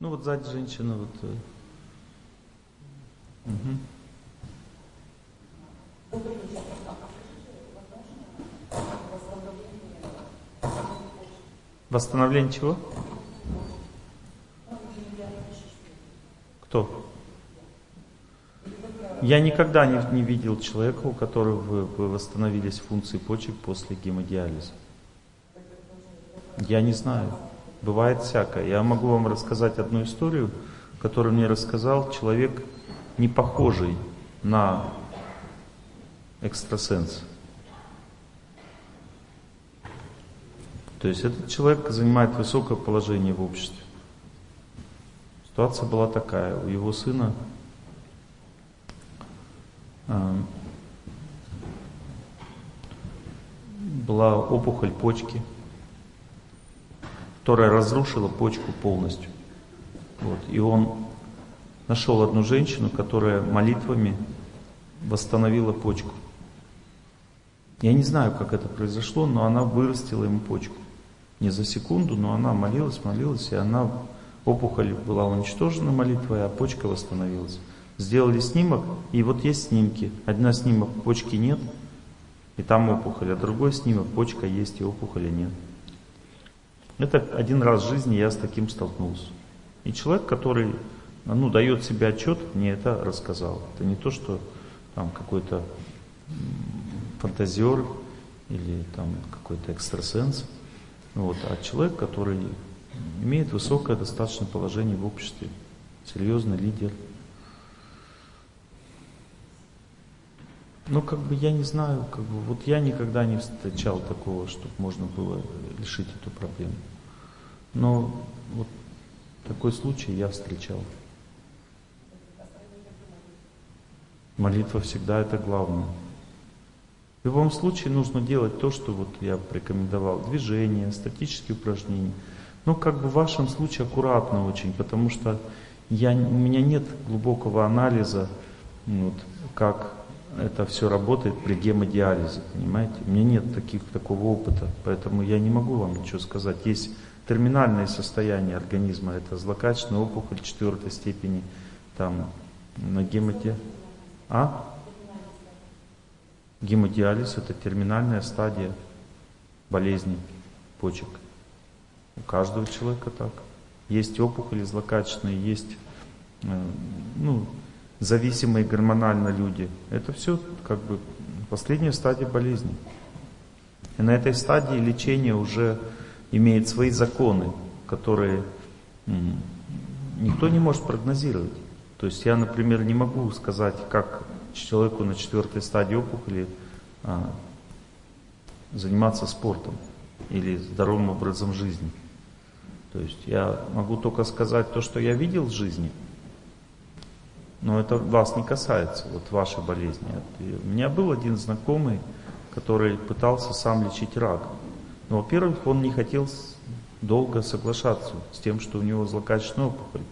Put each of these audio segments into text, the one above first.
Ну вот сзади женщина вот. Угу. Восстановление чего? Кто? Я никогда не, не видел человека, у которого вы, восстановились функции почек после гемодиализа. Я не знаю. Бывает всякое. Я могу вам рассказать одну историю, которую мне рассказал человек, не похожий на экстрасенс. То есть этот человек занимает высокое положение в обществе. Ситуация была такая. У его сына э, была опухоль почки, которая разрушила почку полностью. Вот. И он нашел одну женщину, которая молитвами восстановила почку. Я не знаю, как это произошло, но она вырастила ему почку не за секунду, но она молилась, молилась, и она, опухоль была уничтожена молитвой, а почка восстановилась. Сделали снимок, и вот есть снимки. Один снимок, почки нет, и там опухоль, а другой снимок, почка есть, и опухоли нет. Это один раз в жизни я с таким столкнулся. И человек, который ну, дает себе отчет, мне это рассказал. Это не то, что там какой-то фантазер или там какой-то экстрасенс. Вот. А человек, который имеет высокое достаточно положение в обществе, серьезный лидер. Ну, как бы я не знаю, как бы, вот я никогда не встречал такого, чтобы можно было решить эту проблему. Но вот такой случай я встречал. Молитва всегда это главное. В любом случае нужно делать то, что вот я порекомендовал. Движение, статические упражнения. Но как бы в вашем случае аккуратно очень, потому что я, у меня нет глубокого анализа, вот, как это все работает при гемодиализе, понимаете? У меня нет таких, такого опыта, поэтому я не могу вам ничего сказать. Есть терминальное состояние организма, это злокачественная опухоль четвертой степени, там, на гемоте. А? Гемодиализ – это терминальная стадия болезни почек. У каждого человека так. Есть опухоли злокачественные, есть э, ну, зависимые гормонально люди. Это все как бы последняя стадия болезни. И на этой стадии лечение уже имеет свои законы, которые никто не может прогнозировать. То есть я, например, не могу сказать, как человеку на четвертой стадии опухоли а, заниматься спортом или здоровым образом жизни. То есть я могу только сказать то, что я видел в жизни, но это вас не касается, вот вашей болезни. У меня был один знакомый, который пытался сам лечить рак. Но, во-первых, он не хотел долго соглашаться с тем, что у него злокачественная опухоль.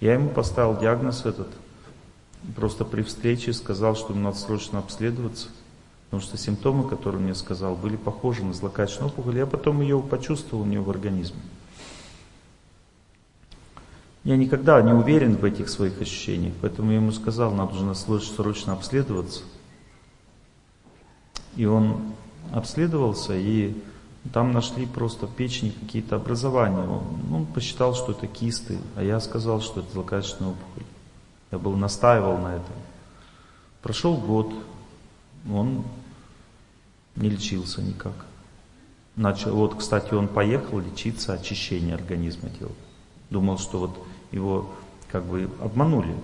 Я ему поставил диагноз этот – просто при встрече сказал, что ему надо срочно обследоваться, потому что симптомы, которые он мне сказал, были похожи на злокачественную опухоль. Я потом ее почувствовал у него в организме. Я никогда не уверен в этих своих ощущениях, поэтому я ему сказал, надо уже срочно обследоваться. И он обследовался, и там нашли просто в печени какие-то образования. Он, он посчитал, что это кисты, а я сказал, что это злокачественная опухоль. Я был настаивал на этом. Прошел год, он не лечился никак. Начал, вот, кстати, он поехал лечиться, очищение организма делать. Думал, что вот его как бы обманули.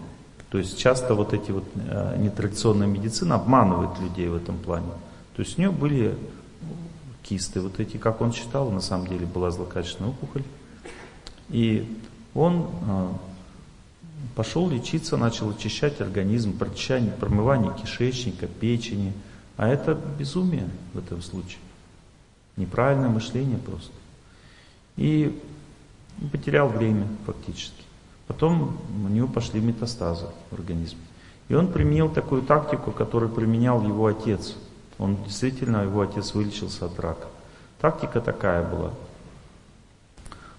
То есть часто вот эти вот э, нетрадиционная медицина обманывает людей в этом плане. То есть у него были кисты вот эти, как он считал, на самом деле была злокачественная опухоль. И он э, Пошел лечиться, начал очищать организм, прочищание, промывание кишечника, печени. А это безумие в этом случае. Неправильное мышление просто. И потерял время фактически. Потом у него пошли метастазы в организме. И он применил такую тактику, которую применял его отец. Он действительно, его отец вылечился от рака. Тактика такая была.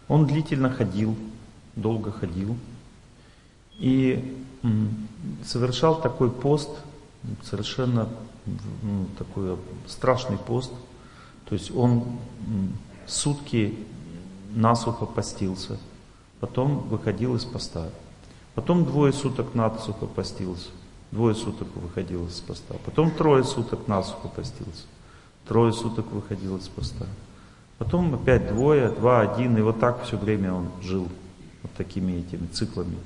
Он длительно ходил долго ходил и совершал такой пост, совершенно такой страшный пост. То есть он сутки насухо постился, потом выходил из поста. Потом двое суток насухо постился, двое суток выходил из поста. Потом трое суток насухо постился, трое суток выходил из поста. Потом опять двое, два, один, и вот так все время он жил вот такими этими циклами.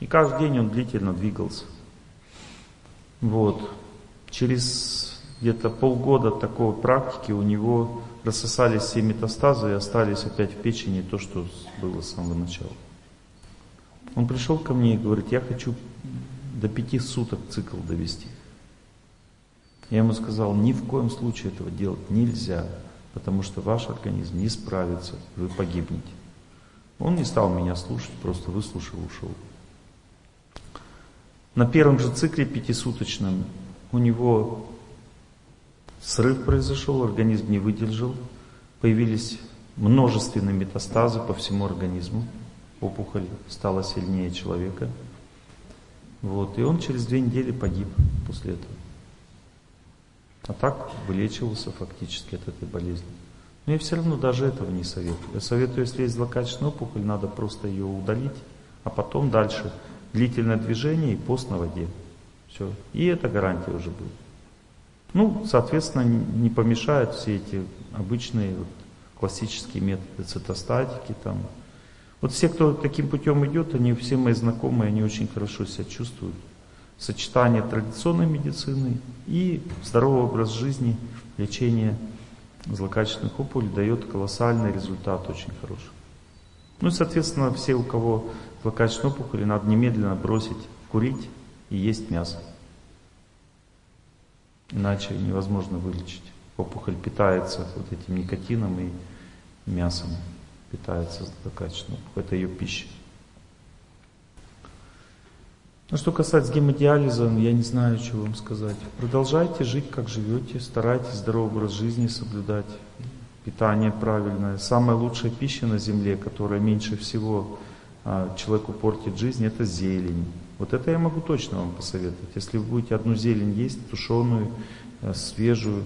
И каждый день он длительно двигался. Вот. Через где-то полгода такой практики у него рассосались все метастазы и остались опять в печени то, что было с самого начала. Он пришел ко мне и говорит, я хочу до пяти суток цикл довести. Я ему сказал, ни в коем случае этого делать нельзя, потому что ваш организм не справится, вы погибнете. Он не стал меня слушать, просто выслушал ушел. На первом же цикле пятисуточном у него срыв произошел, организм не выдержал, появились множественные метастазы по всему организму, опухоль стала сильнее человека. Вот, и он через две недели погиб после этого. А так вылечивался фактически от этой болезни. Но я все равно даже этого не советую. Я советую, если есть злокачественная опухоль, надо просто ее удалить, а потом дальше длительное движение и пост на воде. Все. И эта гарантия уже будет. Ну, соответственно, не помешают все эти обычные вот, классические методы цитостатики. Там. Вот все, кто таким путем идет, они все мои знакомые, они очень хорошо себя чувствуют. Сочетание традиционной медицины и здоровый образ жизни, лечение злокачественных опухолей дает колоссальный результат, очень хороший. Ну и, соответственно, все, у кого злокачественные опухоли, надо немедленно бросить курить и есть мясо. Иначе невозможно вылечить. Опухоль питается вот этим никотином и мясом. Питается злокачественной Это ее пища. Ну, что касается гемодиализа, я не знаю, что вам сказать. Продолжайте жить, как живете, старайтесь здоровый образ жизни соблюдать, питание правильное. Самая лучшая пища на земле, которая меньше всего а, человеку портит жизнь, это зелень. Вот это я могу точно вам посоветовать. Если вы будете одну зелень есть, тушеную, э, свежую,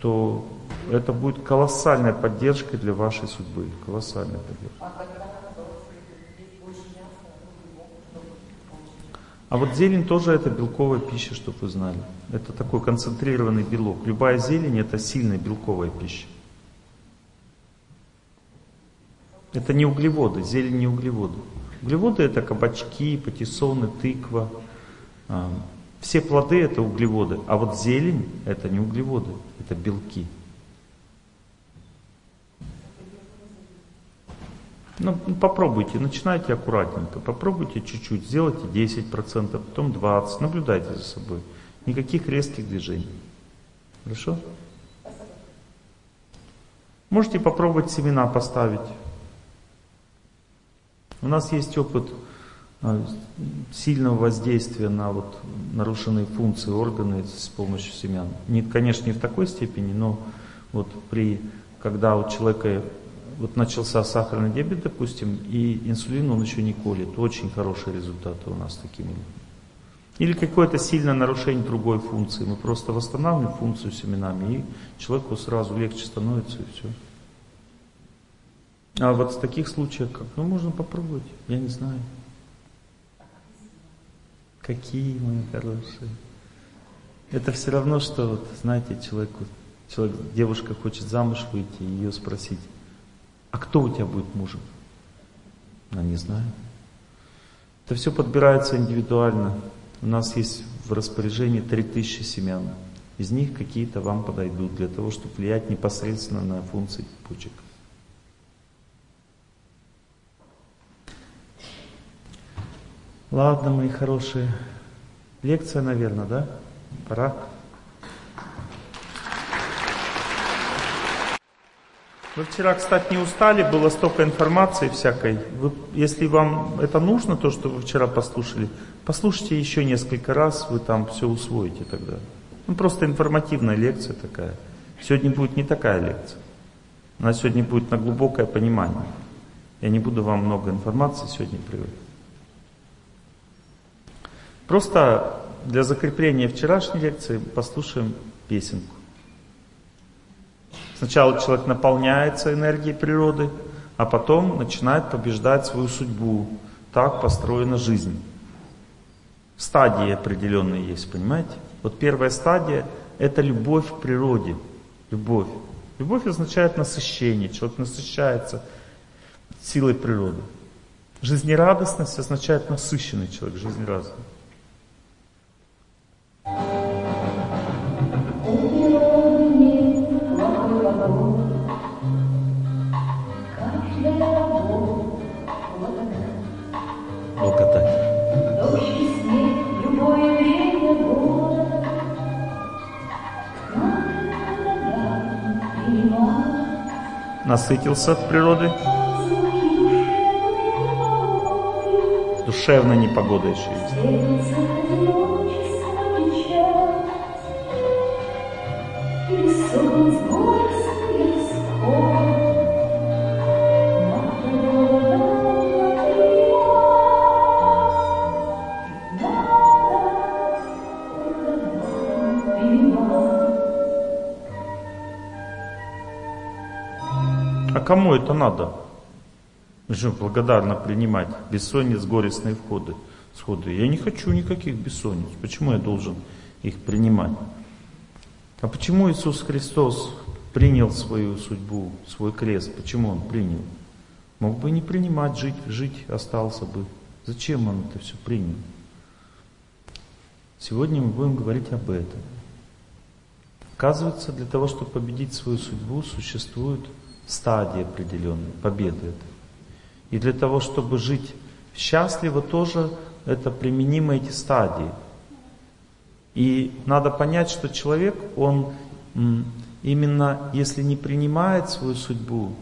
то это будет колоссальная поддержка для вашей судьбы. Колоссальная поддержка. А вот зелень тоже это белковая пища, чтобы вы знали. Это такой концентрированный белок. Любая зелень это сильная белковая пища. Это не углеводы, зелень не углеводы. Углеводы это кабачки, патиссоны, тыква. Все плоды это углеводы, а вот зелень это не углеводы, это белки. Ну, попробуйте, начинайте аккуратненько, попробуйте чуть-чуть, сделайте 10%, потом 20%, наблюдайте за собой. Никаких резких движений. Хорошо? Можете попробовать семена поставить. У нас есть опыт сильного воздействия на вот нарушенные функции органы с помощью семян. Не, конечно, не в такой степени, но вот при, когда у человека вот начался сахарный диабет, допустим, и инсулин он еще не колет, очень хорошие результаты у нас такими. Или какое-то сильное нарушение другой функции. Мы просто восстанавливаем функцию семенами, и человеку сразу легче становится, и все. А вот в таких случаях как? Ну, можно попробовать, я не знаю. Какие мои хорошие. Это все равно, что, вот, знаете, человеку, человек, девушка хочет замуж выйти, ее спросить, а кто у тебя будет мужем? Она не знаю. Это все подбирается индивидуально. У нас есть в распоряжении 3000 семян. Из них какие-то вам подойдут для того, чтобы влиять непосредственно на функции почек. Ладно, мои хорошие. Лекция, наверное, да? Пора. Вы вчера, кстати, не устали, было столько информации всякой. Вы, если вам это нужно, то, что вы вчера послушали, послушайте еще несколько раз, вы там все усвоите тогда. Ну, просто информативная лекция такая. Сегодня будет не такая лекция. Она сегодня будет на глубокое понимание. Я не буду вам много информации сегодня приводить. Просто для закрепления вчерашней лекции послушаем песенку. Сначала человек наполняется энергией природы, а потом начинает побеждать свою судьбу. Так построена жизнь. Стадии определенные есть, понимаете? Вот первая стадия – это любовь к природе. Любовь. Любовь означает насыщение. Человек насыщается силой природы. Жизнерадостность означает насыщенный человек, жизнерадостный. Насытился от природы. Душевная непогода еще есть. Кому это надо? Что, благодарно принимать бессонниц, горестные входы, сходы. Я не хочу никаких бессонниц. Почему я должен их принимать? А почему Иисус Христос принял свою судьбу, свой крест? Почему Он принял? Мог бы не принимать, жить, жить остался бы. Зачем Он это все принял? Сегодня мы будем говорить об этом. Оказывается, для того, чтобы победить свою судьбу, существует стадии определенные, победы это. И для того, чтобы жить счастливо, тоже это применимо эти стадии. И надо понять, что человек, он именно если не принимает свою судьбу,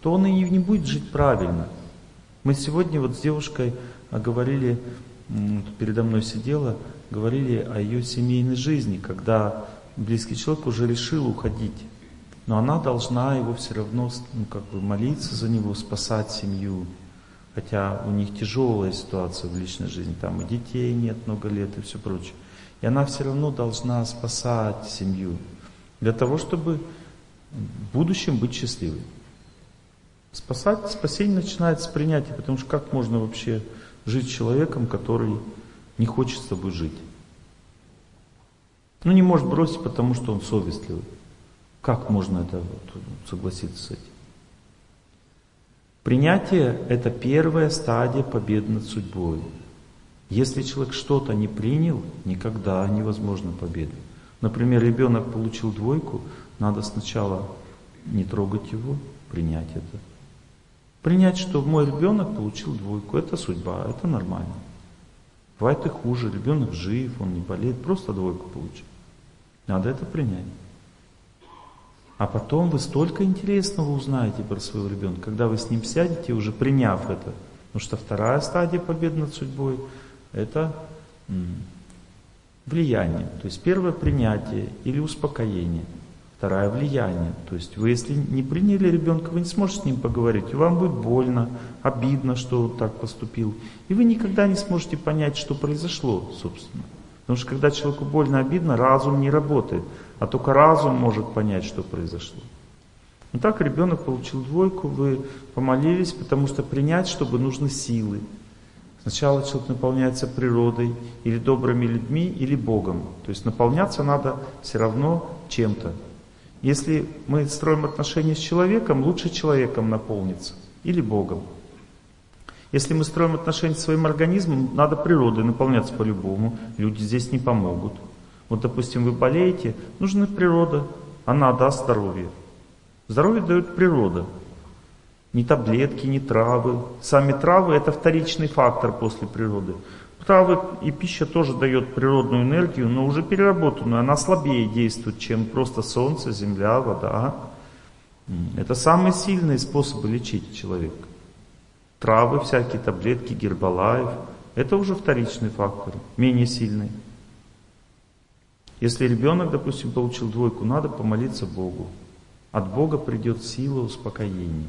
то он и не будет жить правильно. Мы сегодня вот с девушкой говорили, передо мной сидела, говорили о ее семейной жизни, когда близкий человек уже решил уходить но она должна его все равно ну, как бы молиться за него, спасать семью. Хотя у них тяжелая ситуация в личной жизни, там и детей нет много лет и все прочее. И она все равно должна спасать семью для того, чтобы в будущем быть счастливой. Спасать, спасение начинается с принятия, потому что как можно вообще жить человеком, который не хочет с тобой жить? Ну не может бросить, потому что он совестливый. Как можно это согласиться с этим? Принятие – это первая стадия победы над судьбой. Если человек что-то не принял, никогда невозможна победа. Например, ребенок получил двойку, надо сначала не трогать его, принять это. Принять, что мой ребенок получил двойку, это судьба, это нормально. Бывает и хуже, ребенок жив, он не болеет, просто двойку получил. Надо это принять. А потом вы столько интересного узнаете про своего ребенка, когда вы с ним сядете, уже приняв это. Потому что вторая стадия победы над судьбой – это влияние. То есть первое принятие или успокоение. Второе влияние. То есть вы, если не приняли ребенка, вы не сможете с ним поговорить. Вам будет больно, обидно, что он так поступил. И вы никогда не сможете понять, что произошло, собственно. Потому что когда человеку больно, обидно, разум не работает. А только разум может понять, что произошло. Ну так ребенок получил двойку, вы помолились, потому что принять, чтобы нужны силы. Сначала человек наполняется природой, или добрыми людьми, или Богом. То есть наполняться надо все равно чем-то. Если мы строим отношения с человеком, лучше человеком наполниться, или Богом. Если мы строим отношения с своим организмом, надо природой наполняться по-любому. Люди здесь не помогут. Вот, допустим, вы болеете, нужна природа, она даст здоровье. Здоровье дает природа. Не таблетки, не травы. Сами травы это вторичный фактор после природы. Травы и пища тоже дает природную энергию, но уже переработанную. Она слабее действует, чем просто солнце, земля, вода. Это самые сильные способы лечить человека. Травы, всякие таблетки, гербалаев. Это уже вторичный фактор, менее сильный. Если ребенок, допустим, получил двойку, надо помолиться Богу. От Бога придет сила успокоения.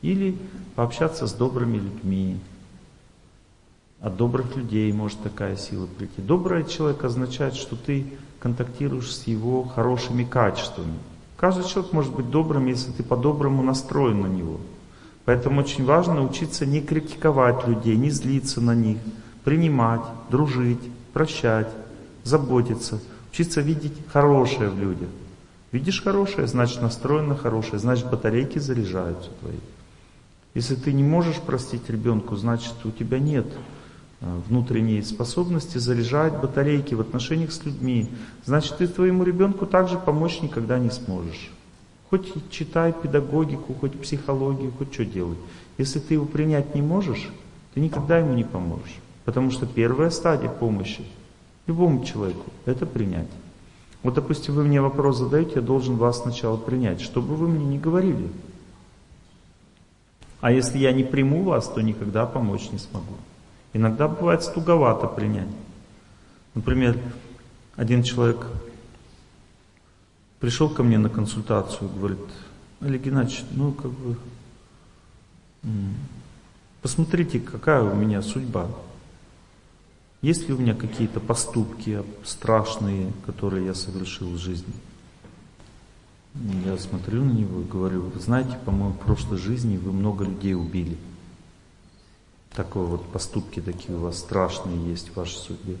Или пообщаться с добрыми людьми. От добрых людей может такая сила прийти. Добрый человек означает, что ты контактируешь с его хорошими качествами. Каждый человек может быть добрым, если ты по-доброму настроен на него. Поэтому очень важно учиться не критиковать людей, не злиться на них, принимать, дружить, прощать, заботиться, учиться видеть хорошее в людях. Видишь хорошее, значит настроен на хорошее, значит батарейки заряжаются твои. Если ты не можешь простить ребенку, значит у тебя нет э, внутренней способности заряжать батарейки в отношениях с людьми. Значит, ты твоему ребенку также помочь никогда не сможешь. Хоть читай педагогику, хоть психологию, хоть что делай. Если ты его принять не можешь, ты никогда ему не поможешь. Потому что первая стадия помощи любому человеку – это принять. Вот, допустим, вы мне вопрос задаете, я должен вас сначала принять, чтобы вы мне не говорили. А если я не приму вас, то никогда помочь не смогу. Иногда бывает стуговато принять. Например, один человек пришел ко мне на консультацию, говорит, Олег Геннадьевич, ну как бы, посмотрите, какая у меня судьба. Есть ли у меня какие-то поступки страшные, которые я совершил в жизни? Я смотрю на него и говорю, вы знаете, по-моему, в прошлой жизни вы много людей убили. Такое вот поступки такие у вас страшные есть в вашей судьбе.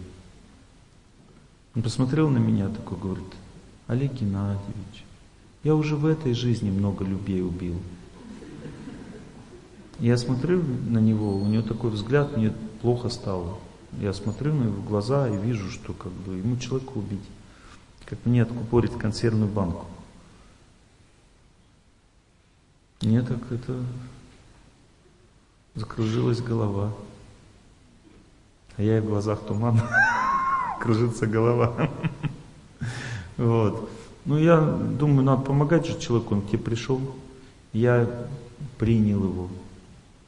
Он посмотрел на меня такой, говорит, Олег Геннадьевич, я уже в этой жизни много людей убил. Я смотрю на него, у него такой взгляд, мне плохо стало. Я смотрю на его глаза и вижу, что как бы ему человека убить, как мне откупорить консервную банку. Мне так это закружилась голова. А я и в глазах туман, кружится голова. Вот. Ну, я думаю, надо помогать же человеку, он к тебе пришел. Я принял его.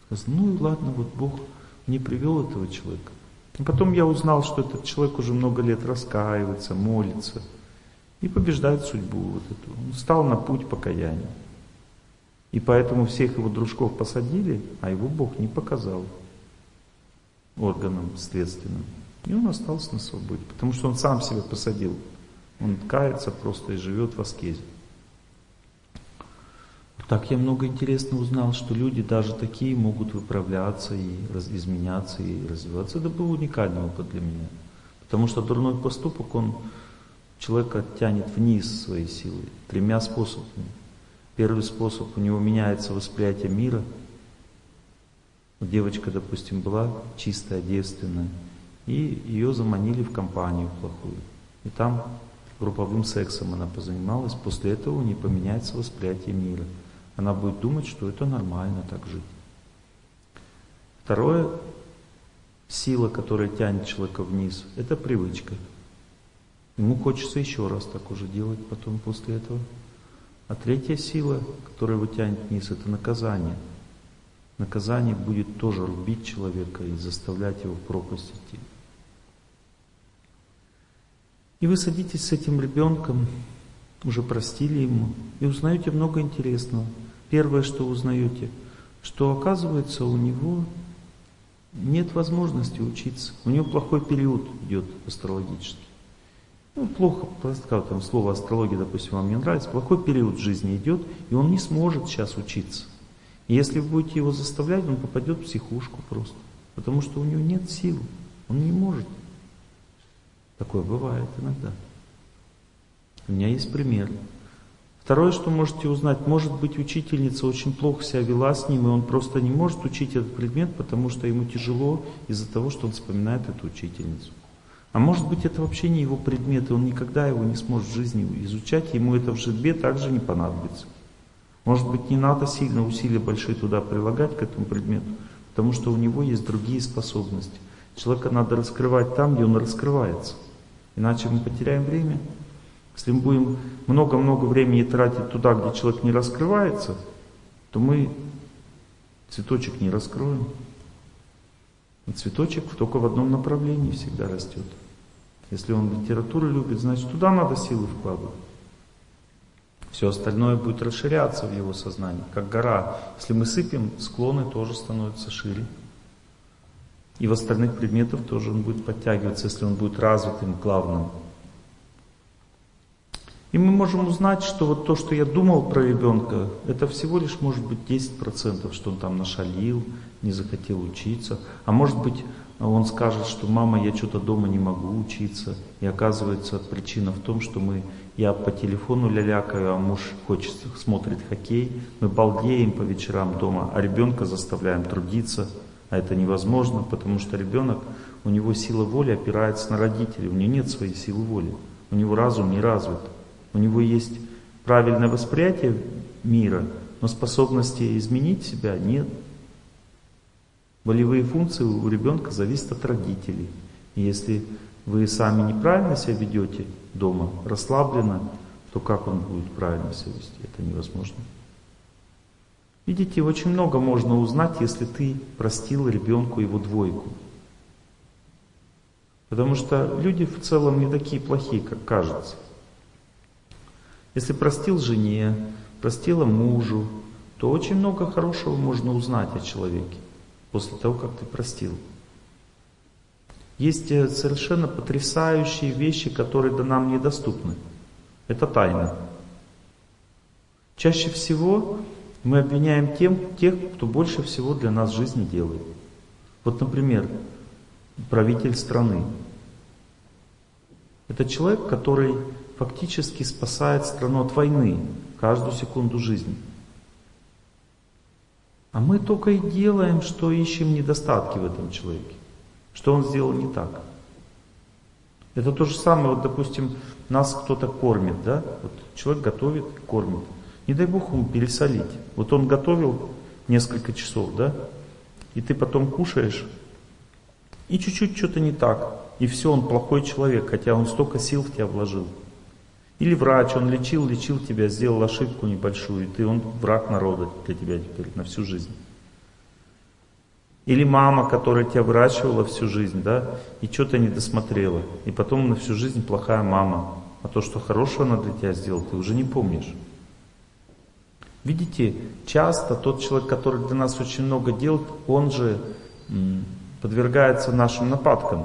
Сказал, ну и ладно, вот Бог не привел этого человека. И потом я узнал, что этот человек уже много лет раскаивается, молится и побеждает судьбу вот эту. Он стал на путь покаяния. И поэтому всех его дружков посадили, а его Бог не показал органам следственным. И он остался на свободе, потому что он сам себя посадил. Он кается просто и живет в аскезе. Так я много интересно узнал, что люди даже такие могут выправляться и раз, изменяться и развиваться. Это был уникальный опыт для меня. Потому что дурной поступок, он человека тянет вниз своей силой тремя способами. Первый способ, у него меняется восприятие мира. Девочка, допустим, была чистая, девственная, и ее заманили в компанию плохую. И там групповым сексом она позанималась, после этого у нее поменяется восприятие мира. Она будет думать, что это нормально так жить. Второе, сила, которая тянет человека вниз, это привычка. Ему хочется еще раз так уже делать потом после этого. А третья сила, которая его тянет вниз, это наказание. Наказание будет тоже рубить человека и заставлять его в пропасть идти. И вы садитесь с этим ребенком, уже простили ему, и узнаете много интересного. Первое, что узнаете, что оказывается у него нет возможности учиться. У него плохой период идет астрологический. Ну, плохо, как там слово астрология, допустим, вам не нравится, плохой период в жизни идет, и он не сможет сейчас учиться. И если вы будете его заставлять, он попадет в психушку просто. Потому что у него нет сил, он не может. Такое бывает иногда. У меня есть пример. Второе, что можете узнать, может быть учительница очень плохо себя вела с ним, и он просто не может учить этот предмет, потому что ему тяжело из-за того, что он вспоминает эту учительницу. А может быть это вообще не его предмет, и он никогда его не сможет в жизни изучать, ему это в судьбе также не понадобится. Может быть не надо сильно усилия большие туда прилагать к этому предмету, потому что у него есть другие способности. Человека надо раскрывать там, где он раскрывается. Иначе мы потеряем время. Если мы будем много-много времени тратить туда, где человек не раскрывается, то мы цветочек не раскроем. А цветочек только в одном направлении всегда растет. Если он литературу любит, значит туда надо силы вкладывать. Все остальное будет расширяться в его сознании, как гора. Если мы сыпем, склоны тоже становятся шире. И в остальных предметах тоже он будет подтягиваться, если он будет развитым, главным. И мы можем узнать, что вот то, что я думал про ребенка, это всего лишь может быть 10%, что он там нашалил, не захотел учиться. А может быть, он скажет, что мама, я что-то дома не могу учиться. И оказывается, причина в том, что мы, я по телефону лялякаю, а муж хочет, смотрит хоккей. Мы балдеем по вечерам дома, а ребенка заставляем трудиться. А это невозможно, потому что ребенок, у него сила воли опирается на родителей, у него нет своей силы воли, у него разум не развит. У него есть правильное восприятие мира, но способности изменить себя нет. Болевые функции у ребенка зависят от родителей. И если вы сами неправильно себя ведете дома, расслабленно, то как он будет правильно себя вести? Это невозможно. Видите, очень много можно узнать, если ты простил ребенку его двойку. Потому что люди в целом не такие плохие, как кажется. Если простил жене, простила мужу, то очень много хорошего можно узнать о человеке после того, как ты простил. Есть э, совершенно потрясающие вещи, которые до нам недоступны. Это тайна. Чаще всего мы обвиняем тем, тех, кто больше всего для нас жизни делает. Вот, например, правитель страны. Это человек, который фактически спасает страну от войны каждую секунду жизни. А мы только и делаем, что ищем недостатки в этом человеке. Что он сделал не так. Это то же самое, вот, допустим, нас кто-то кормит, да? Вот человек готовит, кормит. Не дай Бог ему пересолить. Вот он готовил несколько часов, да? И ты потом кушаешь, и чуть-чуть что-то не так. И все, он плохой человек, хотя он столько сил в тебя вложил. Или врач, он лечил, лечил тебя, сделал ошибку небольшую, и ты, он враг народа для тебя теперь на всю жизнь. Или мама, которая тебя выращивала всю жизнь, да, и что-то не досмотрела. И потом на всю жизнь плохая мама. А то, что хорошего она для тебя сделала, ты уже не помнишь. Видите, часто тот человек, который для нас очень много делает, он же подвергается нашим нападкам.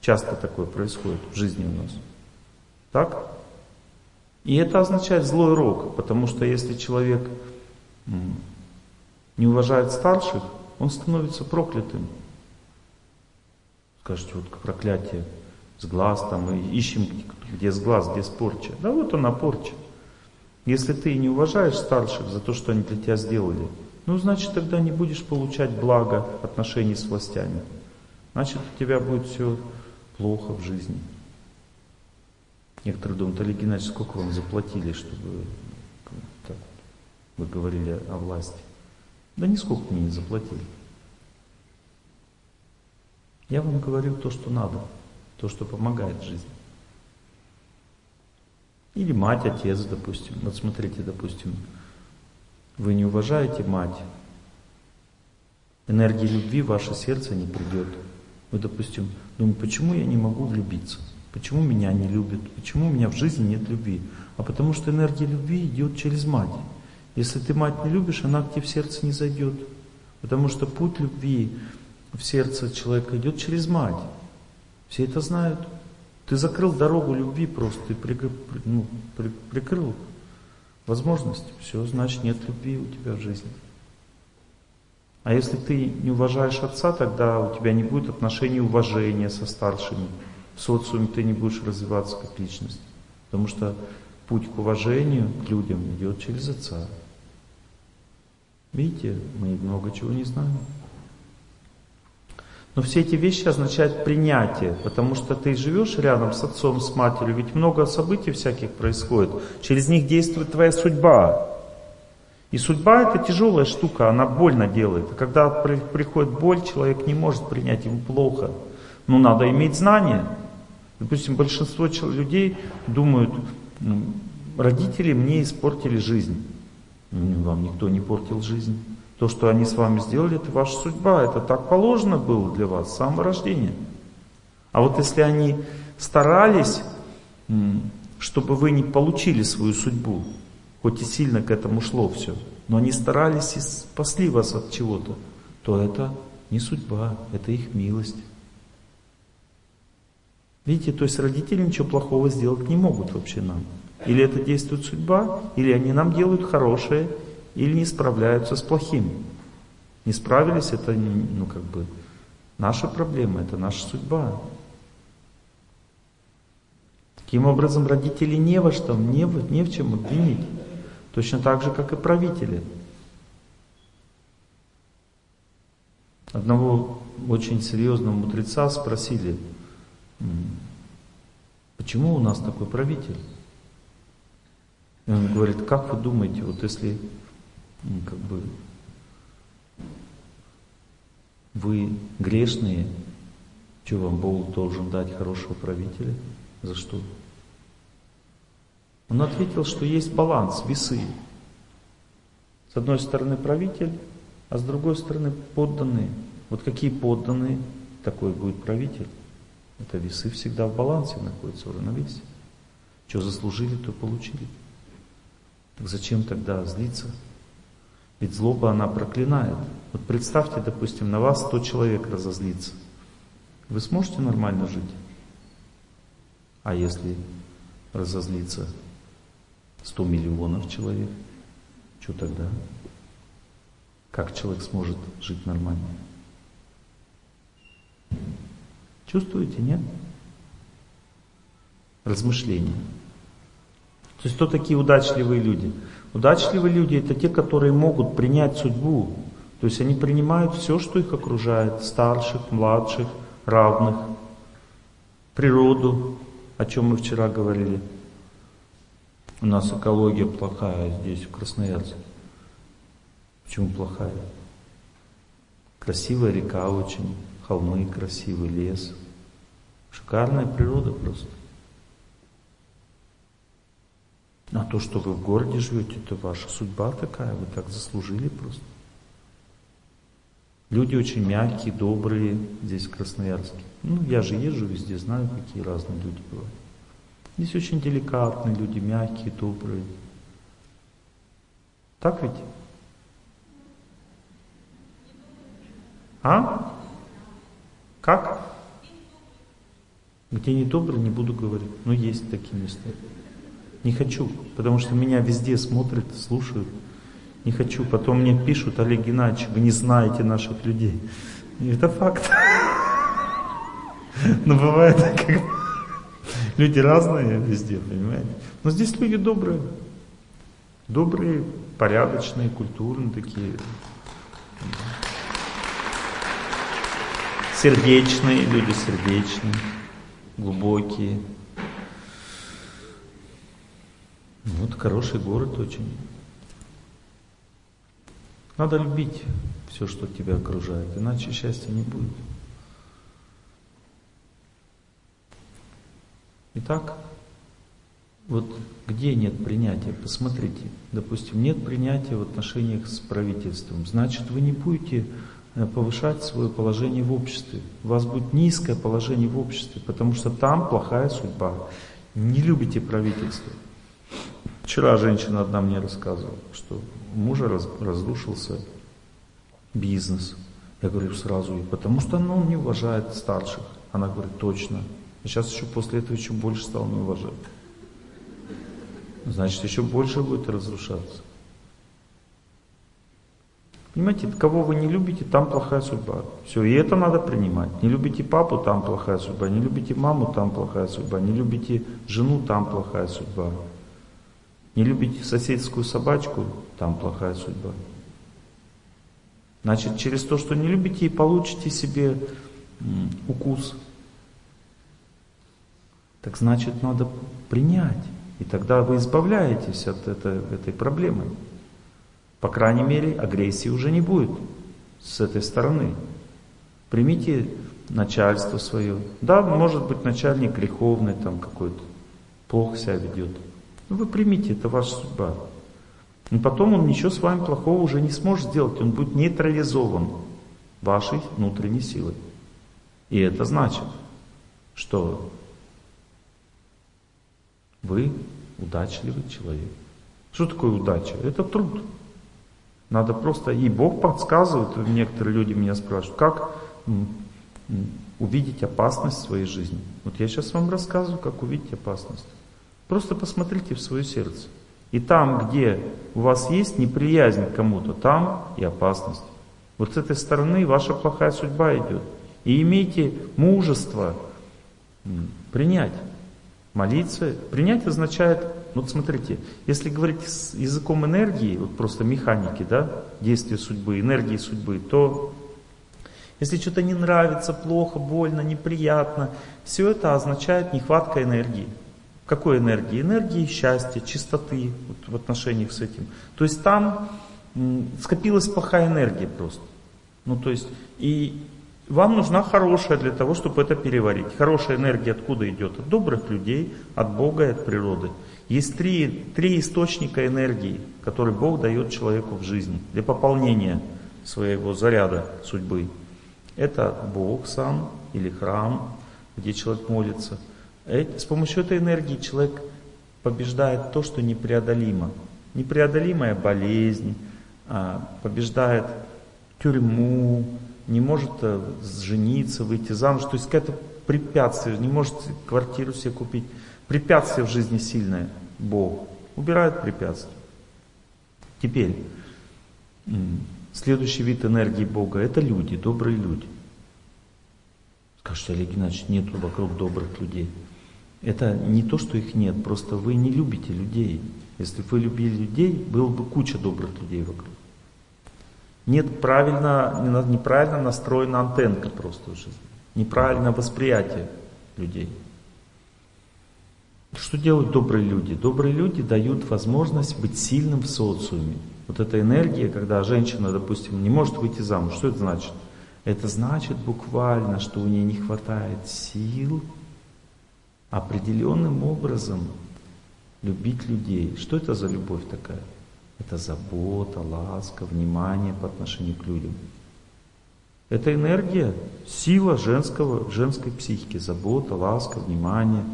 Часто такое происходит в жизни у нас. Так? И это означает злой рок, потому что если человек не уважает старших, он становится проклятым. Скажете, вот проклятие с глаз, там, мы ищем, где с глаз, где с порча. Да вот она порча. Если ты не уважаешь старших за то, что они для тебя сделали, ну, значит, тогда не будешь получать благо отношений с властями. Значит, у тебя будет все плохо в жизни. Некоторые думают, Олег Геннадьевич, сколько вам заплатили, чтобы так, вы говорили о власти? Да нисколько мне не заплатили. Я вам говорю то, что надо, то, что помогает жизни. Или мать, отец, допустим. Вот смотрите, допустим, вы не уважаете мать, энергии любви в ваше сердце не придет. Вы, допустим, думаете, почему я не могу влюбиться? Почему меня не любят? Почему у меня в жизни нет любви? А потому что энергия любви идет через мать. Если ты мать не любишь, она к тебе в сердце не зайдет. Потому что путь любви в сердце человека идет через мать. Все это знают. Ты закрыл дорогу любви просто, ты прикрыл, ну, прикрыл возможность. Все, значит нет любви у тебя в жизни. А если ты не уважаешь отца, тогда у тебя не будет отношений уважения со старшими в социуме ты не будешь развиваться как личность. Потому что путь к уважению к людям идет через отца. Видите, мы много чего не знаем. Но все эти вещи означают принятие, потому что ты живешь рядом с отцом, с матерью, ведь много событий всяких происходит. Через них действует твоя судьба. И судьба это тяжелая штука, она больно делает. Когда приходит боль, человек не может принять, ему плохо. Но надо иметь знания. Допустим, большинство людей думают, ну, родители мне испортили жизнь. Ну, вам никто не портил жизнь. То, что они с вами сделали, это ваша судьба. Это так положено было для вас с самого рождения. А вот если они старались, чтобы вы не получили свою судьбу, хоть и сильно к этому шло все, но они старались и спасли вас от чего-то, то это не судьба, это их милость. Видите, то есть родители ничего плохого сделать не могут вообще нам. Или это действует судьба, или они нам делают хорошее, или не справляются с плохим. Не справились, это ну как бы наша проблема, это наша судьба. Таким образом, родители не во что, не в, не в чем обвинить. Точно так же, как и правители. Одного очень серьезного мудреца спросили, почему у нас такой правитель? И он говорит, как вы думаете, вот если как бы вы грешные, что вам Бог должен дать хорошего правителя? За что? Он ответил, что есть баланс, весы. С одной стороны правитель, а с другой стороны подданные. Вот какие подданные, такой будет правитель. Это весы всегда в балансе находятся, в равновесии. Что заслужили, то получили. Так зачем тогда злиться? Ведь злоба, она проклинает. Вот представьте, допустим, на вас 100 человек разозлится. Вы сможете нормально жить? А если разозлиться 100 миллионов человек, что тогда? Как человек сможет жить нормально? Чувствуете, нет? Размышления. То есть кто такие удачливые люди? Удачливые люди это те, которые могут принять судьбу. То есть они принимают все, что их окружает, старших, младших, равных, природу, о чем мы вчера говорили. У нас экология плохая здесь, в Красноярске. Почему плохая? Красивая река очень, холмы красивый, лес. Шикарная природа просто. А то, что вы в городе живете, это ваша судьба такая, вы так заслужили просто. Люди очень мягкие, добрые здесь, в Красноярске. Ну, я же езжу везде, знаю, какие разные люди бывают. Здесь очень деликатные люди, мягкие, добрые. Так ведь? А? Как? Где не добрый, не буду говорить. Но есть такие места. Не хочу, потому что меня везде смотрят, слушают. Не хочу. Потом мне пишут, Олег Геннадьевич, вы не знаете наших людей. И это факт. Но бывает, как люди разные везде, понимаете. Но здесь люди добрые. Добрые, порядочные, культурные такие. Сердечные, люди сердечные, глубокие. Вот хороший город очень. Надо любить все, что тебя окружает, иначе счастья не будет. Итак, вот где нет принятия, посмотрите, допустим, нет принятия в отношениях с правительством, значит вы не будете повышать свое положение в обществе. У вас будет низкое положение в обществе, потому что там плохая судьба. Не любите правительство. Вчера женщина одна мне рассказывала, что мужа раз, разрушился бизнес. Я говорю сразу, потому что ну, он не уважает старших. Она говорит, точно. И сейчас еще после этого еще больше стал не уважать. Значит, еще больше будет разрушаться. Понимаете, кого вы не любите, там плохая судьба. Все, и это надо принимать. Не любите папу, там плохая судьба. Не любите маму, там плохая судьба. Не любите жену, там плохая судьба. Не любите соседскую собачку, там плохая судьба. Значит, через то, что не любите, и получите себе укус. Так значит, надо принять. И тогда вы избавляетесь от этой, этой проблемы. По крайней мере, агрессии уже не будет с этой стороны. Примите начальство свое. Да, может быть, начальник греховный там какой-то, плохо себя ведет. Но вы примите, это ваша судьба. И потом он ничего с вами плохого уже не сможет сделать. Он будет нейтрализован вашей внутренней силой. И это значит, что вы удачливый человек Что такое удача? Это труд. Надо просто, и Бог подсказывает, некоторые люди меня спрашивают, как увидеть опасность в своей жизни. Вот я сейчас вам рассказываю, как увидеть опасность. Просто посмотрите в свое сердце. И там, где у вас есть неприязнь к кому-то, там и опасность. Вот с этой стороны ваша плохая судьба идет. И имейте мужество принять. Молиться. Принять означает, вот смотрите, если говорить с языком энергии, вот просто механики, да, действия судьбы, энергии судьбы, то если что-то не нравится, плохо, больно, неприятно, все это означает нехватка энергии. Какой энергии? Энергии счастья, чистоты вот, в отношениях с этим. То есть там скопилась плохая энергия просто. Ну то есть, и вам нужна хорошая для того, чтобы это переварить. Хорошая энергия откуда идет? От добрых людей, от Бога и от природы. Есть три, три источника энергии, которые Бог дает человеку в жизни для пополнения своего заряда судьбы. Это Бог сам или храм, где человек молится. С помощью этой энергии человек побеждает то, что непреодолимо. Непреодолимая болезнь, а, побеждает тюрьму, не может э, жениться, выйти замуж. То есть какое-то препятствие, не может квартиру себе купить. Препятствие в жизни сильное. Бог убирает препятствия. Теперь, следующий вид энергии Бога – это люди, добрые люди. Скажете, Олег Геннадьевич, нет вокруг добрых людей. Это не то, что их нет, просто вы не любите людей. Если бы вы любили людей, было бы куча добрых людей вокруг. Нет правильно, неправильно настроена антенка просто в жизни. Неправильное восприятие людей. Что делают добрые люди? Добрые люди дают возможность быть сильным в социуме. Вот эта энергия, когда женщина, допустим, не может выйти замуж, что это значит? Это значит буквально, что у нее не хватает сил определенным образом любить людей. Что это за любовь такая? Это забота, ласка, внимание по отношению к людям. Это энергия, сила женского, женской психики, забота, ласка, внимание.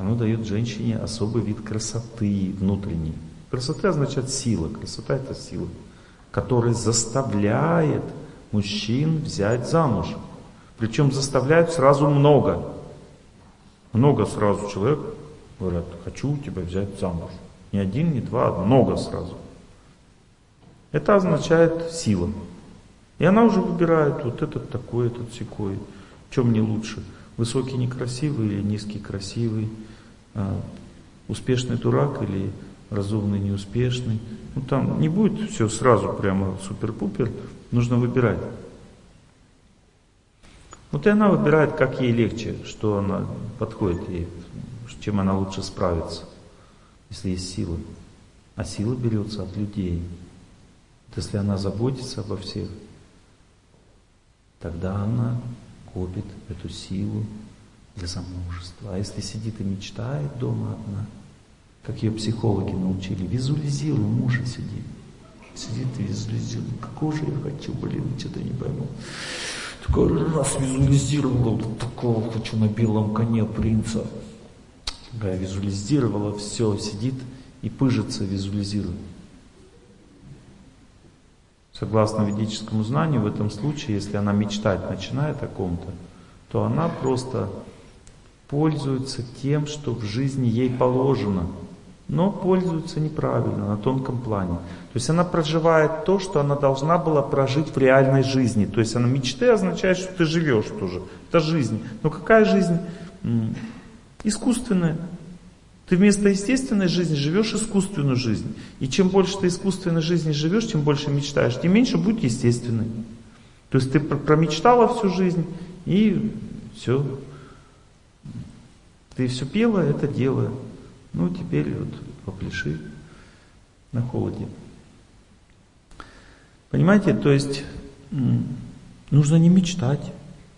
Оно дает женщине особый вид красоты внутренней. Красота означает сила, красота это сила, которая заставляет мужчин взять замуж. Причем заставляют сразу много. Много сразу человек говорят, хочу тебя взять замуж. Не один, не два, а много сразу. Это означает сила. И она уже выбирает вот этот такой, этот секой. Чем мне лучше? Высокий некрасивый или низкий красивый? А, успешный дурак или разумный неуспешный? Ну там не будет все сразу прямо супер-пупер. Нужно выбирать. Вот и она выбирает, как ей легче, что она подходит ей, чем она лучше справится, если есть сила. А сила берется от людей. Если она заботится обо всех, тогда она копит эту силу для замужества. А если сидит и мечтает дома одна, как ее психологи научили, визуализируй мужа сидит. Сидит и визуализирует. Какого же я хочу, блин, что-то не пойму. Такой раз визуализировала, вот такого хочу на белом коне принца. Такая визуализировала, все, сидит и пыжится, визуализирует. Согласно ведическому знанию, в этом случае, если она мечтать начинает о ком-то, то она просто пользуется тем, что в жизни ей положено, но пользуется неправильно, на тонком плане. То есть она проживает то, что она должна была прожить в реальной жизни. То есть она мечты означает, что ты живешь тоже. Это жизнь. Но какая жизнь? Искусственная. Ты вместо естественной жизни живешь искусственную жизнь. И чем больше ты искусственной жизни живешь, чем больше мечтаешь, тем меньше будет естественной. То есть ты промечтала всю жизнь, и все. Ты все пела, это дело. Ну, теперь вот попляши на холоде. Понимаете, то есть нужно не мечтать,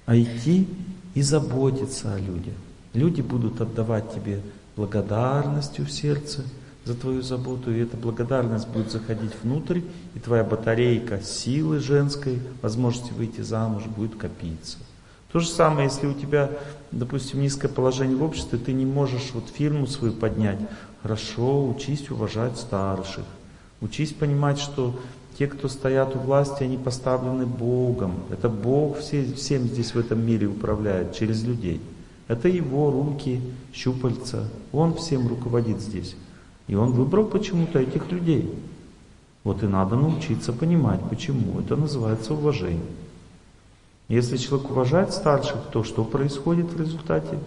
а идти и заботиться о людях. Люди будут отдавать тебе благодарностью в сердце за твою заботу, и эта благодарность будет заходить внутрь, и твоя батарейка силы женской, возможности выйти замуж будет копиться. То же самое, если у тебя, допустим, низкое положение в обществе, ты не можешь вот фирму свою поднять. Хорошо, учись уважать старших. Учись понимать, что те, кто стоят у власти, они поставлены Богом. Это Бог все, всем здесь в этом мире управляет через людей. Это Его руки, щупальца. Он всем руководит здесь. И Он выбрал почему-то этих людей. Вот и надо научиться понимать, почему. Это называется уважение. Если человек уважает старших, то что происходит в результате?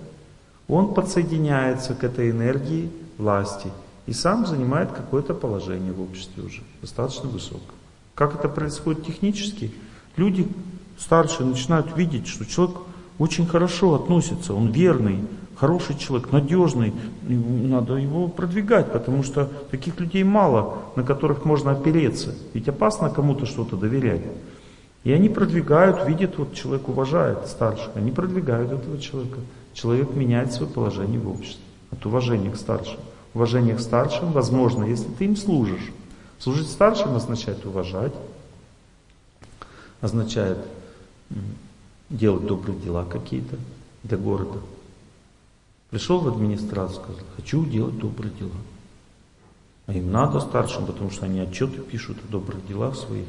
Он подсоединяется к этой энергии власти и сам занимает какое-то положение в обществе уже, достаточно высокое. Как это происходит технически? Люди старшие начинают видеть, что человек очень хорошо относится, он верный, хороший человек, надежный, надо его продвигать, потому что таких людей мало, на которых можно опереться. Ведь опасно кому-то что-то доверять. И они продвигают, видят, вот человек уважает старших, они продвигают этого человека. Человек меняет свое положение в обществе от уважения к старшим. Уважение к старшим возможно, если ты им служишь. Служить старшим означает уважать, означает делать добрые дела какие-то для города. Пришел в администрацию, сказал, хочу делать добрые дела. А им надо старшим, потому что они отчеты пишут о добрых делах своих.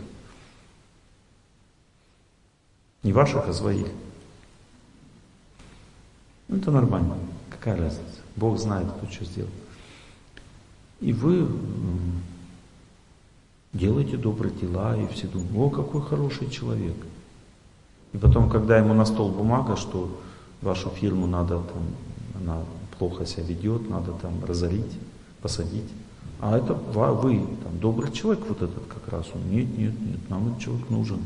Не ваших, а своих. Ну, это нормально. Какая разница? Бог знает, кто что сделал. И вы делаете добрые дела, и все думают, о, какой хороший человек. И потом, когда ему на стол бумага, что вашу фирму надо там, она плохо себя ведет, надо там разорить, посадить. А это вы, там, добрый человек вот этот как раз. Он, нет, нет, нет, нам этот человек нужен.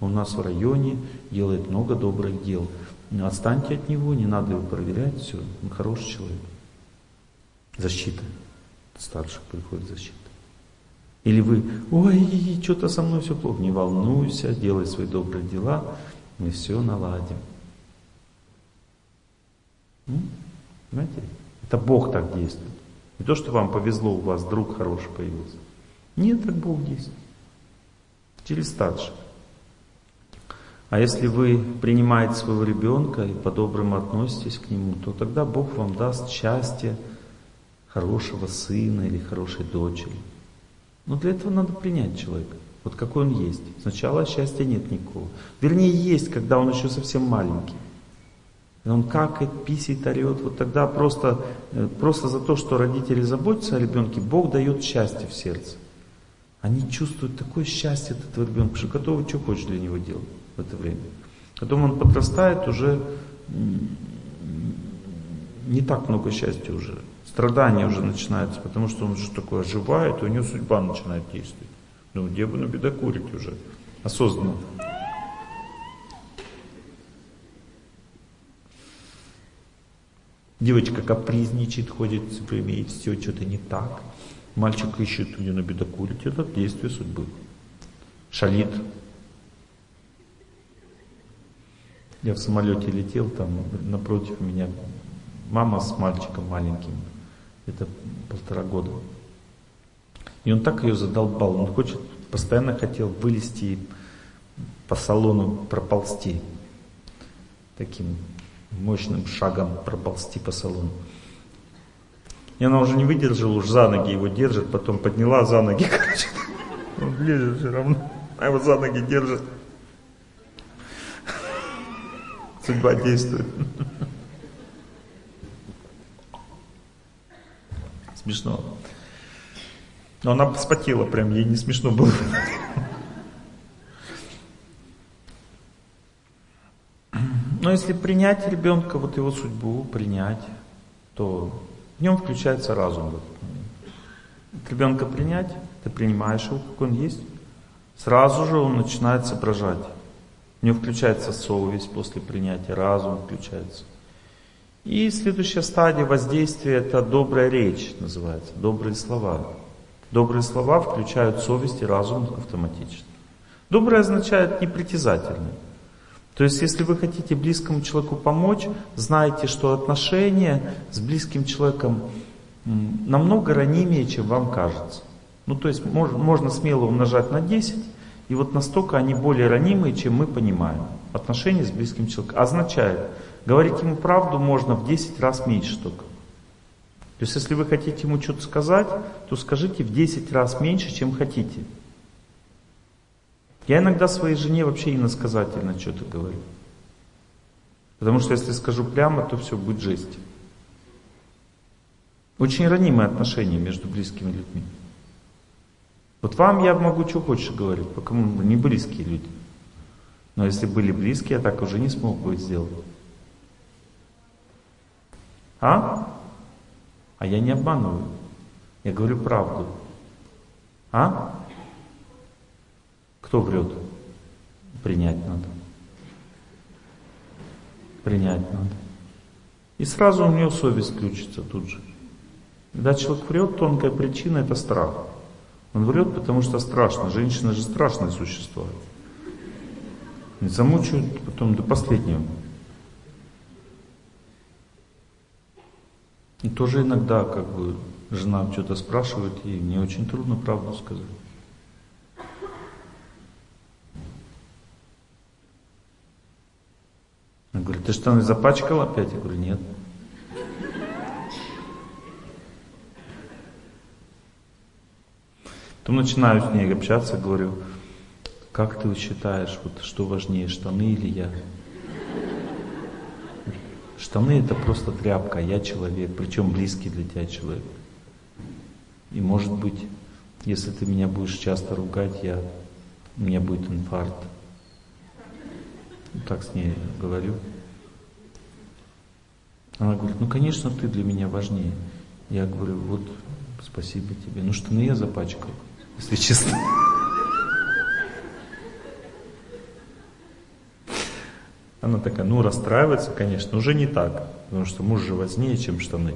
У нас в районе делает много добрых дел. Отстаньте от него, не надо его проверять, все, он хороший человек. Защита. Старших приходит защита. Или вы, ой, что-то со мной все плохо. Не волнуйся, делай свои добрые дела, мы все наладим. Понимаете? Это Бог так действует. Не то, что вам повезло, у вас друг хороший появился. Нет, так Бог действует. Через старших. А если вы принимаете своего ребенка и по-доброму относитесь к нему, то тогда Бог вам даст счастье хорошего сына или хорошей дочери. Но для этого надо принять человека, вот какой он есть. Сначала счастья нет никакого. Вернее, есть, когда он еще совсем маленький. Он какает, писит, орет. Вот тогда просто, э, просто за то, что родители заботятся о ребенке, Бог дает счастье в сердце. Они чувствуют такое счастье от этого ребенка, что готовы что хочешь для него делать в это время. Потом он подрастает, уже не так много счастья уже. Страдания уже начинаются, потому что он уже такой оживает, и у него судьба начинает действовать. Ну, где бы набедокурить уже, осознанно. Девочка капризничает, ходит все время, и все что-то не так. Мальчик ищет, где набедокурить. Это действие судьбы. Шалит, Я в самолете летел, там напротив меня мама с мальчиком маленьким, это полтора года. И он так ее задолбал, он хочет, постоянно хотел вылезти по салону проползти. Таким мощным шагом проползти по салону. И она уже не выдержала, уж за ноги его держит, потом подняла за ноги, короче. Он лезет все равно, а его за ноги держит. Судьба действует. Смешно. Но она вспотела прям, ей не смешно было. Но если принять ребенка, вот его судьбу, принять, то в нем включается разум. Ребенка принять, ты принимаешь его, как он есть, сразу же он начинает соображать. У него включается совесть после принятия, разум включается. И следующая стадия воздействия это добрая речь называется, добрые слова. Добрые слова включают совесть и разум автоматически. Доброе означает непритязательный. То есть, если вы хотите близкому человеку помочь, знайте, что отношения с близким человеком намного ранимее, чем вам кажется. Ну, то есть, можно смело умножать на 10, и вот настолько они более ранимые, чем мы понимаем. отношения с близким человеком. Означает, говорить ему правду можно в 10 раз меньше только. То есть, если вы хотите ему что-то сказать, то скажите в 10 раз меньше, чем хотите. Я иногда своей жене вообще иносказательно что-то говорю. Потому что если скажу прямо, то все будет жесть. Очень ранимые отношения между близкими людьми. Вот вам я могу что хочешь говорить, пока мы не близкие люди. Но если были близкие, я так уже не смог бы сделать. А? А я не обманываю. Я говорю правду. А? Кто врет? Принять надо. Принять надо. И сразу у него совесть включится тут же. Когда человек врет, тонкая причина это страх. Он врет, потому что страшно. Женщина же страшное существо. И замучают потом до последнего. И тоже иногда, как бы, жена что-то спрашивает, и мне очень трудно правду сказать. Она говорит, ты что, запачкал опять? Я говорю, нет. Потом начинаю с ней общаться, говорю, как ты считаешь, вот что важнее, штаны или я? Штаны это просто тряпка, я человек, причем близкий для тебя человек. И может быть, если ты меня будешь часто ругать, я, у меня будет инфаркт. Так с ней говорю. Она говорит, ну конечно ты для меня важнее. Я говорю, вот спасибо тебе. Ну штаны я запачкал если честно. Она такая, ну расстраивается, конечно, уже не так, потому что муж же важнее, чем штаны.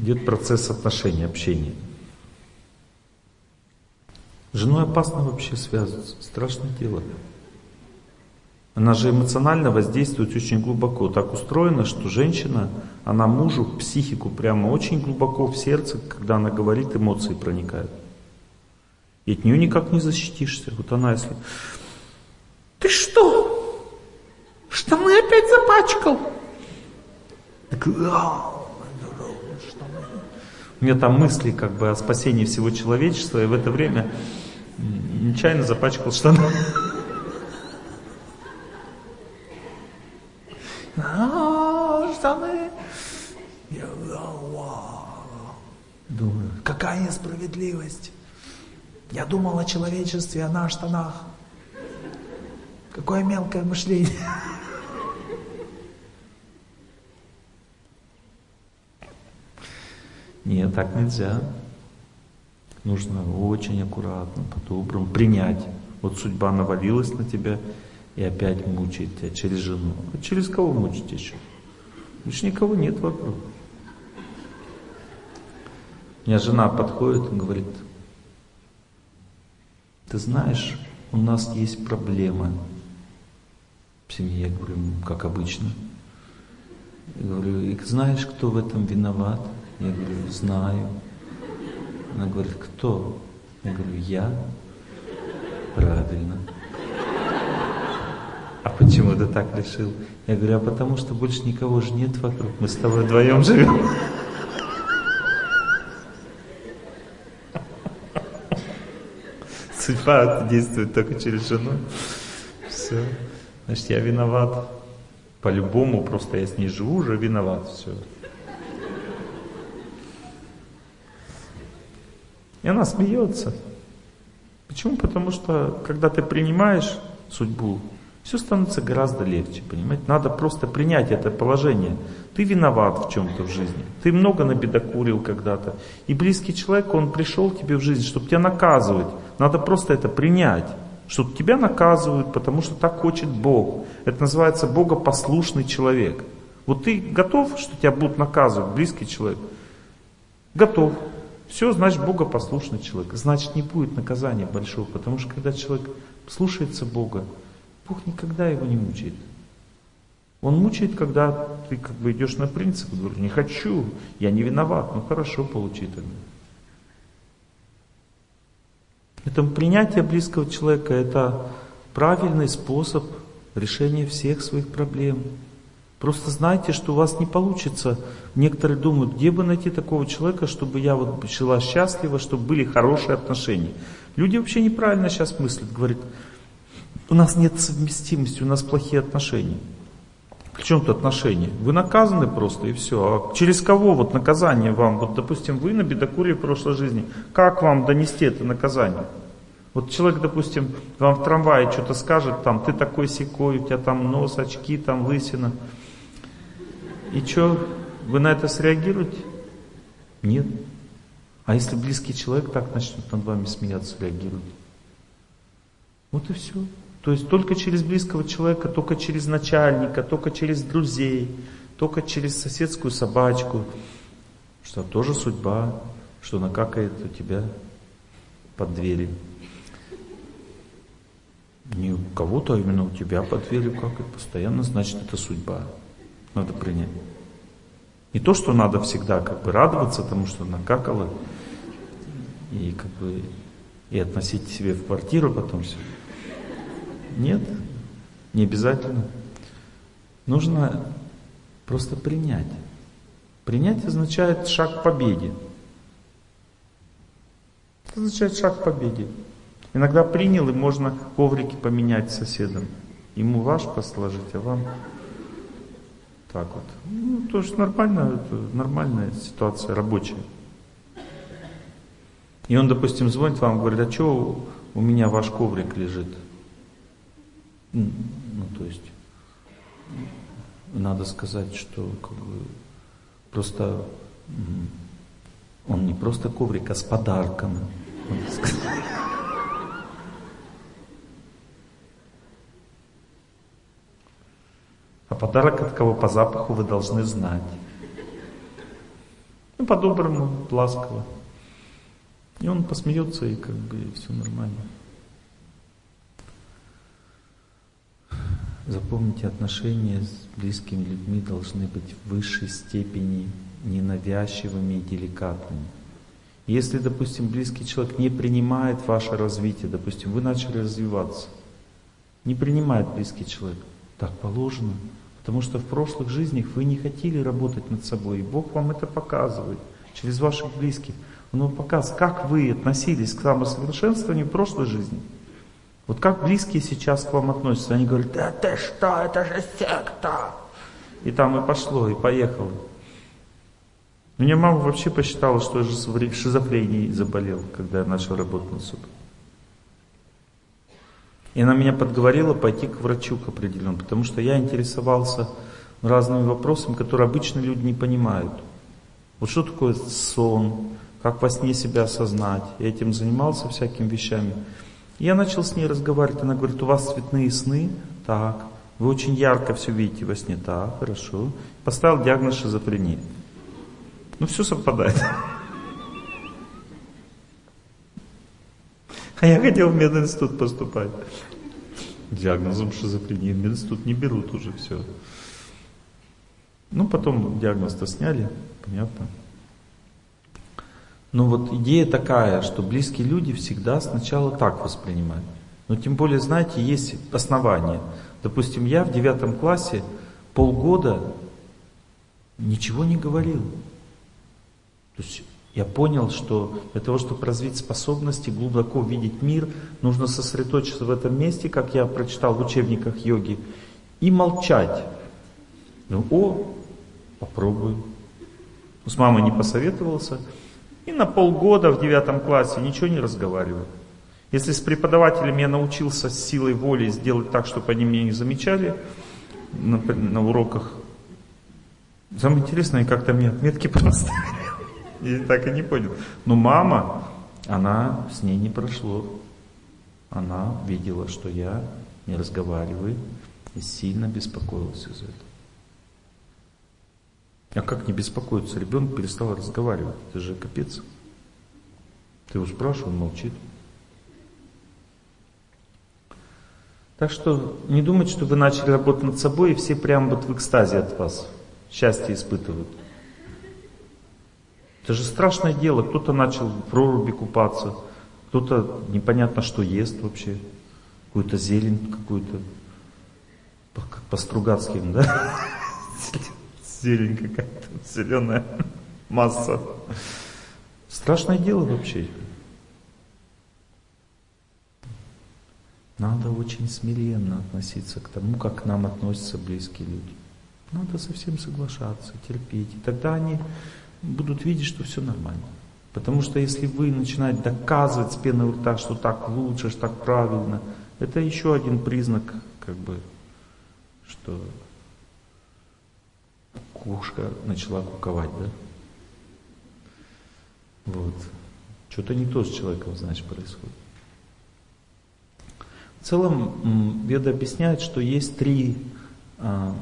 Идет процесс отношений, общения. С женой опасно вообще связываться, страшное дело. Она же эмоционально воздействует очень глубоко. Так устроено, что женщина, она мужу психику прямо очень глубоко в сердце, когда она говорит, эмоции проникают. И от нее никак не защитишься. Вот она если... Ты что? Штаны опять запачкал? Так, у меня там мысли как бы о спасении всего человечества, и в это время нечаянно запачкал штаны. Штаны. Я думаю, какая несправедливость. Я думал о человечестве, а на штанах. Какое мелкое мышление. Нет, так нельзя. Нужно очень аккуратно, по-доброму принять. Вот судьба навалилась на тебя, и опять мучает тебя через жену. А через кого мучить еще? Больше никого нет вокруг. У меня жена подходит и говорит, ты знаешь, у нас есть проблемы в семье. Я говорю, как обычно. Я говорю, и знаешь, кто в этом виноват? Я говорю, знаю. Она говорит, кто? Я говорю, я. Правильно. А почему ты так решил? Я говорю, а потому что больше никого же нет вокруг, мы с тобой вдвоем живем. Судьба действует только через жену. Все. Значит, я виноват. По-любому, просто я с ней живу, уже виноват. Все. И она смеется. Почему? Потому что, когда ты принимаешь судьбу, все становится гораздо легче, понимаете? Надо просто принять это положение. Ты виноват в чем-то в жизни. Ты много набедокурил когда-то. И близкий человек, он пришел к тебе в жизнь, чтобы тебя наказывать. Надо просто это принять. Что тебя наказывают, потому что так хочет Бог. Это называется богопослушный человек. Вот ты готов, что тебя будут наказывать, близкий человек? Готов. Все, значит, богопослушный человек. Значит, не будет наказания большого, потому что когда человек слушается Бога, Бог никогда его не мучает. Он мучает, когда ты как бы идешь на принцип, говоришь, не хочу, я не виноват, ну хорошо, получи тогда. Это принятие близкого человека, это правильный способ решения всех своих проблем. Просто знайте, что у вас не получится. Некоторые думают, где бы найти такого человека, чтобы я вот жила счастливо, чтобы были хорошие отношения. Люди вообще неправильно сейчас мыслят, говорят, у нас нет совместимости, у нас плохие отношения. К чему тут отношения? Вы наказаны просто и все. А через кого вот наказание вам? Вот, допустим, вы набедокурили в прошлой жизни. Как вам донести это наказание? Вот человек, допустим, вам в трамвае что-то скажет, там, ты такой секой, у тебя там нос, очки, там лысина. И что, вы на это среагируете? Нет. А если близкий человек так начнет над вами смеяться, реагирует? Вот и все. То есть только через близкого человека, только через начальника, только через друзей, только через соседскую собачку, что тоже судьба, что накакает у тебя под дверью. Не у кого-то, а именно у тебя под дверью какает постоянно, значит это судьба. Надо принять. Не то, что надо всегда как бы радоваться тому, что накакало, и как бы и относить себе в квартиру потом все. Нет, не обязательно. Нужно просто принять. Принять означает шаг к победе. Это означает шаг к победе. Иногда принял, и можно коврики поменять с соседом. Ему ваш посложить, а вам так вот. Ну, тоже нормально, это нормальная ситуация, рабочая. И он, допустим, звонит вам, говорит, а что у меня ваш коврик лежит? Ну, то есть, надо сказать, что как бы, просто он не просто коврик, а с подарком. А подарок от кого по запаху вы должны знать. Ну, по-доброму, ласково. И он посмеется, и как бы все нормально. Запомните, отношения с близкими людьми должны быть в высшей степени ненавязчивыми и деликатными. Если, допустим, близкий человек не принимает ваше развитие, допустим, вы начали развиваться, не принимает близкий человек, так положено, потому что в прошлых жизнях вы не хотели работать над собой, и Бог вам это показывает через ваших близких. Он вам показывает, как вы относились к самосовершенствованию в прошлой жизни – вот как близкие сейчас к вам относятся? Они говорят, да ты что, это же секта. И там и пошло, и поехало. Меня мама вообще посчитала, что я шизофренией заболел, когда я начал работать над собой. И она меня подговорила пойти к врачу к определенному, потому что я интересовался разными вопросами, которые обычно люди не понимают. Вот что такое сон, как во сне себя осознать. Я этим занимался всякими вещами. Я начал с ней разговаривать, она говорит, у вас цветные сны? Так. Вы очень ярко все видите во сне? Так, хорошо. Поставил диагноз шизофрения. Ну, все совпадает. А я хотел в мединститут поступать. Диагнозом шизофрения в мединститут не берут уже все. Ну, потом диагноз-то сняли, понятно. Но вот идея такая, что близкие люди всегда сначала так воспринимают. Но тем более, знаете, есть основания. Допустим, я в девятом классе полгода ничего не говорил. То есть я понял, что для того, чтобы развить способности, глубоко видеть мир, нужно сосредоточиться в этом месте, как я прочитал в учебниках йоги, и молчать. Ну, о, попробую. С мамой не посоветовался. И на полгода в девятом классе ничего не разговариваю. Если с преподавателем я научился с силой воли сделать так, чтобы они меня не замечали на, на уроках, самое интересное, как-то мне отметки поставили. Я так и не понял. Но мама, она с ней не прошло. Она видела, что я не разговариваю и сильно беспокоилась из-за этого. А как не беспокоиться? Ребенок перестал разговаривать. Это же капец. Ты его спрашиваешь, он молчит. Так что не думайте, что вы начали работать над собой, и все прямо вот в экстазе от вас счастье испытывают. Это же страшное дело. Кто-то начал в проруби купаться, кто-то непонятно что ест вообще. какую-то зелень, какую-то, как по Стругацким, да? Зелень какая-то, зеленая масса. Страшное дело вообще. Надо очень смиренно относиться к тому, как к нам относятся близкие люди. Надо совсем соглашаться, терпеть. И тогда они будут видеть, что все нормально. Потому что если вы начинаете доказывать с пеной у рта, что так лучше, что так правильно, это еще один признак, как бы, что кукушка начала куковать, да? Вот. Что-то не то с человеком, значит, происходит. В целом, Веда объясняет, что есть три а,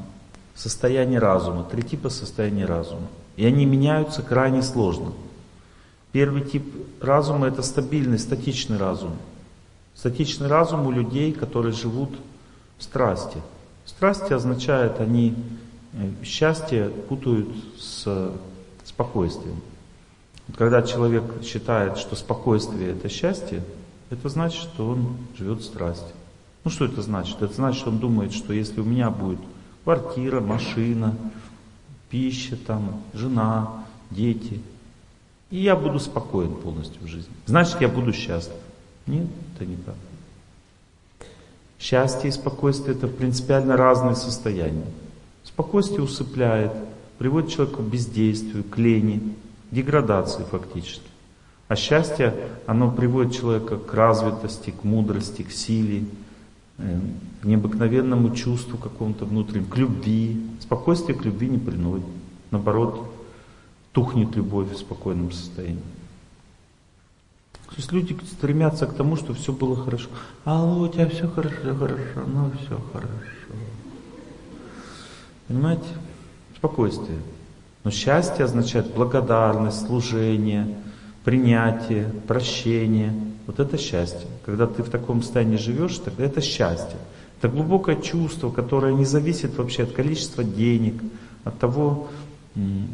состояния разума, три типа состояния разума. И они меняются крайне сложно. Первый тип разума это стабильный, статичный разум. Статичный разум у людей, которые живут в страсти. Страсти означает, они счастье путают с спокойствием. Когда человек считает, что спокойствие это счастье, это значит, что он живет в страсти. Ну что это значит? Это значит, что он думает, что если у меня будет квартира, машина, пища, там, жена, дети, и я буду спокоен полностью в жизни, значит, я буду счастлив. Нет, это не так. Счастье и спокойствие это принципиально разные состояния. Спокойствие усыпляет, приводит человека к бездействию, к лени, деградации фактически. А счастье, оно приводит человека к развитости, к мудрости, к силе, э, к необыкновенному чувству какому-то внутреннему, к любви. Спокойствие к любви не приносит. Наоборот, тухнет любовь в спокойном состоянии. То есть люди стремятся к тому, что все было хорошо. Алло, у тебя все хорошо, хорошо, ну все хорошо. Понимаете? Спокойствие. Но счастье означает благодарность, служение, принятие, прощение. Вот это счастье. Когда ты в таком состоянии живешь, тогда это счастье. Это глубокое чувство, которое не зависит вообще от количества денег, от того,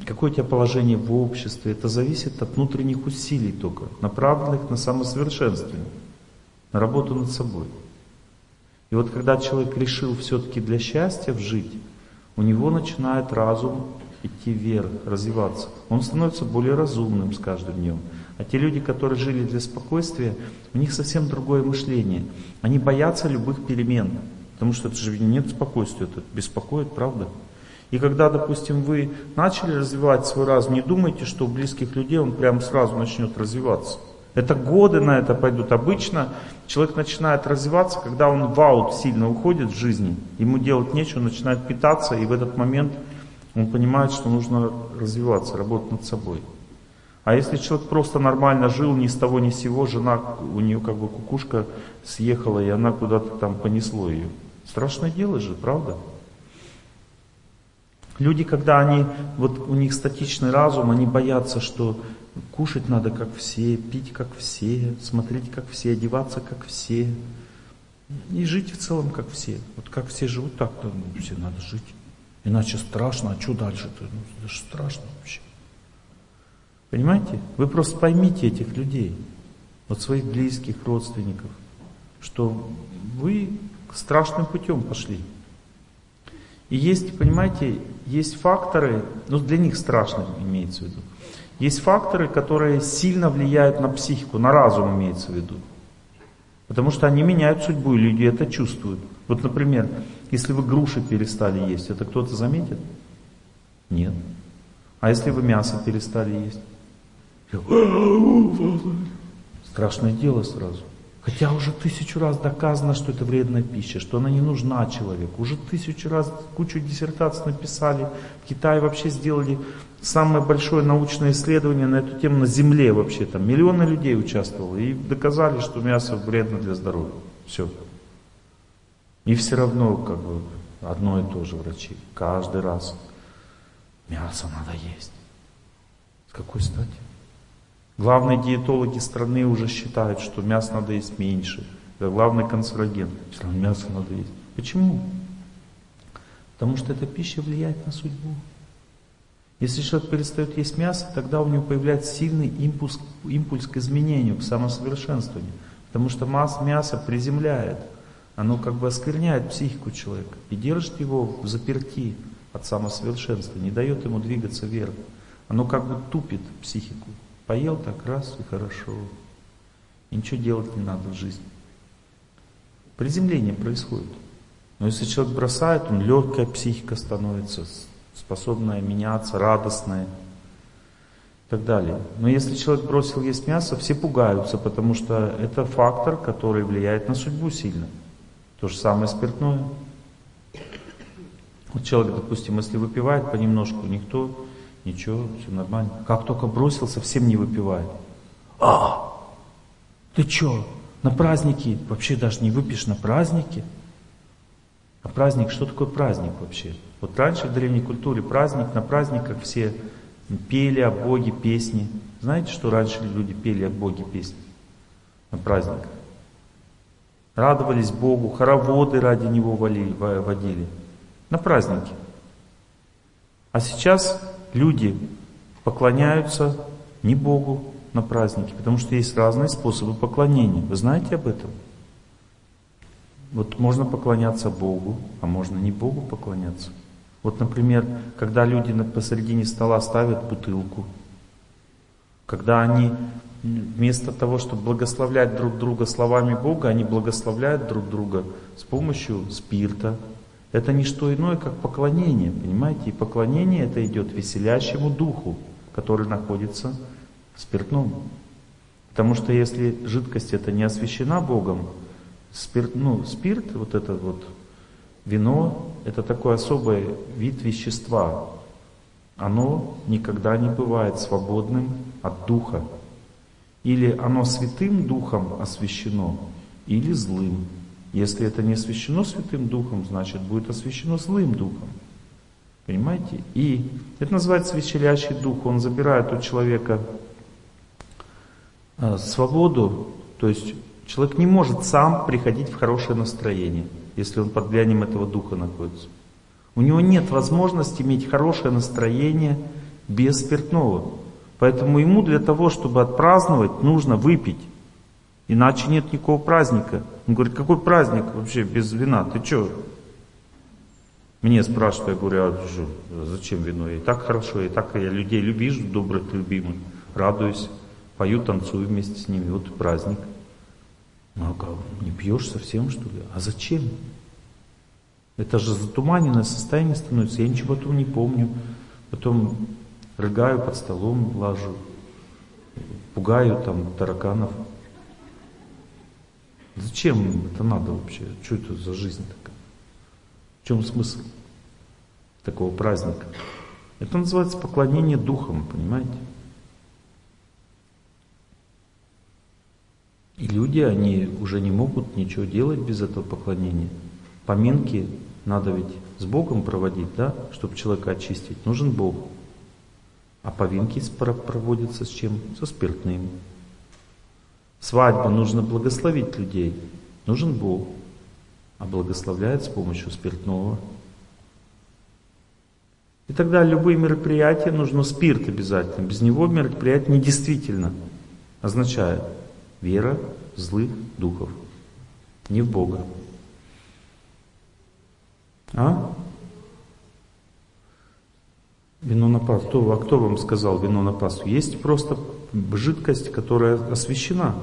какое у тебя положение в обществе. Это зависит от внутренних усилий только, направленных на самосовершенствование, на работу над собой. И вот когда человек решил все-таки для счастья жить, у него начинает разум идти вверх, развиваться. Он становится более разумным с каждым днем. А те люди, которые жили для спокойствия, у них совсем другое мышление. Они боятся любых перемен, потому что это же нет спокойствия, это беспокоит, правда? И когда, допустим, вы начали развивать свой разум, не думайте, что у близких людей он прямо сразу начнет развиваться. Это годы на это пойдут. Обычно человек начинает развиваться, когда он в аут сильно уходит в жизни, ему делать нечего, начинает питаться, и в этот момент он понимает, что нужно развиваться, работать над собой. А если человек просто нормально жил, ни с того ни с сего, жена, у нее как бы кукушка съехала, и она куда-то там понесло ее. Страшное дело же, правда? Люди, когда они, вот у них статичный разум, они боятся, что кушать надо как все, пить как все, смотреть как все, одеваться как все. И жить в целом как все. Вот как все живут, так ну, все надо жить. Иначе страшно, а что дальше-то? Ну, это же страшно вообще. Понимаете? Вы просто поймите этих людей, вот своих близких, родственников, что вы страшным путем пошли. И есть, понимаете, есть факторы, ну для них страшно имеется в виду. Есть факторы, которые сильно влияют на психику, на разум имеется в виду. Потому что они меняют судьбу, и люди это чувствуют. Вот, например, если вы груши перестали есть, это кто-то заметит? Нет. А если вы мясо перестали есть? Страшное дело сразу. Хотя уже тысячу раз доказано, что это вредная пища, что она не нужна человеку. Уже тысячу раз кучу диссертаций написали. В Китае вообще сделали самое большое научное исследование на эту тему на Земле вообще. Там миллионы людей участвовало и доказали, что мясо вредно для здоровья. Все. И все равно как бы одно и то же врачи. Каждый раз мясо надо есть. С какой стати? Главные диетологи страны уже считают, что мясо надо есть меньше. Это главный канцероген. Мясо надо есть. Почему? Потому что эта пища влияет на судьбу. Если человек перестает есть мясо, тогда у него появляется сильный импульс, импульс к изменению, к самосовершенствованию. Потому что мясо приземляет. оно как бы оскверняет психику человека и держит его в заперти от самосовершенства, не дает ему двигаться вверх. Оно как бы тупит психику. Поел так раз и хорошо. И ничего делать не надо в жизни. Приземление происходит. Но если человек бросает, он легкая психика становится, способная меняться, радостная и так далее. Но если человек бросил есть мясо, все пугаются, потому что это фактор, который влияет на судьбу сильно. То же самое спиртное. Вот человек, допустим, если выпивает понемножку, никто, ничего, все нормально. Как только бросил, совсем не выпивает. А, ты что, на праздники вообще даже не выпьешь на праздники? А праздник, что такое праздник вообще? Вот раньше в древней культуре праздник, на праздниках все пели о Боге песни. Знаете, что раньше люди пели о Боге песни на праздниках? Радовались Богу, хороводы ради Него водили. На праздники. А сейчас люди поклоняются не Богу на праздники, потому что есть разные способы поклонения. Вы знаете об этом? Вот можно поклоняться Богу, а можно не Богу поклоняться. Вот, например, когда люди посередине стола ставят бутылку, когда они вместо того, чтобы благословлять друг друга словами Бога, они благословляют друг друга с помощью спирта. Это не что иное, как поклонение, понимаете? И поклонение это идет веселящему духу, который находится в спиртном. Потому что если жидкость это не освящена Богом, спирт, ну, спирт, вот это вот вино, это такой особый вид вещества. Оно никогда не бывает свободным от духа. Или оно святым духом освящено, или злым. Если это не освящено святым духом, значит будет освящено злым духом. Понимаете? И это называется веселящий дух. Он забирает у человека а, свободу, то есть человек не может сам приходить в хорошее настроение, если он под влиянием этого духа находится. У него нет возможности иметь хорошее настроение без спиртного. Поэтому ему для того, чтобы отпраздновать, нужно выпить. Иначе нет никакого праздника. Он говорит, какой праздник вообще без вина? Ты что? Мне спрашивают, я говорю, а зачем вино? И так хорошо, и так я людей вижу, добрых, любимых, радуюсь, пою, танцую вместе с ними. Вот праздник. Ну, а не пьешь совсем, что ли? А зачем? Это же затуманенное состояние становится. Я ничего этого не помню. Потом рыгаю под столом, лажу, пугаю там тараканов. Зачем это надо вообще? Что это за жизнь такая? В чем смысл такого праздника? Это называется поклонение духом, понимаете? И люди, они уже не могут ничего делать без этого поклонения. Поминки надо ведь с Богом проводить, да, чтобы человека очистить. Нужен Бог. А повинки проводятся с чем? Со спиртным. Свадьба нужно благословить людей. Нужен Бог. А благословляет с помощью спиртного. И тогда любые мероприятия нужно спирт обязательно. Без него мероприятие недействительно. Означает вера злых духов. Не в Бога. А? Вино на Пасху. А кто вам сказал вино на Пасху? Есть просто жидкость, которая освящена.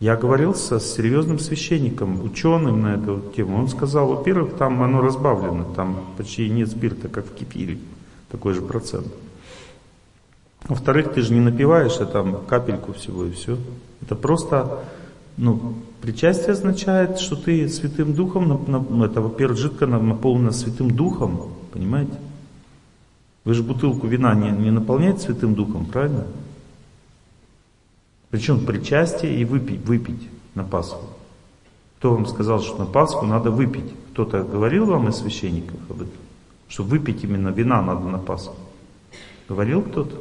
Я говорил со серьезным священником, ученым на эту тему. Он сказал, во-первых, там оно разбавлено, там почти нет спирта, как в кипире, такой же процент. Во-вторых, ты же не напиваешь, а там капельку всего и все. Это просто, ну, причастие означает, что ты Святым Духом, ну, это, во-первых, жидко наполнено Святым Духом, понимаете? Вы же бутылку вина не, не наполняете Святым Духом, правильно? Причем причастие и выпить, выпить на Пасху. Кто вам сказал, что на Пасху надо выпить? Кто-то говорил вам из священников об этом? Что выпить именно вина надо на Пасху? Говорил кто-то?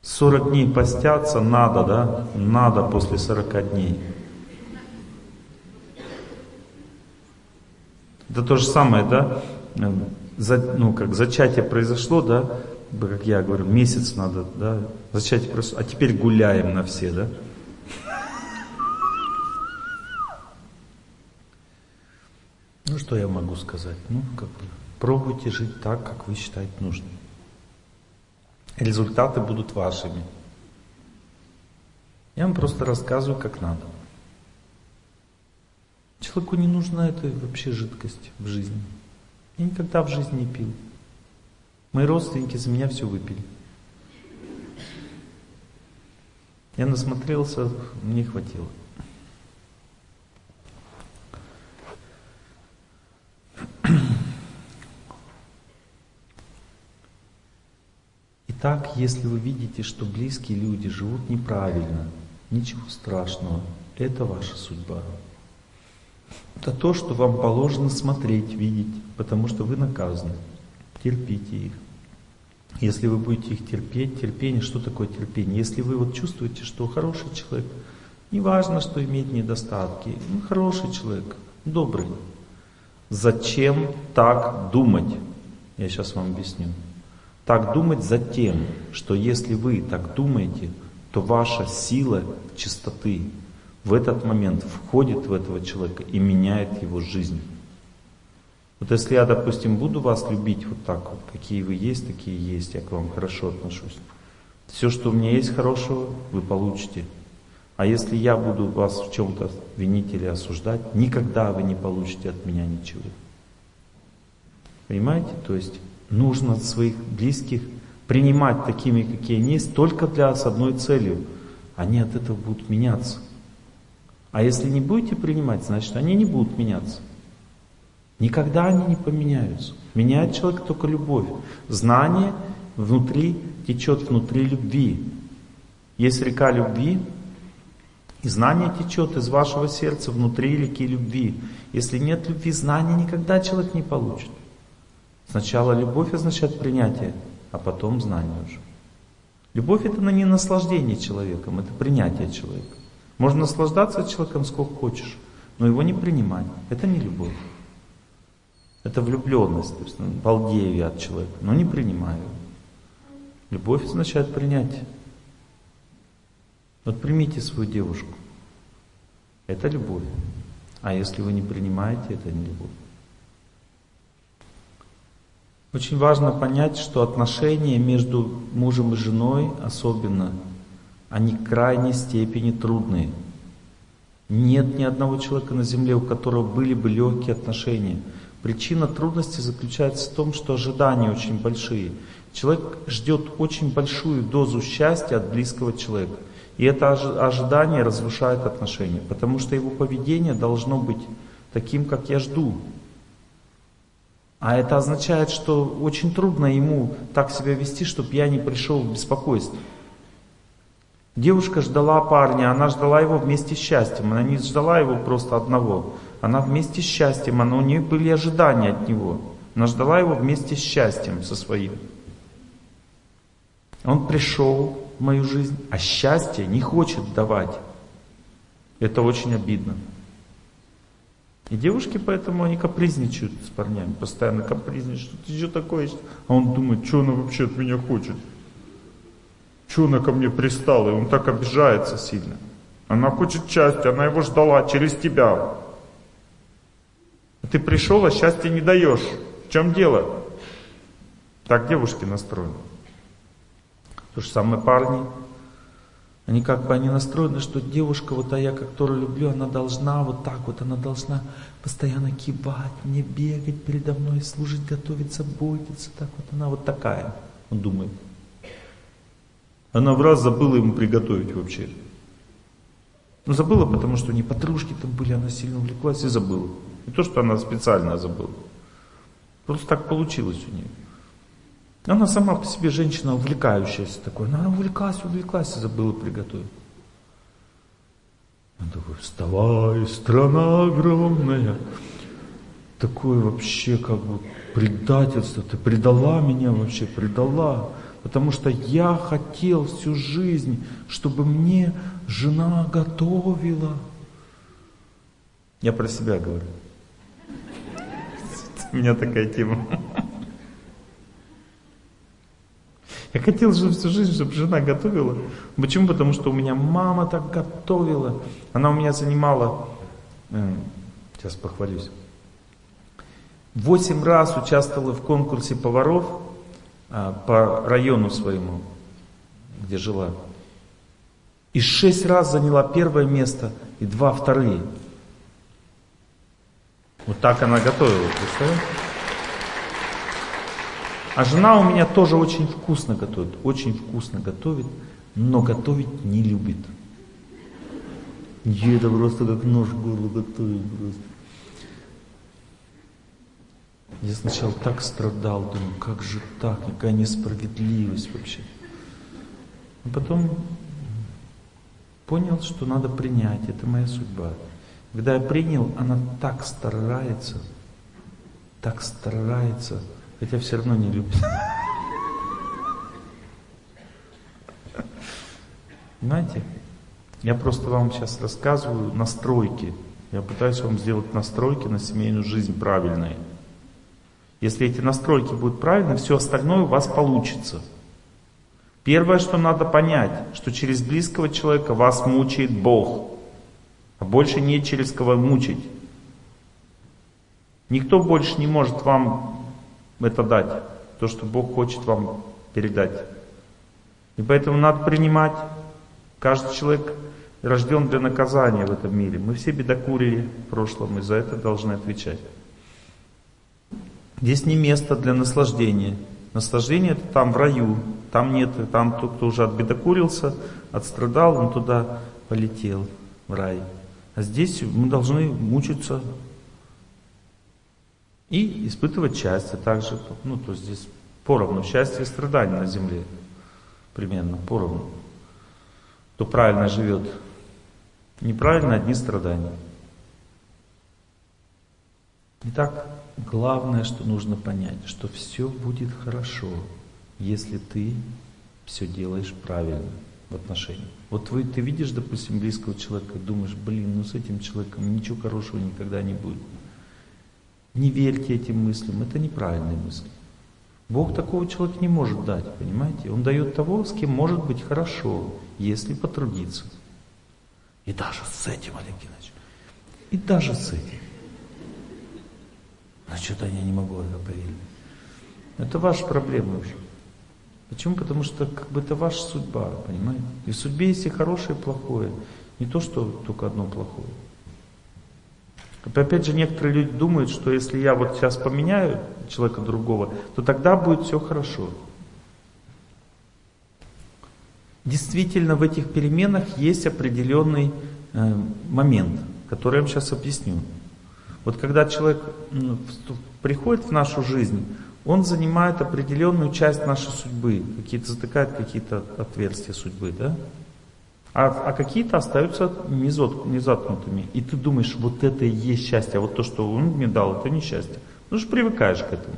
40 дней постятся надо, да? Надо после 40 дней. Это то же самое, да? за, ну, как зачатие произошло, да, бы, как я говорю, месяц надо, да, зачать просто, а теперь гуляем на все, да? Ну, что я могу сказать? Ну, как бы, пробуйте жить так, как вы считаете нужным. Результаты будут вашими. Я вам просто рассказываю, как надо. Человеку не нужна эта вообще жидкость в жизни. Я никогда в жизни не пил. Мои родственники за меня все выпили. Я насмотрелся, мне хватило. Итак, если вы видите, что близкие люди живут неправильно, ничего страшного, это ваша судьба. Это то, что вам положено смотреть, видеть, потому что вы наказаны. Терпите их. Если вы будете их терпеть, терпение, что такое терпение? Если вы вот чувствуете, что хороший человек, не важно, что имеет недостатки, ну, хороший человек, добрый. Зачем так думать? Я сейчас вам объясню. Так думать за тем, что если вы так думаете, то ваша сила чистоты в этот момент входит в этого человека и меняет его жизнь. Вот если я, допустим, буду вас любить вот так вот, какие вы есть, такие есть, я к вам хорошо отношусь. Все, что у меня есть хорошего, вы получите. А если я буду вас в чем-то винить или осуждать, никогда вы не получите от меня ничего. Понимаете? То есть нужно своих близких принимать такими, какие они есть, только для, с одной целью. Они от этого будут меняться. А если не будете принимать, значит они не будут меняться. Никогда они не поменяются. Меняет человек только любовь. Знание внутри течет внутри любви. Есть река любви, и знание течет из вашего сердца внутри реки любви. Если нет любви, знания никогда человек не получит. Сначала любовь означает принятие, а потом знание уже. Любовь это не наслаждение человеком, это принятие человека. Можно наслаждаться человеком сколько хочешь, но его не принимать. Это не любовь. Это влюбленность, то есть ну, балдею я от человека, но не принимаю. Любовь означает принятие. Вот примите свою девушку. Это любовь. А если вы не принимаете, это не любовь. Очень важно понять, что отношения между мужем и женой особенно, они крайней степени трудные. Нет ни одного человека на земле, у которого были бы легкие отношения. Причина трудности заключается в том, что ожидания очень большие. Человек ждет очень большую дозу счастья от близкого человека. И это ожидание разрушает отношения, потому что его поведение должно быть таким, как я жду. А это означает, что очень трудно ему так себя вести, чтобы я не пришел в беспокойство. Девушка ждала парня, она ждала его вместе с счастьем, она не ждала его просто одного. Она вместе с счастьем, она, у нее были ожидания от него. Она ждала его вместе с счастьем со своим. Он пришел в мою жизнь, а счастье не хочет давать. Это очень обидно. И девушки поэтому они капризничают с парнями, постоянно капризничают, что ты что такое? А он думает, что она вообще от меня хочет? Что она ко мне пристала? И он так обижается сильно. Она хочет счастья, она его ждала через тебя. Ты пришел, а счастья не даешь. В чем дело? Так девушки настроены. То же самое парни. Они как бы они настроены, что девушка, вот а я, которую люблю, она должна вот так вот, она должна постоянно кивать, мне бегать передо мной, служить, готовить, заботиться. Так вот она вот такая, он думает. Она в раз забыла ему приготовить вообще. Ну забыла, потому что не подружки там были, она сильно увлеклась и забыла. Не то, что она специально забыла. Просто так получилось у нее. Она сама по себе женщина увлекающаяся такой. Она увлеклась, увлеклась и забыла приготовить. Он такой, вставай, страна огромная. Такое вообще как бы предательство. Ты предала меня вообще, предала. Потому что я хотел всю жизнь, чтобы мне жена готовила. Я про себя говорю. У меня такая тема. Я хотел же всю жизнь, чтобы жена готовила. Почему? Потому что у меня мама так готовила. Она у меня занимала, э, сейчас похвалюсь, Восемь раз участвовала в конкурсе поваров а, по району своему, где жила. И шесть раз заняла первое место и два вторые. Вот так она готовила, представляете? А жена у меня тоже очень вкусно готовит, очень вкусно готовит, но готовить не любит. Ей это просто как нож в горло готовит просто. Я сначала так страдал, думаю, как же так, какая несправедливость вообще. А потом понял, что надо принять, это моя судьба. Когда я принял, она так старается, так старается, хотя все равно не любит. Понимаете? Я просто вам сейчас рассказываю настройки. Я пытаюсь вам сделать настройки на семейную жизнь правильные. Если эти настройки будут правильны, все остальное у вас получится. Первое, что надо понять, что через близкого человека вас мучает Бог, больше нет через кого мучить. Никто больше не может вам это дать, то, что Бог хочет вам передать. И поэтому надо принимать. Каждый человек рожден для наказания в этом мире. Мы все бедокурили в прошлом, и за это должны отвечать. Здесь не место для наслаждения. Наслаждение это там, в раю. Там нет, там тот, кто уже отбедокурился, отстрадал, он туда полетел, в рай. А здесь мы должны мучиться и испытывать счастье также. Ну, то есть здесь поровну счастье и страдания на земле. Примерно поровну. Кто правильно живет. Неправильно одни страдания. Итак, главное, что нужно понять, что все будет хорошо, если ты все делаешь правильно в отношениях. Вот вы, ты видишь, допустим, близкого человека, думаешь, блин, ну с этим человеком ничего хорошего никогда не будет. Не верьте этим мыслям, это неправильные мысли. Бог такого человека не может дать, понимаете? Он дает того, с кем может быть хорошо, если потрудиться. И даже с этим, Олег Геннадьевич, и даже с этим. Что-то я не могу это поверить. Это ваша проблема уже. Почему? Потому что как бы это ваша судьба, понимаете? И в судьбе есть и хорошее, и плохое. Не то, что только одно плохое. Опять же, некоторые люди думают, что если я вот сейчас поменяю человека другого, то тогда будет все хорошо. Действительно, в этих переменах есть определенный э, момент, который я вам сейчас объясню. Вот когда человек приходит в нашу жизнь, он занимает определенную часть нашей судьбы, какие-то затыкает какие-то отверстия судьбы, да? А, а какие-то остаются незаткнутыми. И ты думаешь, вот это и есть счастье, а вот то, что он мне дал, это не счастье. Ну же привыкаешь к этому.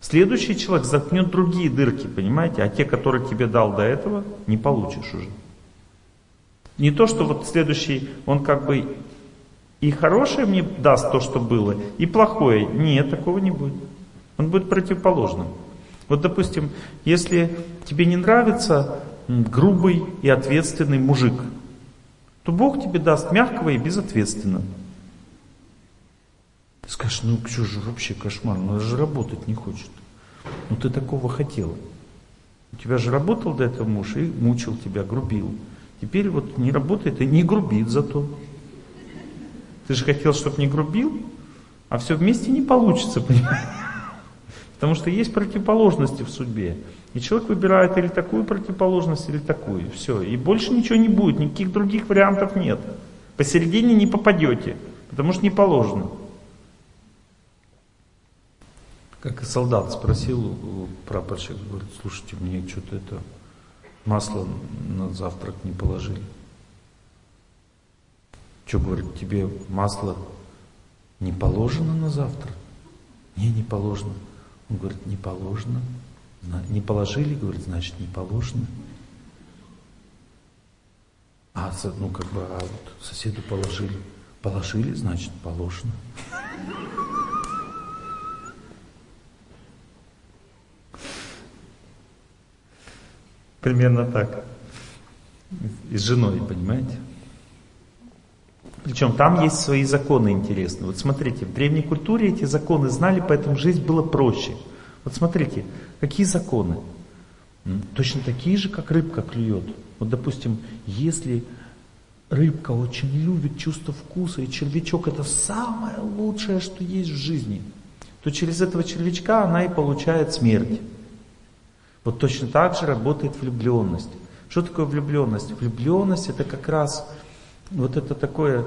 Следующий человек заткнет другие дырки, понимаете? А те, которые тебе дал до этого, не получишь уже. Не то, что вот следующий, он как бы и хорошее мне даст то, что было, и плохое. Нет, такого не будет. Он будет противоположным. Вот, допустим, если тебе не нравится грубый и ответственный мужик, то Бог тебе даст мягкого и безответственного. Ты скажешь, ну что же вообще кошмар, ну же работать не хочет. Ну ты такого хотел. У тебя же работал до этого муж и мучил тебя, грубил. Теперь вот не работает и не грубит зато. Ты же хотел, чтобы не грубил, а все вместе не получится, понимаешь? Потому что есть противоположности в судьбе. И человек выбирает или такую противоположность, или такую. Все. И больше ничего не будет, никаких других вариантов нет. Посередине не попадете, потому что не положено. Как и солдат спросил прапорщик, говорит, слушайте, мне что-то это масло на завтрак не положили. Что, говорит, тебе масло не положено на завтра? Не, не положено. Он говорит, не положено. Не положили, говорит, значит, не положено. А, ну, как бы, а вот соседу положили. Положили, значит, положено. Примерно так. И с женой, понимаете? Причем там есть свои законы интересные. Вот смотрите, в древней культуре эти законы знали, поэтому жизнь была проще. Вот смотрите, какие законы? Точно такие же, как рыбка клюет. Вот, допустим, если рыбка очень любит чувство вкуса, и червячок это самое лучшее, что есть в жизни, то через этого червячка она и получает смерть. Вот точно так же работает влюбленность. Что такое влюбленность? Влюбленность это как раз вот это такое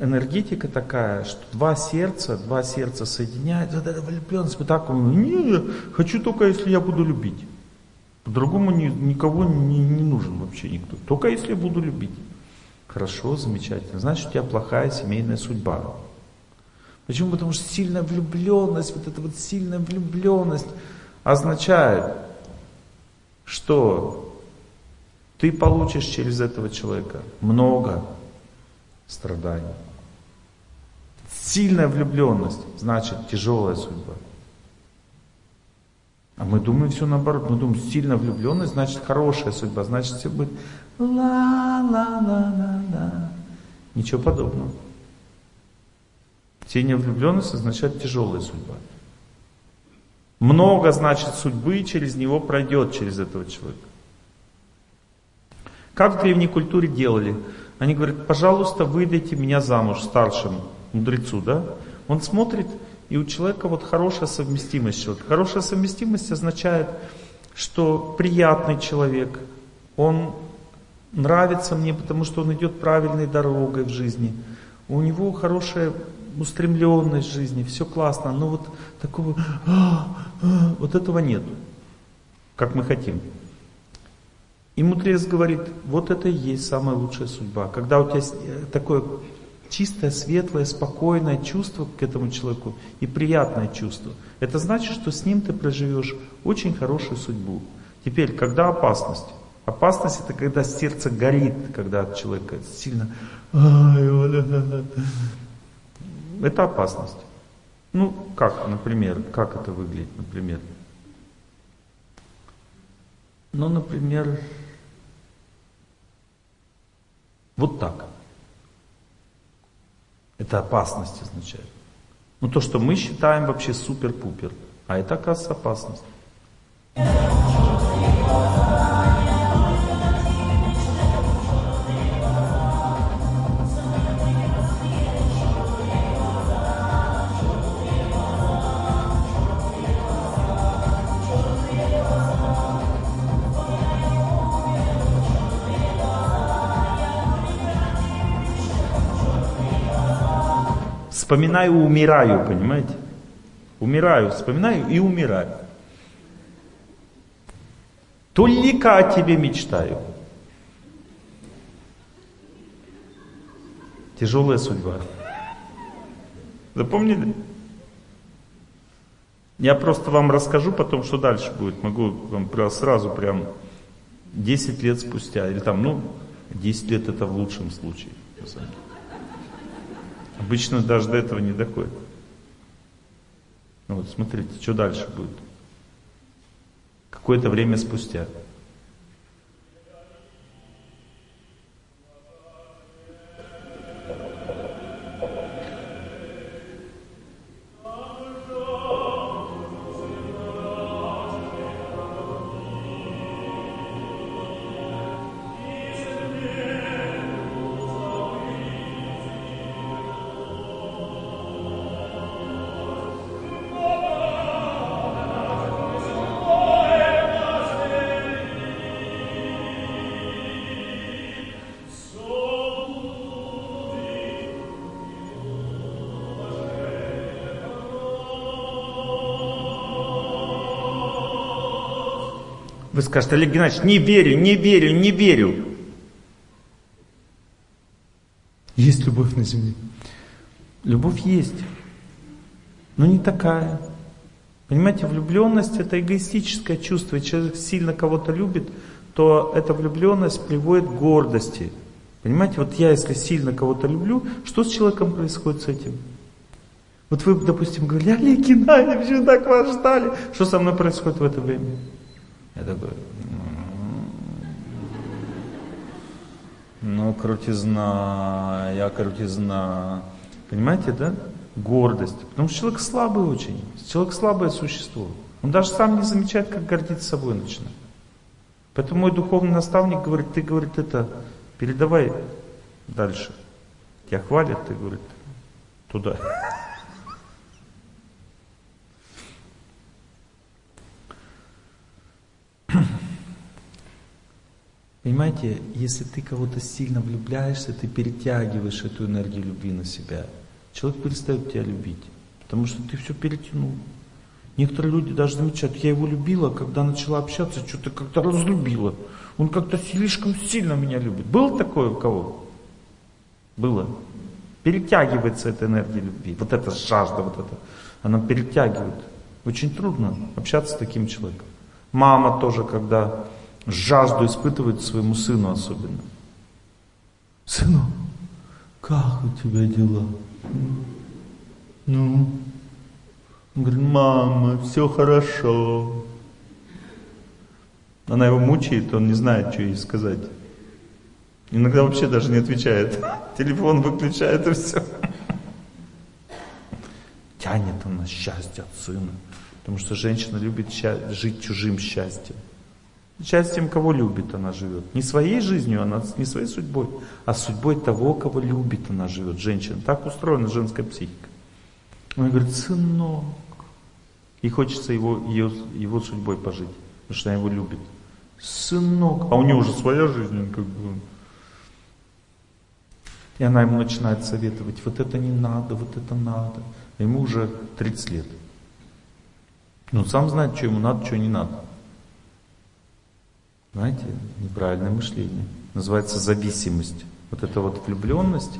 энергетика такая, что два сердца, два сердца соединяют, вот эта влюбленность, вот так он, не, хочу только если я буду любить. По-другому ни, никого не, не нужен вообще никто. Только если я буду любить. Хорошо, замечательно. Значит, у тебя плохая семейная судьба. Почему? Потому что сильная влюбленность, вот эта вот сильная влюбленность означает, что ты получишь через этого человека много страданий. Сильная влюбленность значит тяжелая судьба. А мы думаем все наоборот. Мы думаем, сильно влюбленность значит хорошая судьба, значит все будет ла-ла-ла-ла-ла. Ничего подобного. Сильная влюбленность означает тяжелая судьба. Много значит судьбы через него пройдет, через этого человека. Как в древней культуре делали? Они говорят, пожалуйста, выдайте меня замуж старшему мудрецу, да? Он смотрит, и у человека вот хорошая совместимость. Человека. Хорошая совместимость означает, что приятный человек, он нравится мне, потому что он идет правильной дорогой в жизни. У него хорошая устремленность в жизни, все классно, но вот такого, вот этого нет, как мы хотим. И мудрец говорит, вот это и есть самая лучшая судьба. Когда у тебя э, такое чистое, светлое, спокойное чувство к этому человеку и приятное чувство. Это значит, что с ним ты проживешь очень хорошую судьбу. Теперь, когда опасность? Опасность это когда сердце горит, когда от человека сильно... Это опасность. Ну, как, например, как это выглядит, например? Ну, например, вот так. Это опасность означает. Ну то, что мы считаем вообще супер-пупер. А это, оказывается, опасность. Вспоминаю, умираю, понимаете? Умираю, вспоминаю и умираю. Только о тебе мечтаю. Тяжелая судьба. Запомнили? Я просто вам расскажу потом, что дальше будет. Могу вам сразу прям 10 лет спустя. Или там, ну, 10 лет это в лучшем случае. Обычно даже до этого не доходит. Вот смотрите, что дальше будет. Какое-то время спустя. Вы скажете, Олег Геннадьевич, не верю, не верю, не верю. Есть любовь на земле. Любовь есть, но не такая. Понимаете, влюбленность это эгоистическое чувство. Если человек сильно кого-то любит, то эта влюбленность приводит к гордости. Понимаете, вот я если сильно кого-то люблю, что с человеком происходит с этим? Вот вы, допустим, говорили, Олег Геннадьевич, так вас ждали. Что со мной происходит в это время? Я такой, Ну, крутизна, я крутизна. Понимаете, да? Гордость. Потому что человек слабый очень. Человек слабое существо. Он даже сам не замечает, как гордиться собой начинает. Поэтому мой духовный наставник говорит, ты, говорит, это, передавай дальше. Тебя хвалят, ты, говорит, туда. Понимаете, если ты кого-то сильно влюбляешься, ты перетягиваешь эту энергию любви на себя. Человек перестает тебя любить, потому что ты все перетянул. Некоторые люди даже замечают, я его любила, когда начала общаться, что-то как-то разлюбила. Он как-то слишком сильно меня любит. Было такое у кого? Было. Перетягивается эта энергия любви. Вот эта жажда, вот эта, она перетягивает. Очень трудно общаться с таким человеком. Мама тоже, когда жажду испытывает своему сыну особенно. Сыну, как у тебя дела? Ну, он говорит, мама, все хорошо. Она его мучает, он не знает, что ей сказать. Иногда вообще даже не отвечает. Телефон выключает и все. Тянет он на счастье от сына. Потому что женщина любит жить чужим счастьем. Счастьем кого любит она живет. Не своей жизнью, она не своей судьбой, а судьбой того, кого любит она живет. Женщина. Так устроена женская психика. Он говорит, сынок. И хочется его, ее, его судьбой пожить, потому что она его любит. Сынок. А у нее уже своя жизнь, как бы. И она ему начинает советовать, вот это не надо, вот это надо. А ему уже 30 лет. Но он сам знает, что ему надо, что не надо. Знаете, неправильное мышление. Называется зависимость. Вот эта вот влюбленность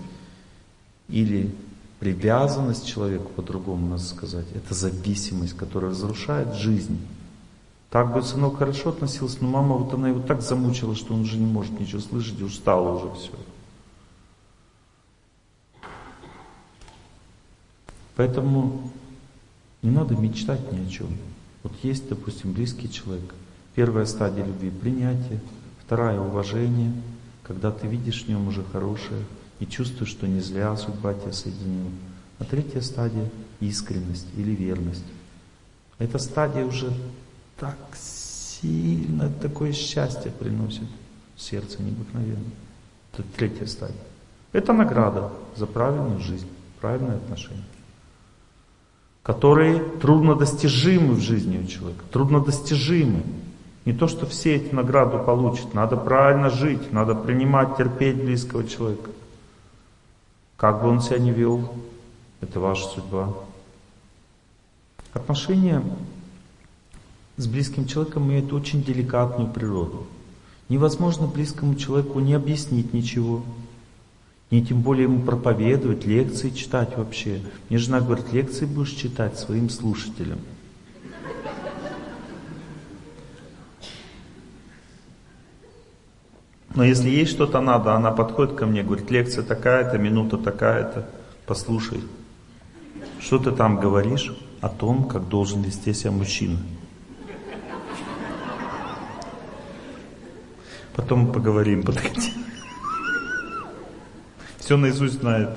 или привязанность человеку, по-другому надо сказать, это зависимость, которая разрушает жизнь. Так бы сынок хорошо относился, но мама вот она его так замучила, что он уже не может ничего слышать, и устал уже все. Поэтому не надо мечтать ни о чем. Вот есть, допустим, близкий человек – Первая стадия любви – принятие. Вторая – уважение, когда ты видишь в нем уже хорошее и чувствуешь, что не зря судьба тебя соединила. А третья стадия – искренность или верность. Эта стадия уже так сильно такое счастье приносит в сердце необыкновенно. Это третья стадия. Это награда за правильную жизнь, правильное отношение которые труднодостижимы в жизни у человека, труднодостижимы. Не то, что все эти награды получат. Надо правильно жить, надо принимать, терпеть близкого человека. Как бы он себя ни вел, это ваша судьба. Отношения с близким человеком имеют очень деликатную природу. Невозможно близкому человеку не объяснить ничего, не тем более ему проповедовать, лекции читать вообще. Мне жена говорит, лекции будешь читать своим слушателям. Но если ей что-то надо, она подходит ко мне, говорит, лекция такая-то, минута такая-то, послушай. Что ты там говоришь о том, как должен вести себя мужчина? Потом поговорим, подойди. Все наизусть знает.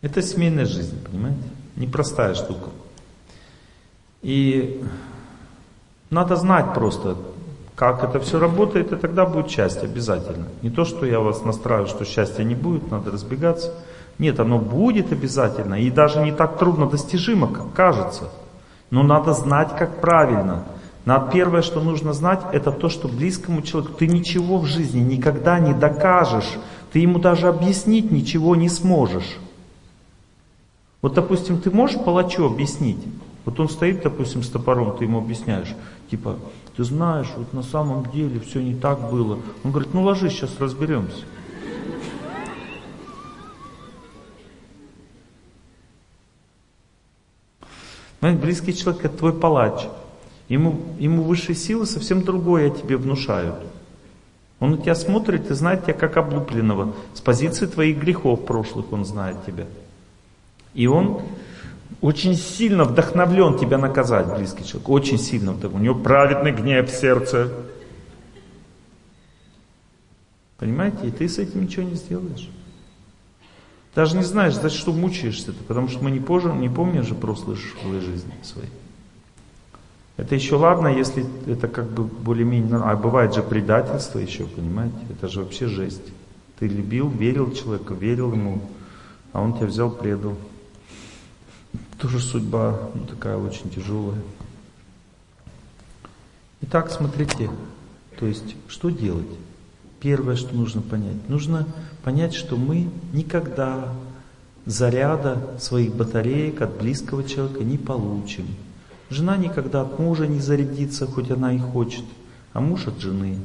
Это семейная жизнь, понимаете? Непростая штука. И надо знать просто, как это все работает, и тогда будет счастье обязательно. Не то, что я вас настраиваю, что счастья не будет, надо разбегаться. Нет, оно будет обязательно, и даже не так трудно достижимо, как кажется. Но надо знать, как правильно. Надо первое, что нужно знать, это то, что близкому человеку ты ничего в жизни никогда не докажешь. Ты ему даже объяснить ничего не сможешь. Вот, допустим, ты можешь палачу объяснить, вот он стоит, допустим, с топором, ты ему объясняешь, типа, ты знаешь, вот на самом деле все не так было. Он говорит, ну ложись, сейчас разберемся. Понимаете, близкий человек это твой палач. Ему, ему высшие силы совсем другое тебе внушают. Он на тебя смотрит и знает тебя как облупленного. С позиции твоих грехов прошлых он знает тебя. И он очень сильно вдохновлен тебя наказать, близкий человек. Очень сильно. У него праведный гнев в сердце. Понимаете? И ты с этим ничего не сделаешь. Даже не знаешь, за что мучаешься-то, потому что мы не, позже, не помним же прошлые жизни свои. Это еще ладно, если это как бы более-менее... А бывает же предательство еще, понимаете? Это же вообще жесть. Ты любил, верил человеку, верил ему, а он тебя взял, предал. Тоже судьба ну, такая очень тяжелая. Итак, смотрите, то есть, что делать? Первое, что нужно понять. Нужно понять, что мы никогда заряда своих батареек от близкого человека не получим. Жена никогда от мужа не зарядится, хоть она и хочет, а муж от жены.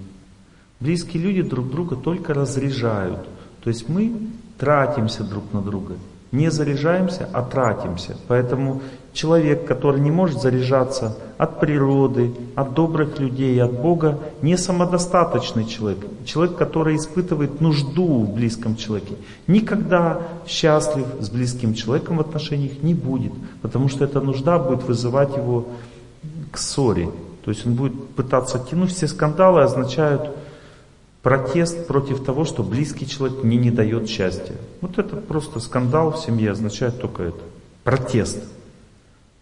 Близкие люди друг друга только разряжают. То есть мы тратимся друг на друга. Не заряжаемся, а тратимся. Поэтому человек, который не может заряжаться от природы, от добрых людей, от Бога, не самодостаточный человек. Человек, который испытывает нужду в близком человеке, никогда счастлив с близким человеком в отношениях не будет. Потому что эта нужда будет вызывать его к ссоре. То есть он будет пытаться тянуть. Все скандалы означают Протест против того, что близкий человек мне не дает счастья. Вот это просто скандал в семье означает только это. Протест.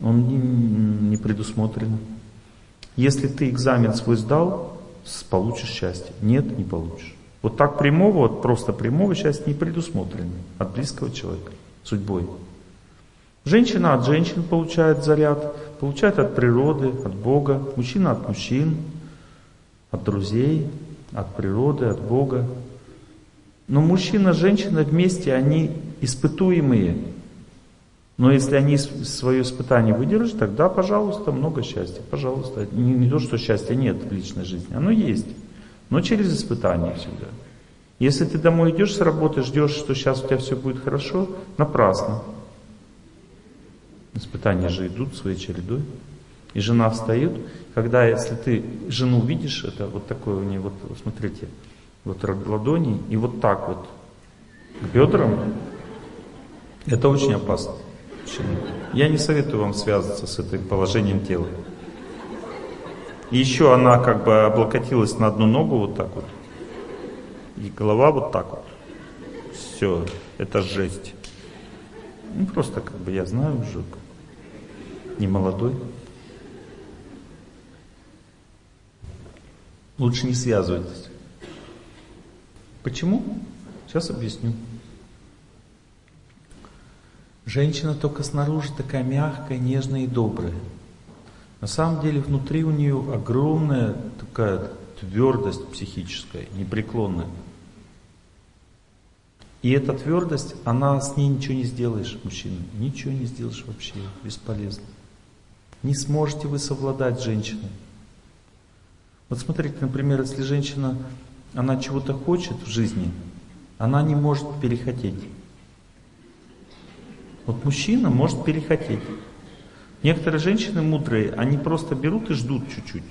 Он не, не предусмотрен. Если ты экзамен свой сдал, получишь счастье. Нет, не получишь. Вот так прямого, вот просто прямого счастья не предусмотрено от близкого человека, судьбой. Женщина от женщин получает заряд, получает от природы, от Бога, мужчина от мужчин, от друзей, от природы, от Бога. Но мужчина женщина вместе, они испытуемые. Но если они свое испытание выдержат, тогда, пожалуйста, много счастья. Пожалуйста. Не, не то, что счастья нет в личной жизни, оно есть. Но через испытание всегда. Если ты домой идешь с работы, ждешь, что сейчас у тебя все будет хорошо, напрасно. Испытания же идут своей чередой. И жена встает, когда, если ты жену видишь, это вот такое у нее, вот смотрите, вот ладони, и вот так вот к бедрам, это очень опасно. Я не советую вам связываться с этим положением тела. И еще она как бы облокотилась на одну ногу вот так вот. И голова вот так вот. Все, это жесть. Ну просто как бы я знаю уже, не молодой. Лучше не связывайтесь. Почему? Сейчас объясню. Женщина только снаружи такая мягкая, нежная и добрая. На самом деле внутри у нее огромная такая твердость психическая, непреклонная. И эта твердость, она с ней ничего не сделаешь, мужчина. Ничего не сделаешь вообще, бесполезно. Не сможете вы совладать с женщиной. Вот смотрите, например, если женщина, она чего-то хочет в жизни, она не может перехотеть. Вот мужчина может перехотеть. Некоторые женщины мудрые, они просто берут и ждут чуть-чуть.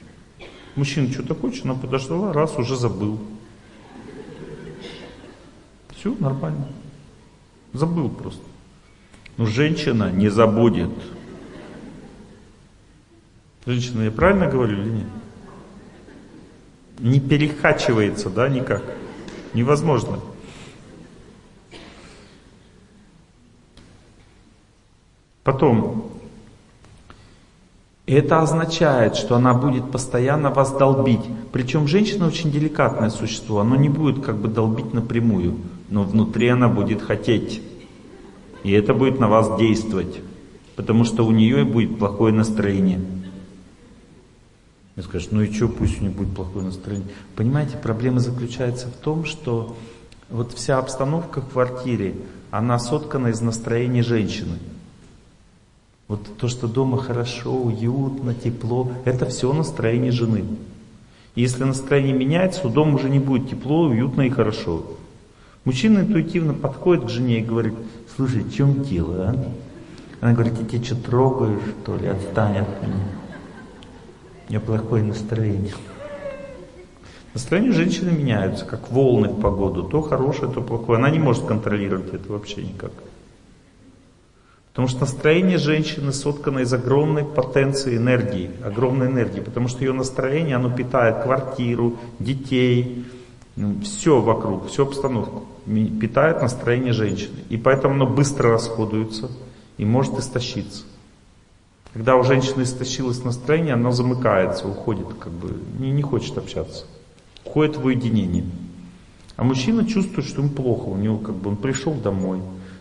Мужчина что-то хочет, она подошла, раз, уже забыл. Все нормально. Забыл просто. Но женщина не забудет. Женщина, я правильно говорю или нет? Не перехачивается, да, никак. Невозможно. Потом, это означает, что она будет постоянно вас долбить. Причем женщина очень деликатное существо, оно не будет как бы долбить напрямую, но внутри она будет хотеть. И это будет на вас действовать, потому что у нее будет плохое настроение. И скажешь, ну и что, пусть у них будет плохое настроение. Понимаете, проблема заключается в том, что вот вся обстановка в квартире, она соткана из настроения женщины. Вот то, что дома хорошо, уютно, тепло, это все настроение жены. И если настроение меняется, у дома уже не будет тепло, уютно и хорошо. Мужчина интуитивно подходит к жене и говорит, слушай, в чем дело, а? Она говорит, я тебя что, трогаю, что ли, отстань от меня. У плохое настроение. Настроение женщины меняются, как волны в погоду. То хорошее, то плохое. Она не может контролировать это вообще никак. Потому что настроение женщины соткано из огромной потенции энергии, огромной энергии, потому что ее настроение, оно питает квартиру, детей, ну, все вокруг, всю обстановку, питает настроение женщины. И поэтому оно быстро расходуется и может истощиться. Когда у женщины истощилось настроение, она замыкается, уходит, как бы не, не хочет общаться. Уходит в уединение. А мужчина чувствует, что ему плохо, у него как бы он пришел домой,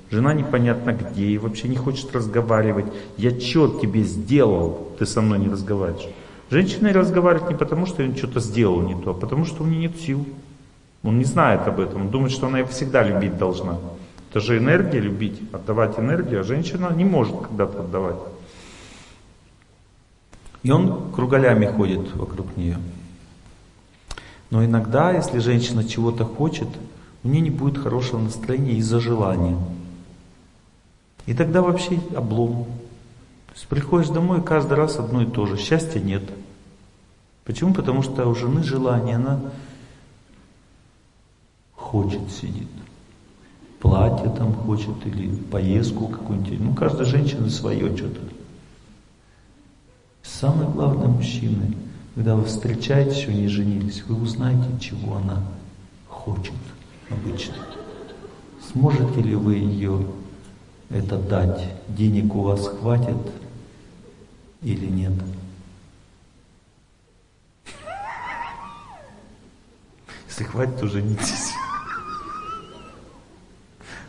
жена непонятно где и вообще не хочет разговаривать. Я что тебе сделал, ты со мной не разговариваешь. Женщина разговаривает не потому, что он что-то сделал не то, а потому что у нее нет сил. Он не знает об этом, он думает, что она его всегда любить должна. Это же энергия любить, отдавать энергию, а женщина не может когда-то отдавать. И он кругалями ходит вокруг нее. Но иногда, если женщина чего-то хочет, у нее не будет хорошего настроения из-за желания. И тогда вообще облом. То есть приходишь домой, и каждый раз одно и то же. Счастья нет. Почему? Потому что у жены желание, она хочет сидит. Платье там хочет или поездку какую-нибудь. Ну, каждая женщина свое что-то. Самое главное, мужчины, когда вы встречаетесь, еще не женились, вы узнаете, чего она хочет обычно. Сможете ли вы ее это дать? Денег у вас хватит или нет? Если хватит, то женитесь.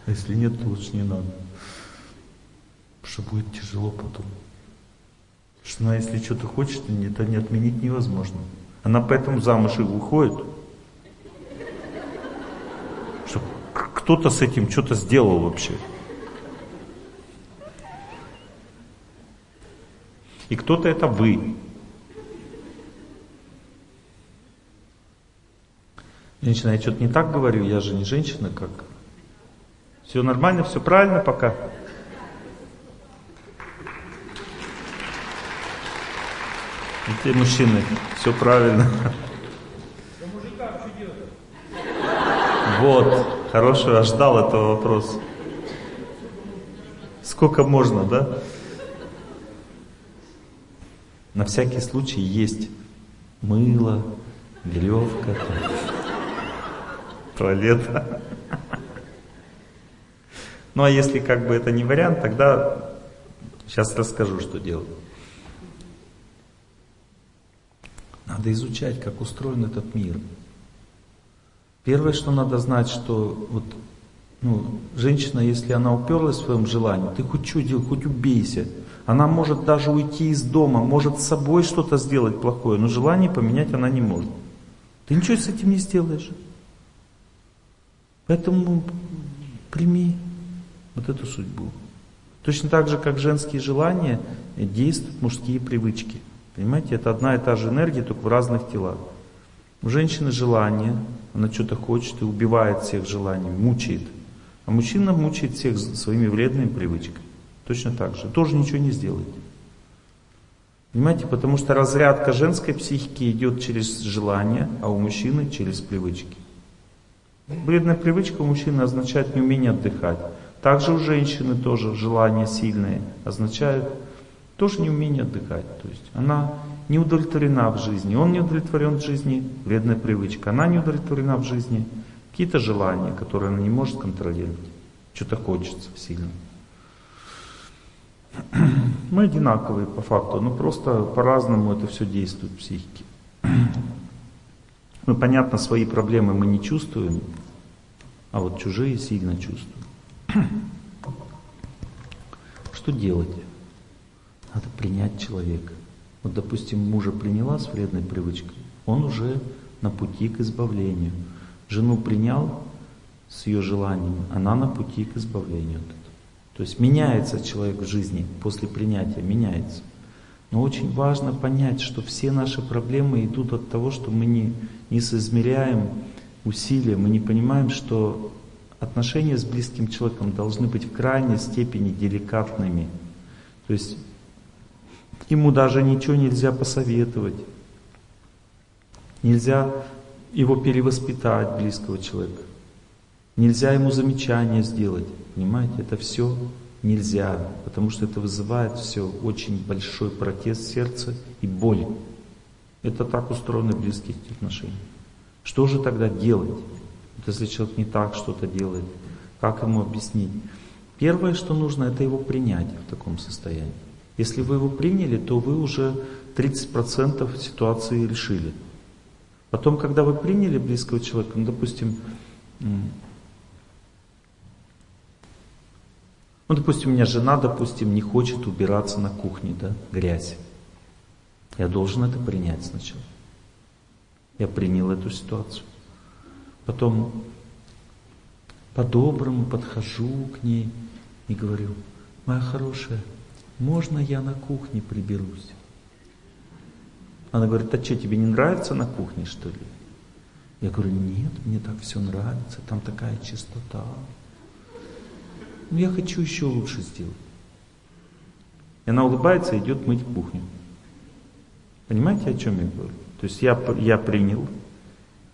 А если нет, то лучше не надо. Потому что будет тяжело потом. Что она, если что-то хочет, это не отменить невозможно. Она поэтому замуж и выходит. Что кто-то с этим что-то сделал вообще. И кто-то это вы. Женщина, я что-то не так говорю, я же не женщина, как. Все нормально, все правильно пока. И те мужчины, все правильно. Вот, хороший, я ждал этого вопроса. Сколько можно, да? На всякий случай есть мыло, веревка, туалет. Ну а если как бы это не вариант, тогда сейчас расскажу, что делать. Надо изучать, как устроен этот мир. Первое, что надо знать, что вот, ну, женщина, если она уперлась в своем желании, ты хоть что делай, хоть убейся. Она может даже уйти из дома, может с собой что-то сделать плохое, но желание поменять она не может. Ты ничего с этим не сделаешь. Поэтому прими вот эту судьбу. Точно так же, как женские желания, действуют мужские привычки. Понимаете, это одна и та же энергия, только в разных телах. У женщины желание, она что-то хочет и убивает всех желаний, мучает. А мужчина мучает всех своими вредными привычками. Точно так же. Тоже ничего не сделает. Понимаете, потому что разрядка женской психики идет через желание, а у мужчины через привычки. Вредная привычка у мужчины означает неумение отдыхать. Также у женщины тоже желание сильное означает тоже неумение отдыхать. То есть она не удовлетворена в жизни, он не удовлетворен в жизни, вредная привычка. Она не удовлетворена в жизни, какие-то желания, которые она не может контролировать. Что-то хочется сильно. Мы одинаковые по факту, но просто по-разному это все действует в психике. Мы, понятно, свои проблемы мы не чувствуем, а вот чужие сильно чувствуем. Что делать? Надо принять человека. Вот, допустим, мужа приняла с вредной привычкой, он уже на пути к избавлению. Жену принял с ее желанием, она на пути к избавлению. То есть меняется человек в жизни после принятия, меняется. Но очень важно понять, что все наши проблемы идут от того, что мы не, не соизмеряем усилия, мы не понимаем, что отношения с близким человеком должны быть в крайней степени деликатными. То есть ему даже ничего нельзя посоветовать. Нельзя его перевоспитать, близкого человека. Нельзя ему замечания сделать. Понимаете, это все Нельзя, потому что это вызывает все очень большой протест сердца и боль. Это так устроены близкие отношения. Что же тогда делать? Вот если человек не так что-то делает, как ему объяснить? Первое, что нужно, это его принять в таком состоянии. Если вы его приняли, то вы уже 30% ситуации решили. Потом, когда вы приняли близкого человека, ну, допустим, ну, допустим, у меня жена, допустим, не хочет убираться на кухне, да, грязь. Я должен это принять сначала. Я принял эту ситуацию. Потом по-доброму подхожу к ней и говорю, моя хорошая, можно я на кухне приберусь? Она говорит, а что, тебе не нравится на кухне, что ли? Я говорю, нет, мне так все нравится, там такая чистота. Ну, я хочу еще лучше сделать. И она улыбается и идет мыть кухню. Понимаете, о чем я говорю? То есть я, я принял,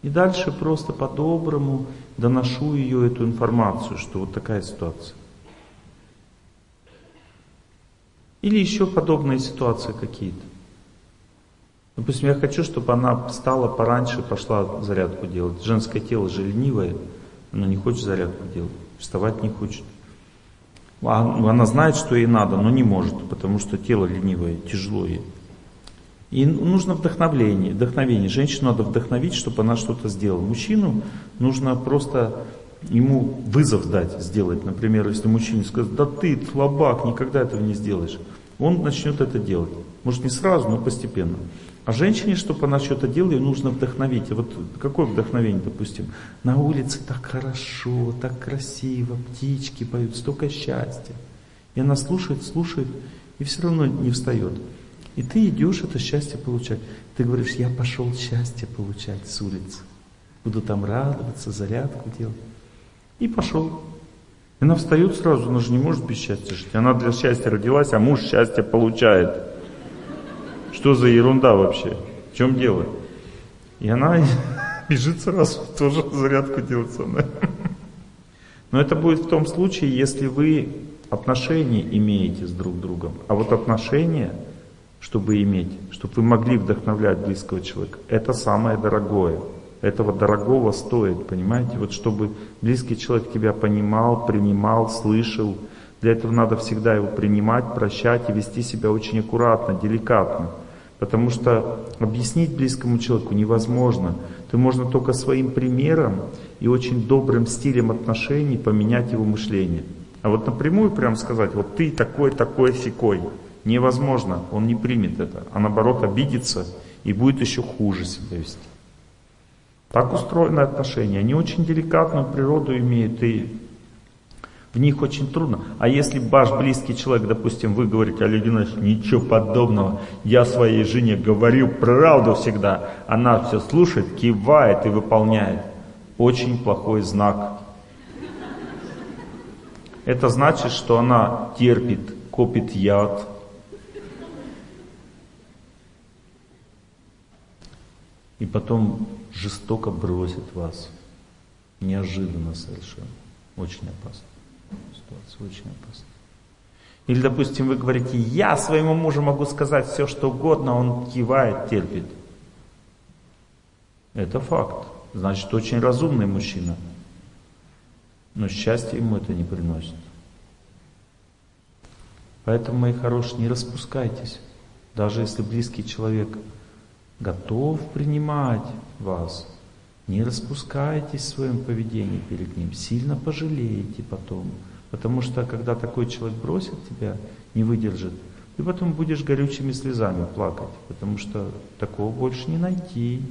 и дальше просто по-доброму доношу ее эту информацию, что вот такая ситуация. Или еще подобные ситуации какие-то. Допустим, я хочу, чтобы она встала пораньше, пошла зарядку делать. Женское тело же ленивое, оно не хочет зарядку делать, вставать не хочет. А, она знает, что ей надо, но не может, потому что тело ленивое, тяжело ей. И нужно вдохновление, вдохновение. Женщину надо вдохновить, чтобы она что-то сделала. Мужчину нужно просто ему вызов дать, сделать. Например, если мужчине сказать, да ты слабак, никогда этого не сделаешь. Он начнет это делать. Может не сразу, но постепенно. А женщине, чтобы она что-то делала, ее нужно вдохновить. Вот какое вдохновение, допустим? На улице так хорошо, так красиво, птички поют, столько счастья. И она слушает, слушает, и все равно не встает. И ты идешь это счастье получать. Ты говоришь, я пошел счастье получать с улицы. Буду там радоваться, зарядку делать. И пошел. И она встает сразу, она же не может без счастья жить. Она для счастья родилась, а муж счастье получает. Что за ерунда вообще? В чем дело? И она бежит сразу, тоже зарядку делать со. Но это будет в том случае, если вы отношения имеете с друг другом. А вот отношения – чтобы иметь, чтобы вы могли вдохновлять близкого человека. Это самое дорогое. Этого дорогого стоит, понимаете? Вот чтобы близкий человек тебя понимал, принимал, слышал. Для этого надо всегда его принимать, прощать и вести себя очень аккуратно, деликатно. Потому что объяснить близкому человеку невозможно. Ты можно только своим примером и очень добрым стилем отношений поменять его мышление. А вот напрямую прям сказать, вот ты такой, такой, секой. Невозможно, он не примет это, а наоборот обидится и будет еще хуже себя вести. Так устроены отношения, они очень деликатную природу имеют и в них очень трудно. А если ваш близкий человек, допустим, вы говорите, Олег Геннадьевич, ничего подобного, я своей жене говорю правду всегда, она все слушает, кивает и выполняет. Очень плохой знак. Это значит, что она терпит, копит яд, и потом жестоко бросит вас. Неожиданно совершенно. Очень опасно. Ситуация очень опасна. Или, допустим, вы говорите, я своему мужу могу сказать все, что угодно, он кивает, терпит. Это факт. Значит, очень разумный мужчина. Но счастье ему это не приносит. Поэтому, мои хорошие, не распускайтесь. Даже если близкий человек готов принимать вас. Не распускайтесь в своем поведении перед ним, сильно пожалеете потом. Потому что когда такой человек бросит тебя, не выдержит, ты потом будешь горючими слезами плакать, потому что такого больше не найти.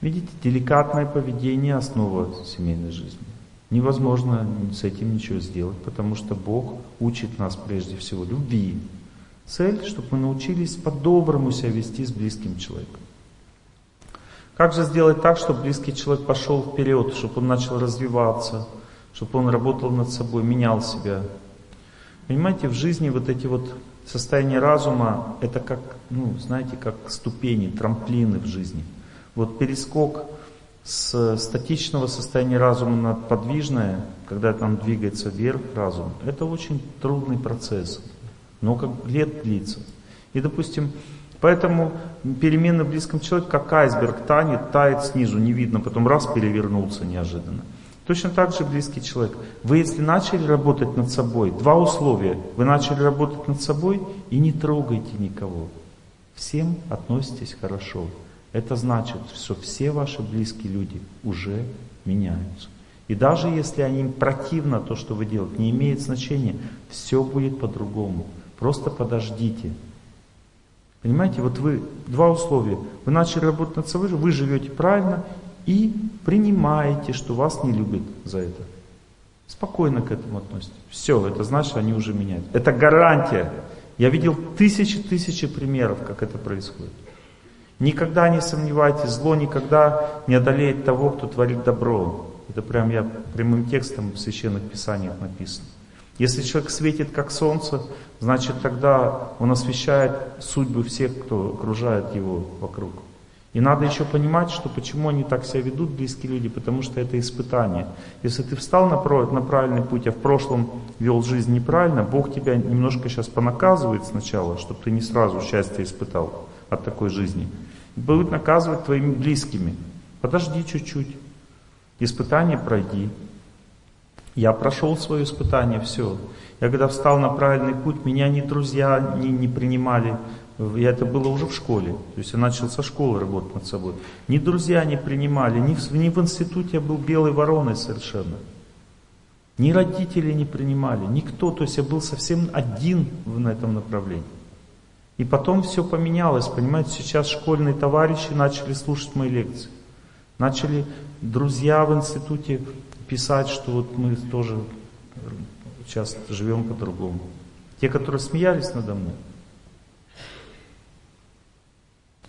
Видите, деликатное поведение – основа семейной жизни. Невозможно с этим ничего сделать, потому что Бог учит нас прежде всего любви, Цель, чтобы мы научились по-доброму себя вести с близким человеком. Как же сделать так, чтобы близкий человек пошел вперед, чтобы он начал развиваться, чтобы он работал над собой, менял себя? Понимаете, в жизни вот эти вот состояния разума, это как, ну, знаете, как ступени, трамплины в жизни. Вот перескок с статичного состояния разума на подвижное, когда там двигается вверх разум, это очень трудный процесс. Много лет длится. И, допустим, поэтому перемены в близком человеке, как айсберг танет, тает снизу, не видно, потом раз перевернулся неожиданно. Точно так же близкий человек. Вы если начали работать над собой, два условия. Вы начали работать над собой и не трогайте никого. Всем относитесь хорошо. Это значит, что все ваши близкие люди уже меняются. И даже если они противно то, что вы делаете, не имеет значения, все будет по-другому. Просто подождите. Понимаете, вот вы, два условия. Вы начали работать над собой, вы живете правильно и принимаете, что вас не любят за это. Спокойно к этому относитесь. Все, это значит, они уже меняют. Это гарантия. Я видел тысячи-тысячи примеров, как это происходит. Никогда не сомневайтесь, зло никогда не одолеет того, кто творит добро. Это прям я прямым текстом в священных писаниях написано. Если человек светит как солнце, значит тогда он освещает судьбы всех, кто окружает его вокруг. И надо еще понимать, что почему они так себя ведут, близкие люди, потому что это испытание. Если ты встал на, на правильный путь, а в прошлом вел жизнь неправильно, Бог тебя немножко сейчас понаказывает сначала, чтобы ты не сразу счастье испытал от такой жизни. Будет наказывать твоими близкими. Подожди чуть-чуть. Испытание пройди. Я прошел свое испытание, все. Я когда встал на правильный путь, меня ни друзья не, не принимали. Я это было уже в школе. То есть я начал со школы работать над собой. Ни друзья не принимали, ни в, ни в институте я был белой вороной совершенно. Ни родители не принимали, никто. То есть я был совсем один на этом направлении. И потом все поменялось, понимаете, сейчас школьные товарищи начали слушать мои лекции. Начали друзья в институте писать, что вот мы тоже сейчас живем по-другому. Те, которые смеялись надо мной.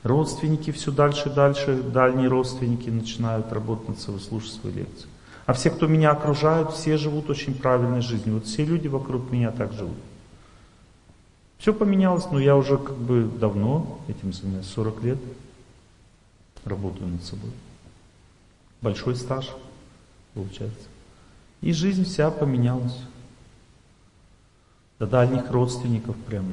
Родственники все дальше и дальше, дальние родственники начинают работать над собой, слушать свои лекции. А все, кто меня окружают, все живут очень правильной жизнью. Вот все люди вокруг меня так живут. Все поменялось, но я уже как бы давно этим занимаюсь, 40 лет работаю над собой. Большой стаж получается. И жизнь вся поменялась. До дальних родственников прямо.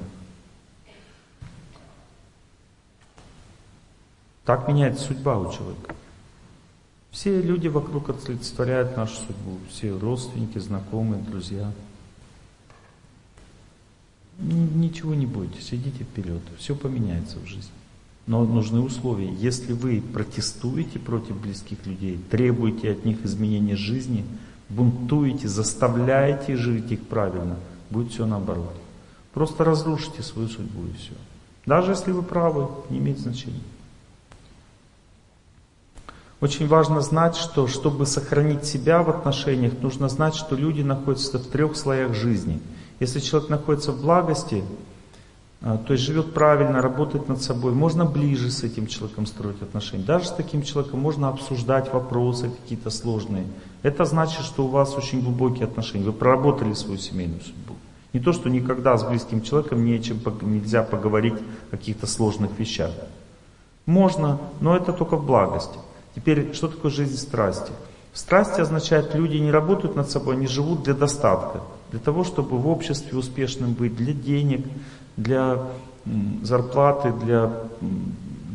Так меняется судьба у человека. Все люди вокруг олицетворяют нашу судьбу. Все родственники, знакомые, друзья. Ничего не бойтесь, идите вперед. Все поменяется в жизни. Но нужны условия. Если вы протестуете против близких людей, требуете от них изменения жизни, бунтуете, заставляете жить их правильно, будет все наоборот. Просто разрушите свою судьбу и все. Даже если вы правы, не имеет значения. Очень важно знать, что чтобы сохранить себя в отношениях, нужно знать, что люди находятся в трех слоях жизни. Если человек находится в благости, то есть живет правильно, работает над собой, можно ближе с этим человеком строить отношения. Даже с таким человеком можно обсуждать вопросы какие-то сложные. Это значит, что у вас очень глубокие отношения, вы проработали свою семейную судьбу. Не то, что никогда с близким человеком нечем, нельзя поговорить о каких-то сложных вещах. Можно, но это только в благости. Теперь, что такое жизнь страсти? Страсти означает, люди не работают над собой, они живут для достатка. Для того, чтобы в обществе успешным быть, для денег, для зарплаты, для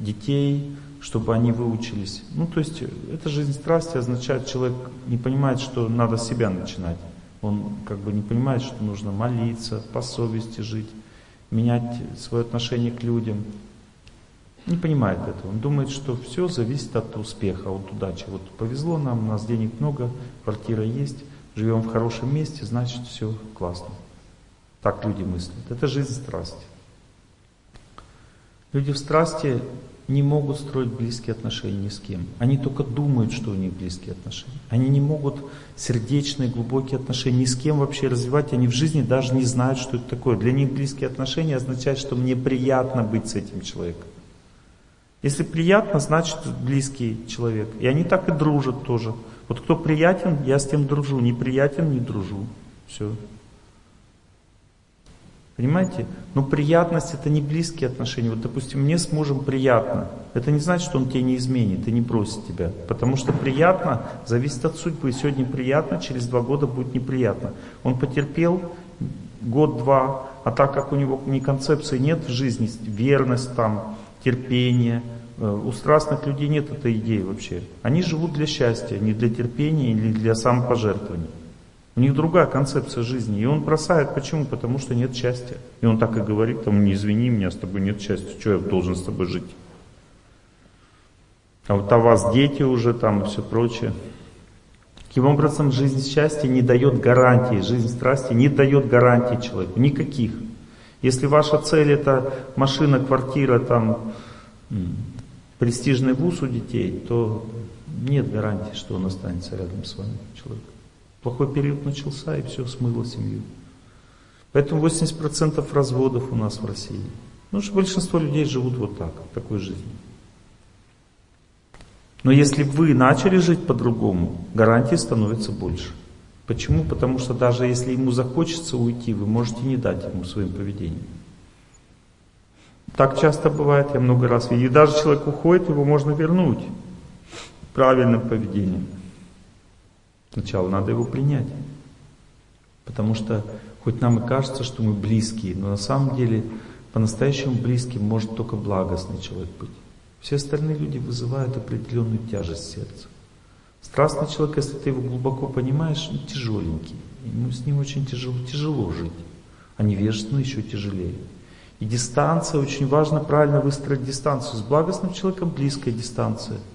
детей, чтобы они выучились. Ну, то есть, эта жизнь страсти означает, человек не понимает, что надо с себя начинать. Он как бы не понимает, что нужно молиться, по совести жить, менять свое отношение к людям. Не понимает этого. Он думает, что все зависит от успеха, от удачи. Вот повезло нам, у нас денег много, квартира есть, живем в хорошем месте, значит все классно. Так люди мыслят. Это жизнь страсти. Люди в страсти не могут строить близкие отношения ни с кем. Они только думают, что у них близкие отношения. Они не могут сердечные, глубокие отношения ни с кем вообще развивать. Они в жизни даже не знают, что это такое. Для них близкие отношения означают, что мне приятно быть с этим человеком. Если приятно, значит близкий человек. И они так и дружат тоже. Вот кто приятен, я с тем дружу. Неприятен, не дружу. Все. Понимаете? Но приятность это не близкие отношения. Вот, допустим, мне с мужем приятно. Это не значит, что он тебе не изменит и не бросит тебя. Потому что приятно зависит от судьбы. Сегодня приятно, через два года будет неприятно. Он потерпел год-два, а так как у него ни концепции нет в жизни, верность там, терпение, э, у страстных людей нет этой идеи вообще. Они живут для счастья, не для терпения или для самопожертвования. У них другая концепция жизни. И он бросает. Почему? Потому что нет счастья. И он так и говорит, там, не извини меня, с тобой нет счастья. Что я должен с тобой жить? А вот у вас дети уже там и все прочее. Таким образом, жизнь счастья не дает гарантии, жизнь страсти не дает гарантии человеку, никаких. Если ваша цель это машина, квартира, там, престижный вуз у детей, то нет гарантии, что он останется рядом с вами, человек. Плохой период начался, и все смыло семью. Поэтому 80% разводов у нас в России. Потому что большинство людей живут вот так, такой жизнью. Но если вы начали жить по-другому, гарантии становится больше. Почему? Потому что даже если ему захочется уйти, вы можете не дать ему своим поведением. Так часто бывает, я много раз видел. И даже человек уходит, его можно вернуть правильным поведением. Сначала надо его принять. Потому что хоть нам и кажется, что мы близкие, но на самом деле по-настоящему близким может только благостный человек быть. Все остальные люди вызывают определенную тяжесть сердца. Страстный человек, если ты его глубоко понимаешь, он тяжеленький. Ему с ним очень тяжело, тяжело жить. А невежественный еще тяжелее. И дистанция, очень важно правильно выстроить дистанцию. С благостным человеком близкая дистанция –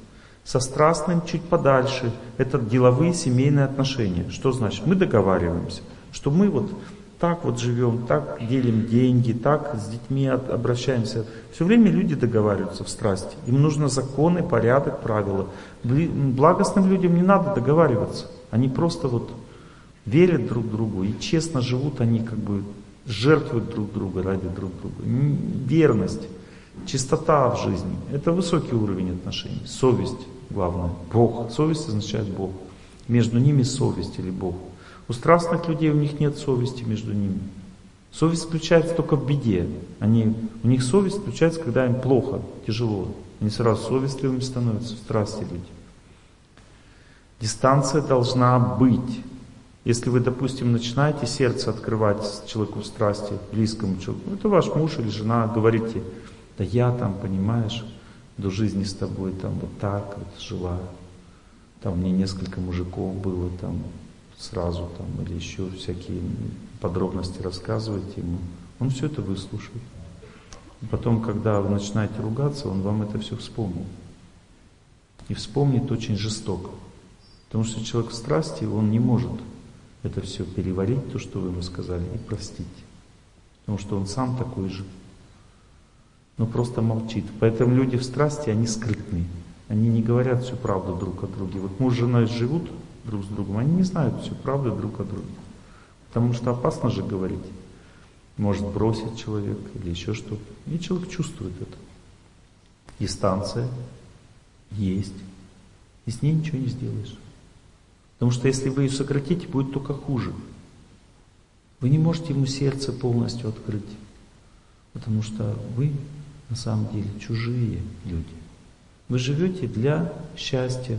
со страстным чуть подальше. Это деловые семейные отношения. Что значит? Мы договариваемся, что мы вот так вот живем, так делим деньги, так с детьми обращаемся. Все время люди договариваются в страсти. Им нужно законы, порядок, правила. Благостным людям не надо договариваться. Они просто вот верят друг другу и честно живут, они как бы жертвуют друг друга ради друг друга. Верность, чистота в жизни – это высокий уровень отношений, совесть главное. Бог. Совесть означает Бог. Между ними совесть или Бог. У страстных людей у них нет совести между ними. Совесть включается только в беде. Они, у них совесть включается, когда им плохо, тяжело. Они сразу совестливыми становятся, в страсти люди. Дистанция должна быть. Если вы, допустим, начинаете сердце открывать человеку в страсти, близкому человеку, это ваш муж или жена, говорите, да я там, понимаешь, до жизни с тобой там вот так вот жила. Там мне несколько мужиков было там сразу там или еще всякие подробности рассказываете ему. Он все это выслушает. Потом, когда вы начинаете ругаться, он вам это все вспомнил. И вспомнит очень жестоко. Потому что человек в страсти, он не может это все переварить, то, что вы ему сказали, и простить. Потому что он сам такой же но просто молчит. Поэтому люди в страсти, они скрытны. Они не говорят всю правду друг о друге. Вот муж с женой живут друг с другом, они не знают всю правду друг о друге. Потому что опасно же говорить. Может бросить человек или еще что-то. И человек чувствует это. Дистанция есть. И с ней ничего не сделаешь. Потому что если вы ее сократите, будет только хуже. Вы не можете ему сердце полностью открыть. Потому что вы на самом деле чужие люди. Вы живете для счастья,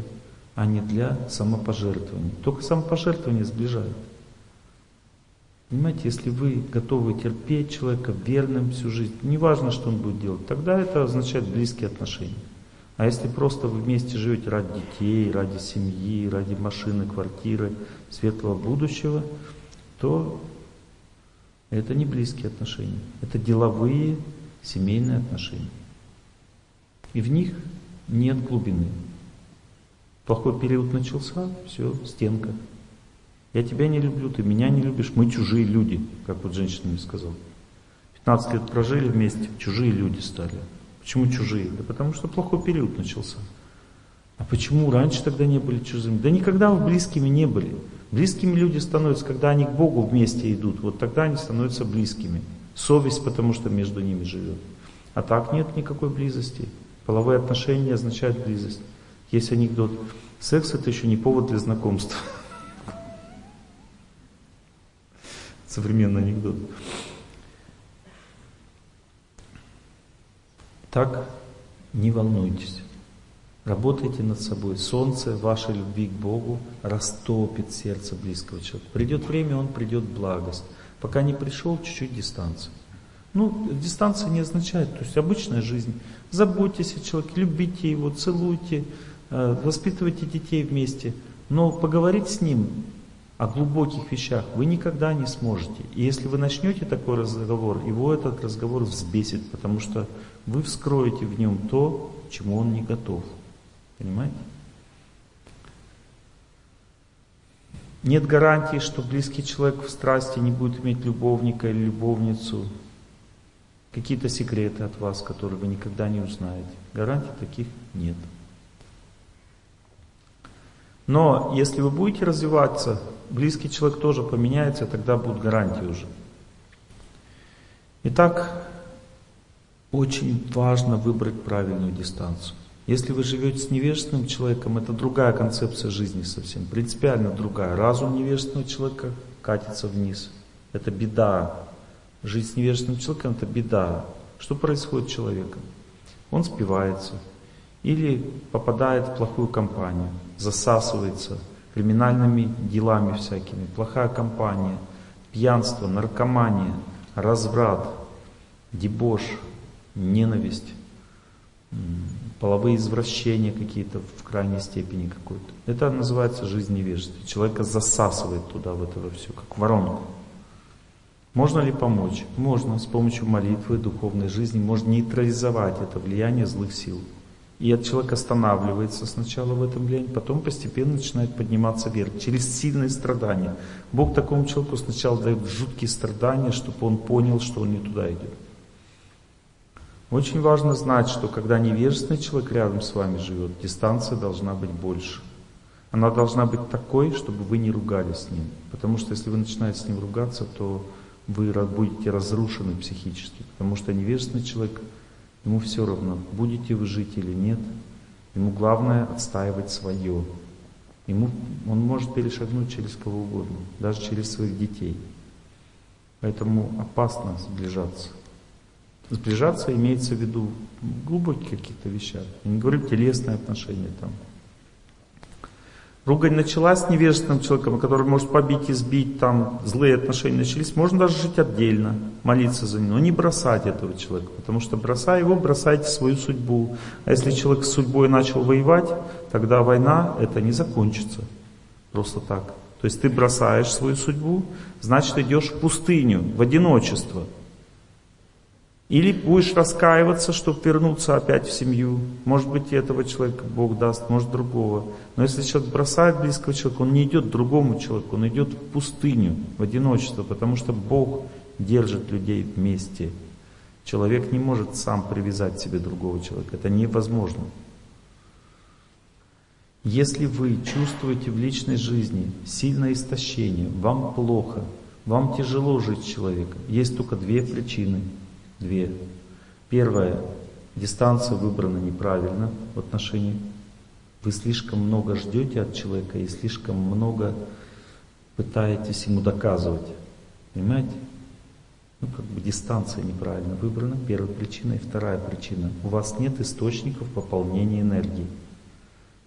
а не для самопожертвования. Только самопожертвование сближает. Понимаете, если вы готовы терпеть человека верным всю жизнь, неважно, что он будет делать, тогда это означает близкие отношения. А если просто вы вместе живете ради детей, ради семьи, ради машины, квартиры, светлого будущего, то это не близкие отношения. Это деловые семейные отношения. И в них нет глубины. Плохой период начался, все, стенка. Я тебя не люблю, ты меня не любишь, мы чужие люди, как вот женщина мне сказала. 15 лет прожили вместе, чужие люди стали. Почему чужие? Да потому что плохой период начался. А почему раньше тогда не были чужими? Да никогда вы близкими не были. Близкими люди становятся, когда они к Богу вместе идут. Вот тогда они становятся близкими совесть, потому что между ними живет. А так нет никакой близости. Половые отношения означают близость. Есть анекдот. Секс это еще не повод для знакомства. Современный анекдот. Так, не волнуйтесь. Работайте над собой. Солнце вашей любви к Богу растопит сердце близкого человека. Придет время, он придет благость. Пока не пришел, чуть-чуть дистанция. Ну, дистанция не означает, то есть обычная жизнь. Заботьтесь о человеке, любите его, целуйте, э, воспитывайте детей вместе. Но поговорить с ним о глубоких вещах вы никогда не сможете. И если вы начнете такой разговор, его этот разговор взбесит, потому что вы вскроете в нем то, чему он не готов. Понимаете? Нет гарантии, что близкий человек в страсти не будет иметь любовника или любовницу. Какие-то секреты от вас, которые вы никогда не узнаете. Гарантий таких нет. Но если вы будете развиваться, близкий человек тоже поменяется, тогда будут гарантии уже. Итак, очень важно выбрать правильную дистанцию. Если вы живете с невежественным человеком, это другая концепция жизни совсем, принципиально другая. Разум невежественного человека катится вниз. Это беда. Жить с невежественным человеком – это беда. Что происходит с человеком? Он спивается или попадает в плохую компанию, засасывается криминальными делами всякими, плохая компания, пьянство, наркомания, разврат, дебош, ненависть, половые извращения какие-то в крайней степени какой-то. Это называется жизнь невежества. Человека засасывает туда, в это все, как воронку. Можно ли помочь? Можно. С помощью молитвы, духовной жизни можно нейтрализовать это влияние злых сил. И этот человек останавливается сначала в этом влиянии, потом постепенно начинает подниматься вверх, через сильные страдания. Бог такому человеку сначала дает жуткие страдания, чтобы он понял, что он не туда идет. Очень важно знать, что когда невежественный человек рядом с вами живет, дистанция должна быть больше. Она должна быть такой, чтобы вы не ругались с ним. Потому что если вы начинаете с ним ругаться, то вы будете разрушены психически. Потому что невежественный человек, ему все равно, будете вы жить или нет. Ему главное отстаивать свое. Ему, он может перешагнуть через кого угодно, даже через своих детей. Поэтому опасно сближаться. Сближаться имеется в виду в глубоких каких-то вещах. Я не говорю телесные отношения там. Ругань началась с невежественным человеком, который может побить и сбить, там злые отношения начались, можно даже жить отдельно, молиться за него, но не бросать этого человека, потому что бросая его, бросаете свою судьбу. А если человек с судьбой начал воевать, тогда война это не закончится. Просто так. То есть ты бросаешь свою судьбу, значит идешь в пустыню, в одиночество – или будешь раскаиваться, чтобы вернуться опять в семью. Может быть, этого человека Бог даст, может другого. Но если человек бросает близкого человека, он не идет к другому человеку, он идет в пустыню, в одиночество, потому что Бог держит людей вместе. Человек не может сам привязать себе другого человека. Это невозможно. Если вы чувствуете в личной жизни сильное истощение, вам плохо, вам тяжело жить с человеком, есть только две причины – две. Первое, дистанция выбрана неправильно в отношении. Вы слишком много ждете от человека и слишком много пытаетесь ему доказывать. Понимаете? Ну, как бы дистанция неправильно выбрана, первая причина. И вторая причина. У вас нет источников пополнения энергии.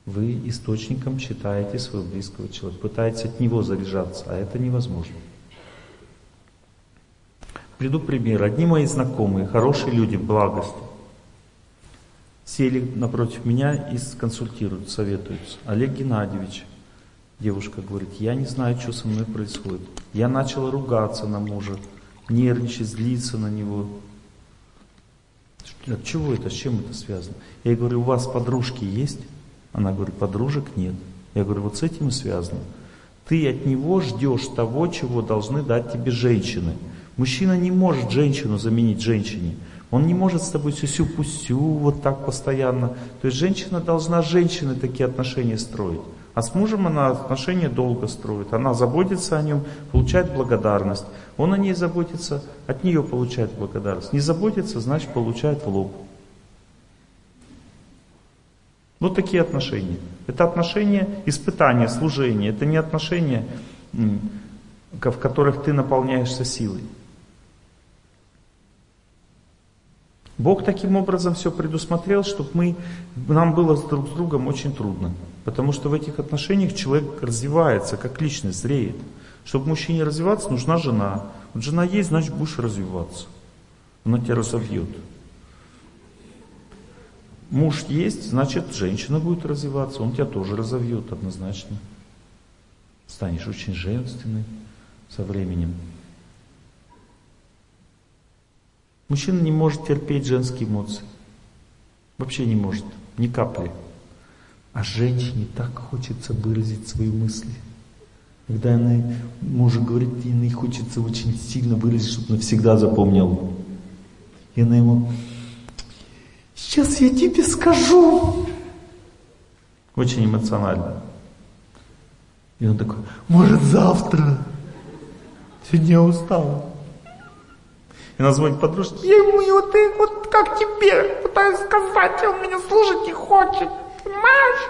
Вы источником считаете своего близкого человека, пытаетесь от него заряжаться, а это невозможно. Приду пример. Одни мои знакомые, хорошие люди, благости, сели напротив меня и консультируют, советуются. Олег Геннадьевич, девушка говорит, я не знаю, что со мной происходит. Я начала ругаться на мужа, нервничать, злиться на него. От чего это, с чем это связано? Я говорю, у вас подружки есть? Она говорит, подружек нет. Я говорю, вот с этим и связано. Ты от него ждешь того, чего должны дать тебе женщины. Мужчина не может женщину заменить женщине. Он не может с тобой сюсю-пусю вот так постоянно. То есть женщина должна с женщиной такие отношения строить. А с мужем она отношения долго строит. Она заботится о нем, получает благодарность. Он о ней заботится, от нее получает благодарность. Не заботится, значит получает в лоб. Вот такие отношения. Это отношения испытания, служения. Это не отношения, в которых ты наполняешься силой. Бог таким образом все предусмотрел, чтобы мы, нам было друг с другом очень трудно. Потому что в этих отношениях человек развивается, как личность, зреет. Чтобы мужчине развиваться, нужна жена. Вот жена есть, значит будешь развиваться. Она тебя разовьет. Муж есть, значит женщина будет развиваться, он тебя тоже разовьет однозначно. Станешь очень женственной со временем. Мужчина не может терпеть женские эмоции. Вообще не может, ни капли. А женщине так хочется выразить свои мысли. Когда она мужу говорит, ей хочется очень сильно выразить, чтобы навсегда запомнил. И она ему, сейчас я тебе скажу. Очень эмоционально. И он такой, может завтра. Сегодня я устал. И она звонит подружке, я ему вот, ты, вот как тебе пытаюсь сказать, он меня слушать не хочет. Понимаешь?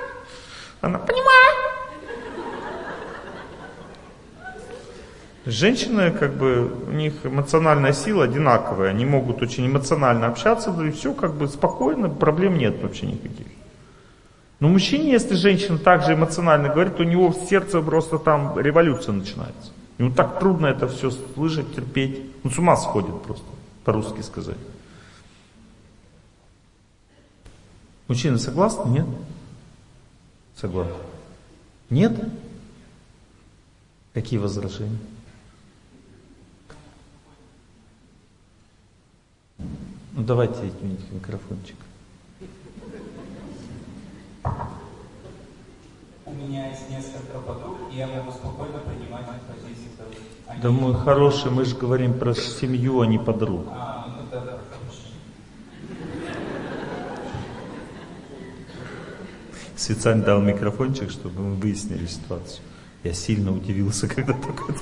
Она, понимает. Женщины, как бы, у них эмоциональная сила одинаковая, они могут очень эмоционально общаться, да и все, как бы, спокойно, проблем нет вообще никаких. Но мужчине, если женщина также эмоционально говорит, у него в сердце просто там революция начинается. Ему так трудно это все слышать, терпеть. Он с ума сходит просто, по-русски сказать. Мужчины согласны? Нет? Согласны. Нет? Какие возражения? Ну давайте микрофончик. У меня есть несколько подруг, и я могу спокойно принимать позиции Они... Да мой хороший, мы же говорим про семью, а не подруг. А, ну да, да, Специально дал микрофончик, чтобы мы выяснили ситуацию. Я сильно удивился, когда такое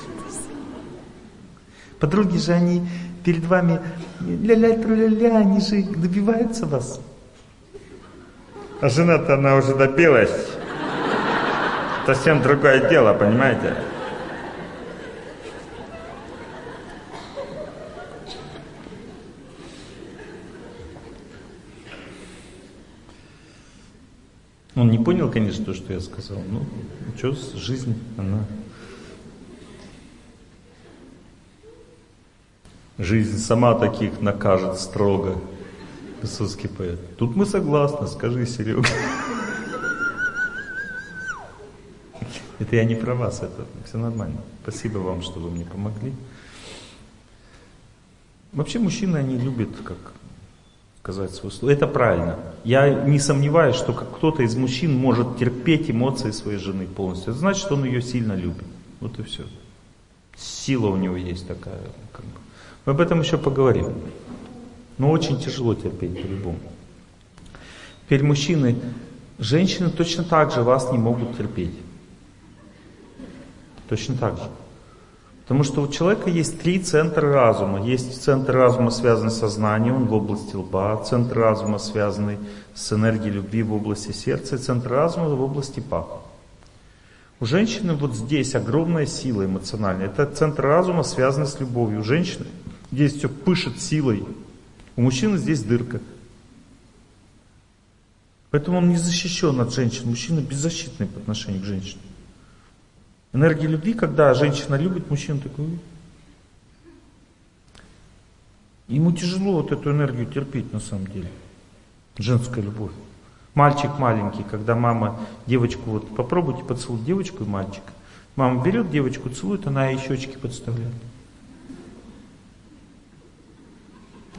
Подруги же они перед вами ля-ля-тру-ля-ля, они же добиваются вас. А жена-то она уже добилась. Совсем другое дело, понимаете? Он не понял, конечно, то, что я сказал. Ну, что, жизнь, она... Жизнь сама таких накажет строго. Высоцкий поэт. Тут мы согласны, скажи, Серега. Это я не про вас, это все нормально. Спасибо вам, что вы мне помогли. Вообще мужчины, они любят, как сказать свое слово. Это правильно. Я не сомневаюсь, что как кто-то из мужчин может терпеть эмоции своей жены полностью. Это значит, что он ее сильно любит. Вот и все. Сила у него есть такая. Как бы. Мы об этом еще поговорим. Но очень тяжело терпеть по-любому. Теперь мужчины, женщины точно так же вас не могут терпеть. Точно так же. Потому что у человека есть три центра разума. Есть центр разума, связанный с сознанием, он в области лба, центр разума, связанный с энергией любви в области сердца, и центр разума в области паха. У женщины вот здесь огромная сила эмоциональная. Это центр разума, связанный с любовью. У женщины здесь все пышет силой. У мужчины здесь дырка. Поэтому он не защищен от женщин. Мужчина беззащитный по отношению к женщине. Энергия любви, когда женщина любит, мужчина такой... Ему тяжело вот эту энергию терпеть на самом деле. Женская любовь. Мальчик маленький, когда мама девочку, вот попробуйте поцеловать девочку и мальчика. Мама берет девочку, целует, она ей щечки подставляет.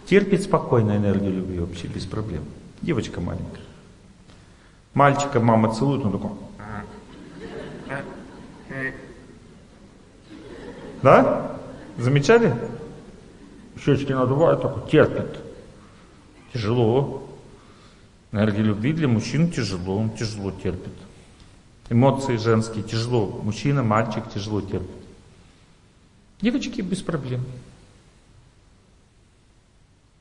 Терпит спокойно энергию любви вообще, без проблем. Девочка маленькая. Мальчика мама целует, он такой... Да? Замечали? Щечки надувают, только терпит. Тяжело. Энергия любви для мужчин тяжело, он тяжело терпит. Эмоции женские тяжело. Мужчина, мальчик тяжело терпит. Девочки без проблем.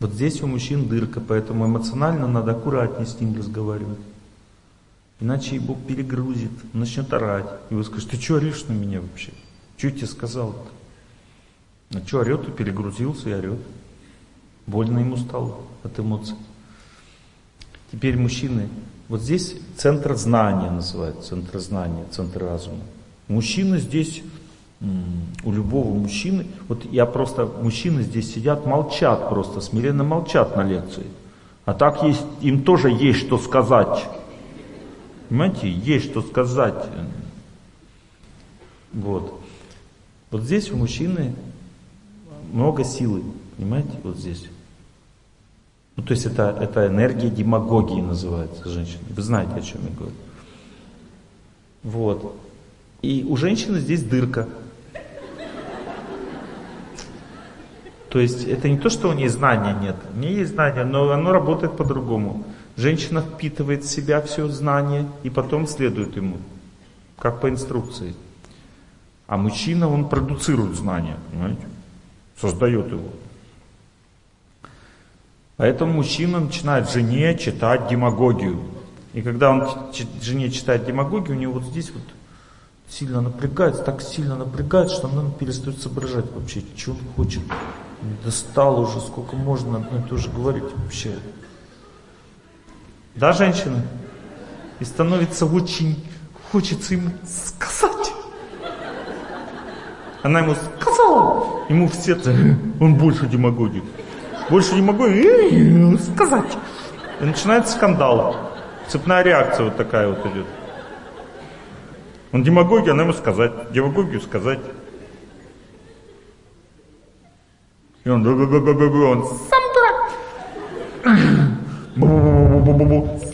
Вот здесь у мужчин дырка, поэтому эмоционально надо аккуратнее с ним разговаривать. Иначе Бог перегрузит, начнет орать. И вы скажете, ты что орешь на меня вообще? Что я тебе сказал-то? А что орет и перегрузился и орет. Больно ему стало от эмоций. Теперь мужчины, вот здесь центр знания называется, центр знания, центр разума. Мужчины здесь, у любого мужчины, вот я просто, мужчины здесь сидят, молчат просто, смиренно молчат на лекции. А так есть, им тоже есть что сказать. Понимаете, есть что сказать. Вот. Вот здесь у мужчины много силы, понимаете, вот здесь. Ну, то есть это, это энергия демагогии называется женщина. Вы знаете, о чем я говорю. Вот. И у женщины здесь дырка. То есть это не то, что у нее знания нет. У нее есть знания, но оно работает по-другому. Женщина впитывает в себя все знание и потом следует ему, как по инструкции. А мужчина, он продуцирует знания, понимаете? Создает его. Поэтому мужчина начинает жене читать демагогию. И когда он жене читает демагогию, у него вот здесь вот сильно напрягается, так сильно напрягается, что она перестает соображать вообще, что он хочет. Достал уже, сколько можно одно и то же говорить вообще. Да, женщина? И становится очень, хочется ему сказать. Она ему сказала, ему в сердце, он больше демагогит. Больше не могу сказать. И начинается скандал. Цепная реакция вот такая вот идет. Он демагогия, она ему сказать. Демагогию сказать. И он, он. Сам дурак.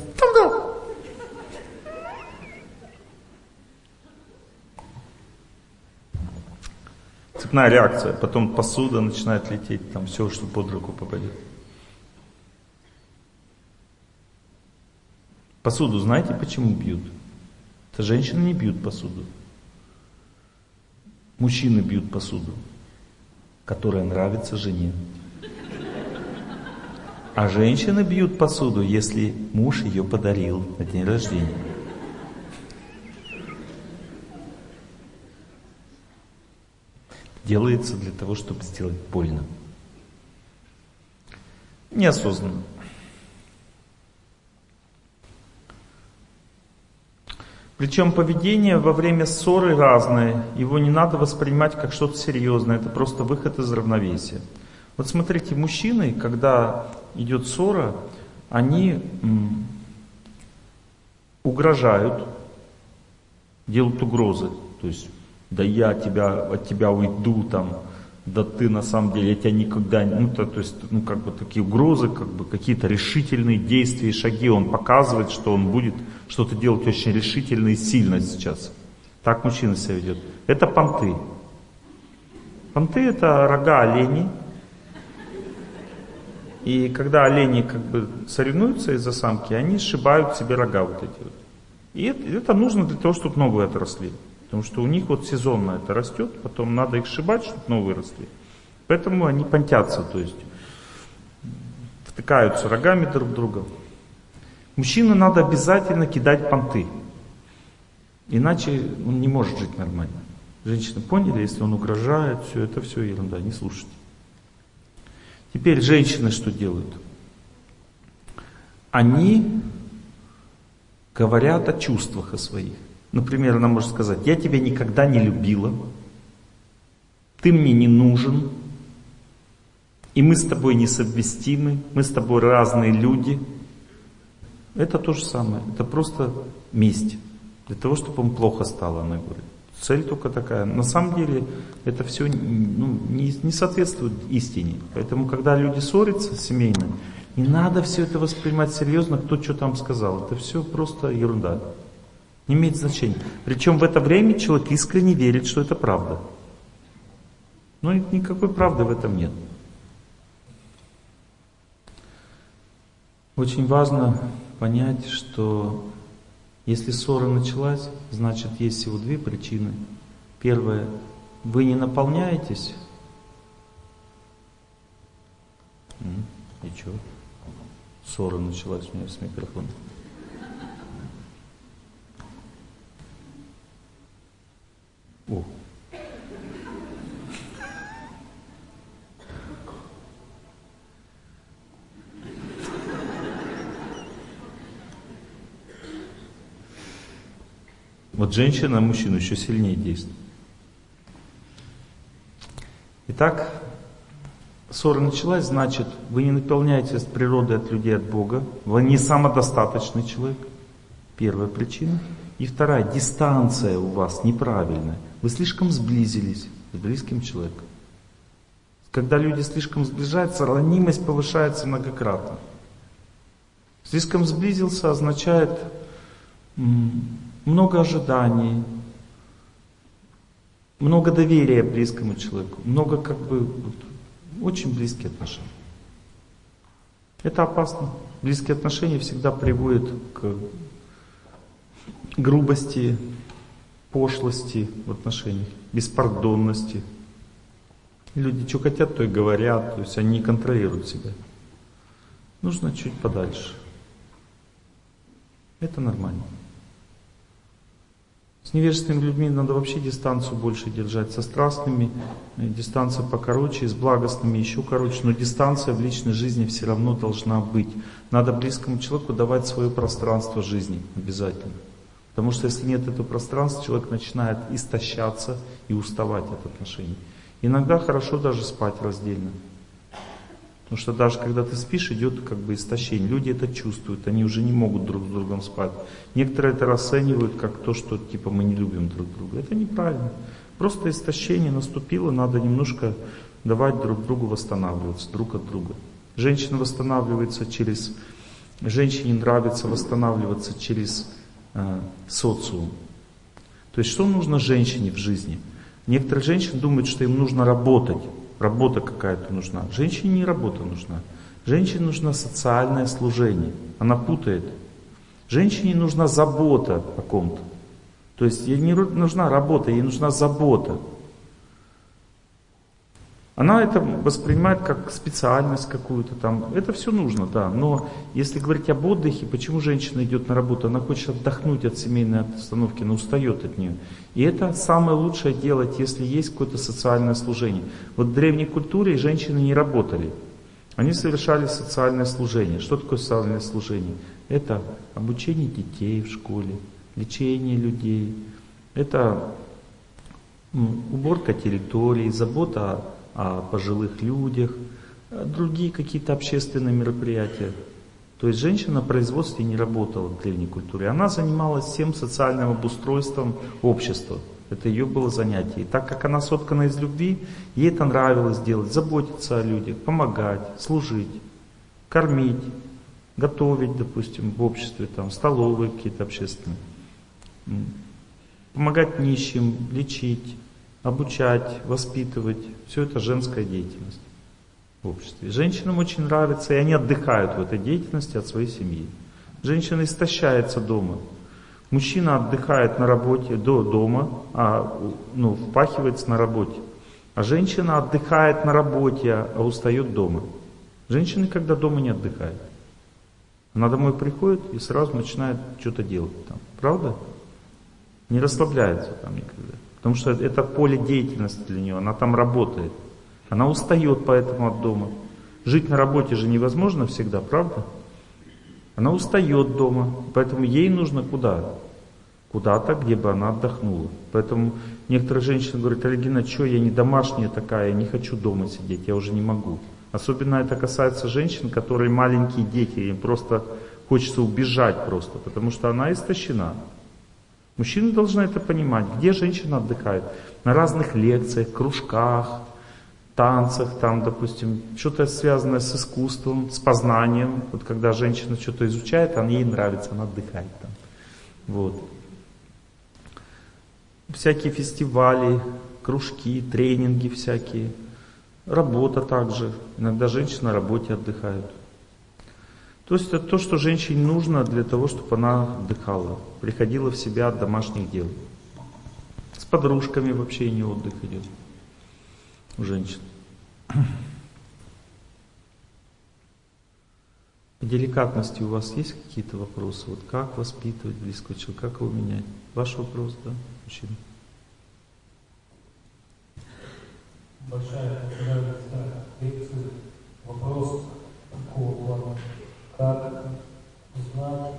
Цепная реакция. Потом посуда начинает лететь, там все, что под руку попадет. Посуду знаете, почему бьют? Это женщины не бьют посуду. Мужчины бьют посуду, которая нравится жене. А женщины бьют посуду, если муж ее подарил на день рождения. Делается для того, чтобы сделать больно. Неосознанно. Причем поведение во время ссоры разное. Его не надо воспринимать как что-то серьезное. Это просто выход из равновесия. Вот смотрите, мужчины, когда идет ссора, они угрожают, делают угрозы. То есть, да я тебя, от тебя уйду, там, да ты на самом деле, я тебя никогда. Ну, то, то есть, ну, как бы такие угрозы, как бы какие-то решительные действия и шаги. Он показывает, что он будет что-то делать очень решительно и сильно сейчас. Так мужчина себя ведет. Это понты. Понты это рога оленей. И когда олени как бы соревнуются из-за самки, они сшибают себе рога вот эти вот. И это нужно для того, чтобы новые отросли. Потому что у них вот сезонно это растет, потом надо их сшибать, чтобы новые росли. Поэтому они понтятся, то есть втыкаются рогами друг в друга. Мужчине надо обязательно кидать понты. Иначе он не может жить нормально. Женщины поняли, если он угрожает, все это все ерунда, не слушайте. Теперь женщины что делают? Они говорят о чувствах о своих. Например, она может сказать, я тебя никогда не любила, ты мне не нужен, и мы с тобой несовместимы, мы с тобой разные люди. Это то же самое, это просто месть. Для того, чтобы он плохо стал, она говорит. Цель только такая. На самом деле это все ну, не, не соответствует истине. Поэтому, когда люди ссорятся семейно, не надо все это воспринимать серьезно, кто что там сказал. Это все просто ерунда. Не имеет значения. Причем в это время человек искренне верит, что это правда. Но никакой правды в этом нет. Очень важно понять, что если ссора началась, значит есть всего две причины. Первое, вы не наполняетесь. И что? Ссора началась у меня с микрофоном. О. Вот женщина а мужчину еще сильнее действует. Итак, ссора началась, значит, вы не наполняетесь от природы, от людей, от Бога. Вы не самодостаточный человек. Первая причина. И вторая, дистанция у вас неправильная. Вы слишком сблизились с близким человеком. Когда люди слишком сближаются, ранимость повышается многократно. Слишком сблизился означает много ожиданий, много доверия близкому человеку, много как бы вот, очень близкие отношения. Это опасно. Близкие отношения всегда приводят к грубости, пошлости в отношениях, беспардонности. Люди что хотят, то и говорят, то есть они не контролируют себя. Нужно чуть подальше. Это нормально. С невежественными людьми надо вообще дистанцию больше держать. Со страстными э, дистанция покороче, с благостными еще короче. Но дистанция в личной жизни все равно должна быть. Надо близкому человеку давать свое пространство жизни обязательно. Потому что если нет этого пространства, человек начинает истощаться и уставать от отношений. Иногда хорошо даже спать раздельно. Потому что даже когда ты спишь, идет как бы истощение. Люди это чувствуют, они уже не могут друг с другом спать. Некоторые это расценивают как то, что типа мы не любим друг друга. Это неправильно. Просто истощение наступило, надо немножко давать друг другу восстанавливаться, друг от друга. Женщина восстанавливается через... Женщине нравится восстанавливаться через социум. То есть что нужно женщине в жизни? Некоторые женщины думают, что им нужно работать. Работа какая-то нужна. Женщине не работа нужна. Женщине нужно социальное служение. Она путает. Женщине нужна забота о ком-то. То есть ей не нужна работа, ей нужна забота. Она это воспринимает как специальность какую-то там. Это все нужно, да. Но если говорить об отдыхе, почему женщина идет на работу? Она хочет отдохнуть от семейной обстановки, но устает от нее. И это самое лучшее делать, если есть какое-то социальное служение. Вот в древней культуре женщины не работали. Они совершали социальное служение. Что такое социальное служение? Это обучение детей в школе, лечение людей, это уборка территории, забота о пожилых людях, э, другие какие-то общественные мероприятия. То есть женщина на производстве не работала в древней культуре. Она занималась всем социальным обустройством общества. Это ее было занятие. И так как она соткана из любви, ей это нравилось делать, заботиться о людях, помогать, служить, кормить, готовить, допустим, в обществе, там, столовые какие-то общественные, помогать нищим, лечить, обучать, воспитывать. Все это женская деятельность в обществе. Женщинам очень нравится, и они отдыхают в этой деятельности от своей семьи. Женщина истощается дома. Мужчина отдыхает на работе до дома, а ну, впахивается на работе. А женщина отдыхает на работе, а устает дома. Женщины, когда дома не отдыхают. Она домой приходит и сразу начинает что-то делать там. Правда? Не расслабляется там никогда. Потому что это поле деятельности для нее, она там работает. Она устает поэтому от дома. Жить на работе же невозможно всегда, правда? Она устает дома, поэтому ей нужно куда? Куда-то, где бы она отдохнула. Поэтому некоторые женщины говорят, Алигина, что я не домашняя такая, я не хочу дома сидеть, я уже не могу. Особенно это касается женщин, которые маленькие дети, им просто хочется убежать просто, потому что она истощена. Мужчины должны это понимать, где женщина отдыхает. На разных лекциях, кружках, танцах, там, допустим, что-то связанное с искусством, с познанием. Вот когда женщина что-то изучает, она ей нравится, она отдыхает там. Вот. Всякие фестивали, кружки, тренинги всякие. Работа также. Иногда женщины на работе отдыхают. То есть это то, что женщине нужно для того, чтобы она отдыхала, приходила в себя от домашних дел. С подружками вообще не отдых идет у женщин. Деликатности у вас есть какие-то вопросы? Вот как воспитывать близкого человека, как его менять? Ваш вопрос, да, мужчина? Большая лекция. Вопрос такого плана как узнать,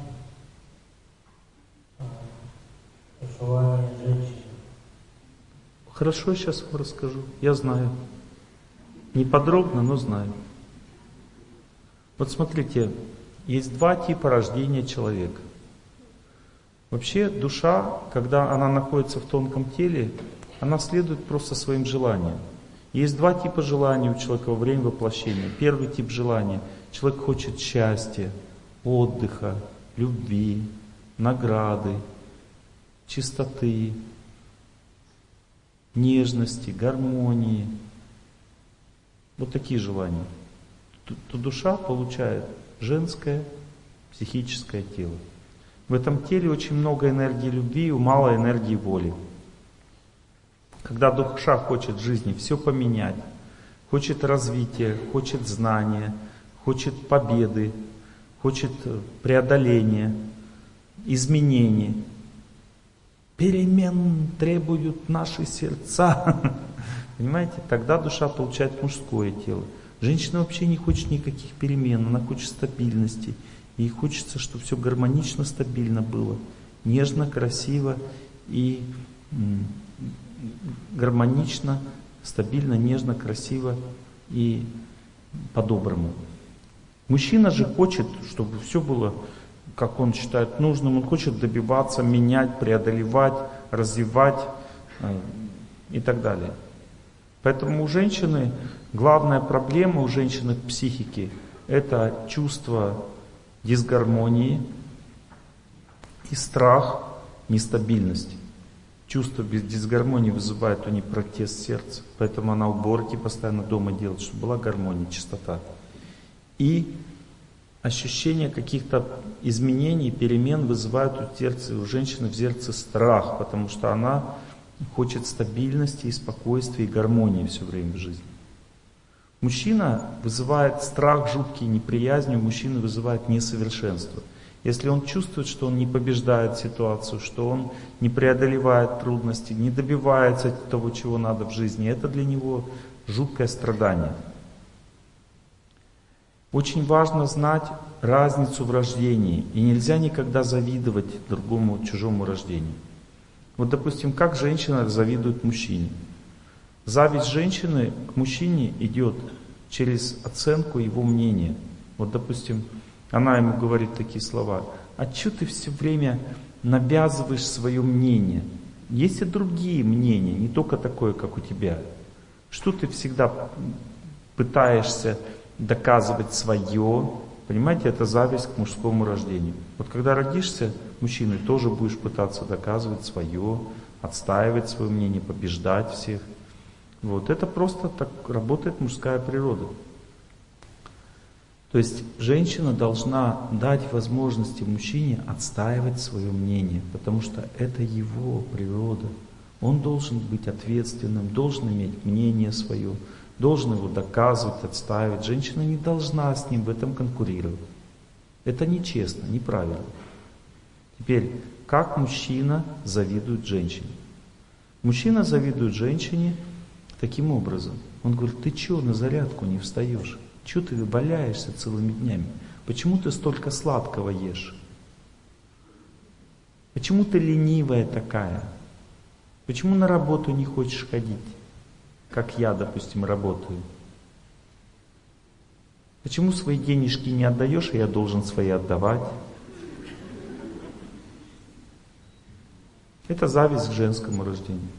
что Хорошо, сейчас вам расскажу. Я знаю. Не подробно, но знаю. Вот смотрите, есть два типа рождения человека. Вообще душа, когда она находится в тонком теле, она следует просто своим желаниям. Есть два типа желаний у человека во время воплощения. Первый тип желания. Человек хочет счастья, отдыха, любви, награды, чистоты, нежности, гармонии. Вот такие желания. То душа получает женское психическое тело. В этом теле очень много энергии любви и мало энергии воли. Когда душа хочет жизни все поменять, хочет развития, хочет знания, хочет победы, хочет преодоления, изменений, перемен требуют наши сердца. Понимаете, тогда душа получает мужское тело. Женщина вообще не хочет никаких перемен, она хочет стабильности. Ей хочется, чтобы все гармонично, стабильно было. Нежно, красиво и гармонично, стабильно, нежно, красиво и по-доброму. Мужчина же хочет, чтобы все было, как он считает нужным. Он хочет добиваться, менять, преодолевать, развивать э, и так далее. Поэтому у женщины главная проблема у женщины в психике – это чувство дисгармонии и страх нестабильности. Чувство без дисгармонии вызывает у нее протест сердца, поэтому она уборки постоянно дома делает, чтобы была гармония, чистота. И ощущение каких-то изменений, перемен вызывают у, сердца, у женщины в сердце страх, потому что она хочет стабильности и спокойствия и гармонии все время в жизни. Мужчина вызывает страх жуткий, неприязнь у мужчины вызывает несовершенство. Если он чувствует, что он не побеждает ситуацию, что он не преодолевает трудности, не добивается того, чего надо в жизни, это для него жуткое страдание. Очень важно знать разницу в рождении, и нельзя никогда завидовать другому чужому рождению. Вот, допустим, как женщина завидует мужчине. Зависть женщины к мужчине идет через оценку его мнения. Вот, допустим, она ему говорит такие слова. А что ты все время навязываешь свое мнение? Есть и другие мнения, не только такое, как у тебя. Что ты всегда пытаешься доказывать свое? Понимаете, это зависть к мужскому рождению. Вот когда родишься мужчиной, тоже будешь пытаться доказывать свое, отстаивать свое мнение, побеждать всех. Вот это просто так работает мужская природа. То есть женщина должна дать возможности мужчине отстаивать свое мнение, потому что это его природа. Он должен быть ответственным, должен иметь мнение свое, должен его доказывать, отстаивать. Женщина не должна с ним в этом конкурировать. Это нечестно, неправильно. Теперь, как мужчина завидует женщине? Мужчина завидует женщине таким образом. Он говорит, ты что на зарядку не встаешь? Чего ты валяешься целыми днями? Почему ты столько сладкого ешь? Почему ты ленивая такая? Почему на работу не хочешь ходить? Как я, допустим, работаю. Почему свои денежки не отдаешь, а я должен свои отдавать? Это зависть к женскому рождению.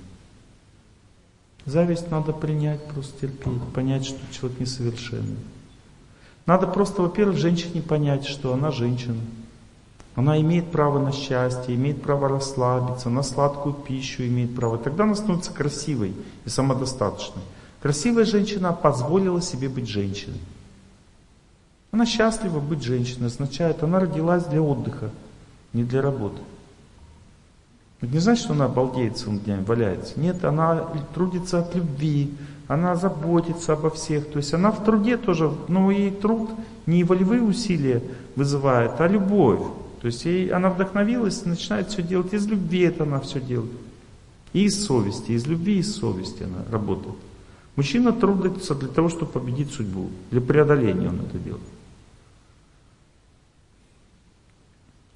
Зависть надо принять, просто терпеть, понять, что человек несовершенный. Надо просто, во-первых, женщине понять, что она женщина. Она имеет право на счастье, имеет право расслабиться, на сладкую пищу имеет право. Тогда она становится красивой и самодостаточной. Красивая женщина позволила себе быть женщиной. Она счастлива быть женщиной, означает, она родилась для отдыха, не для работы. Это не значит, что она балдеет целыми днями, валяется. Нет, она трудится от любви, она заботится обо всех. То есть она в труде тоже, но ей труд не волевые усилия вызывает, а любовь. То есть ей, она вдохновилась и начинает все делать. Из любви это она все делает. И из совести, из любви и из совести она работает. Мужчина трудится для того, чтобы победить судьбу. Для преодоления он это делает.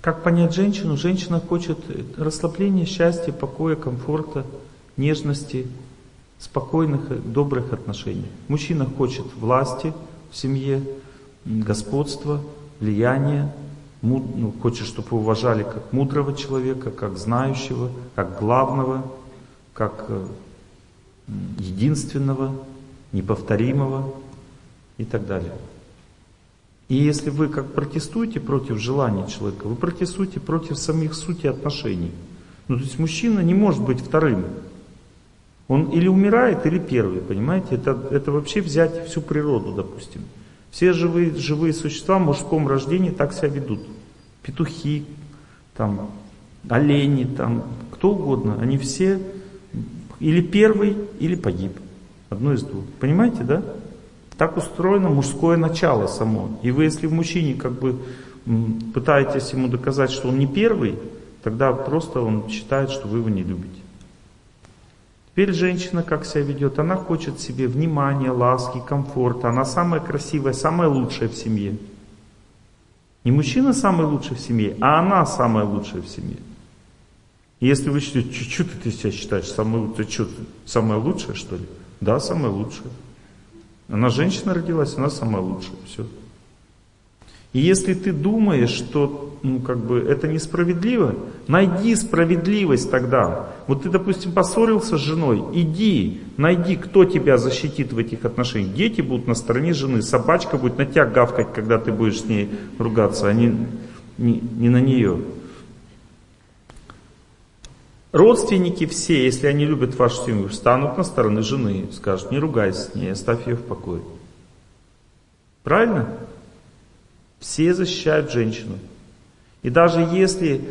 Как понять женщину? Женщина хочет расслабления, счастья, покоя, комфорта, нежности, спокойных, добрых отношений. Мужчина хочет власти в семье, господства, влияния, ну, хочет, чтобы его уважали как мудрого человека, как знающего, как главного, как э, единственного, неповторимого и так далее. И если вы как протестуете против желания человека, вы протестуете против самих сути отношений. Ну, то есть мужчина не может быть вторым. Он или умирает, или первый, понимаете? Это, это вообще взять всю природу, допустим. Все живые, живые существа в мужском рождении так себя ведут. Петухи, там, олени, там, кто угодно. Они все или первый, или погиб. Одно из двух. Понимаете, да? Так устроено мужское начало само. И вы, если в мужчине как бы пытаетесь ему доказать, что он не первый, тогда просто он считает, что вы его не любите. Теперь женщина как себя ведет? Она хочет себе внимания, ласки, комфорта. Она самая красивая, самая лучшая в семье. Не мужчина самый лучший в семье, а она самая лучшая в семье. Если вы считаете, что ты, ты себя считаешь самой лучшей, что самая лучшая, что ли? Да, самая лучшая. Она женщина родилась, она самая лучшая. Все. И если ты думаешь, что ну, как бы это несправедливо, найди справедливость тогда. Вот ты, допустим, поссорился с женой, иди, найди, кто тебя защитит в этих отношениях. Дети будут на стороне жены, собачка будет на тебя гавкать, когда ты будешь с ней ругаться, а не, не, не на нее. Родственники все, если они любят вашу семью, встанут на стороны жены, скажут, не ругайся с ней, оставь ее в покое. Правильно? Все защищают женщину. И даже если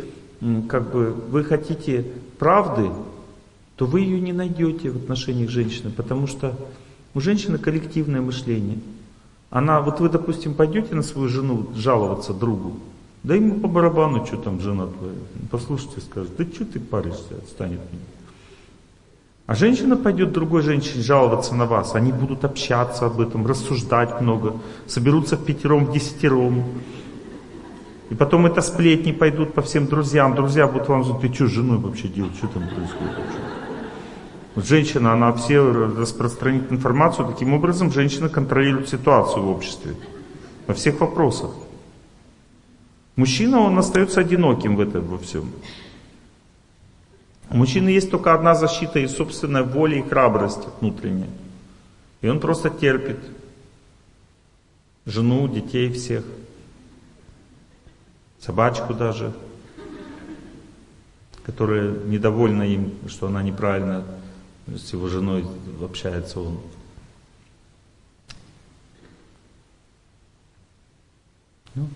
как бы, вы хотите правды, то вы ее не найдете в отношениях женщины, потому что у женщины коллективное мышление. Она, вот вы, допустим, пойдете на свою жену жаловаться другу, да ему по барабану, что там жена твоя. Послушайте, скажет, да что ты паришься, отстанет меня. А женщина пойдет другой женщине жаловаться на вас. Они будут общаться об этом, рассуждать много, соберутся в пятером, в десятером. И потом это сплетни пойдут по всем друзьям. Друзья будут вам говорить, ты что с женой вообще делать, что там происходит вообще? Вот женщина, она все распространит информацию. Таким образом, женщина контролирует ситуацию в обществе. Во всех вопросах. Мужчина, он остается одиноким в этом во всем. У мужчины есть только одна защита и собственная воля и храбрость внутренняя. И он просто терпит жену, детей всех, собачку даже, которая недовольна им, что она неправильно с его женой общается он. Ну,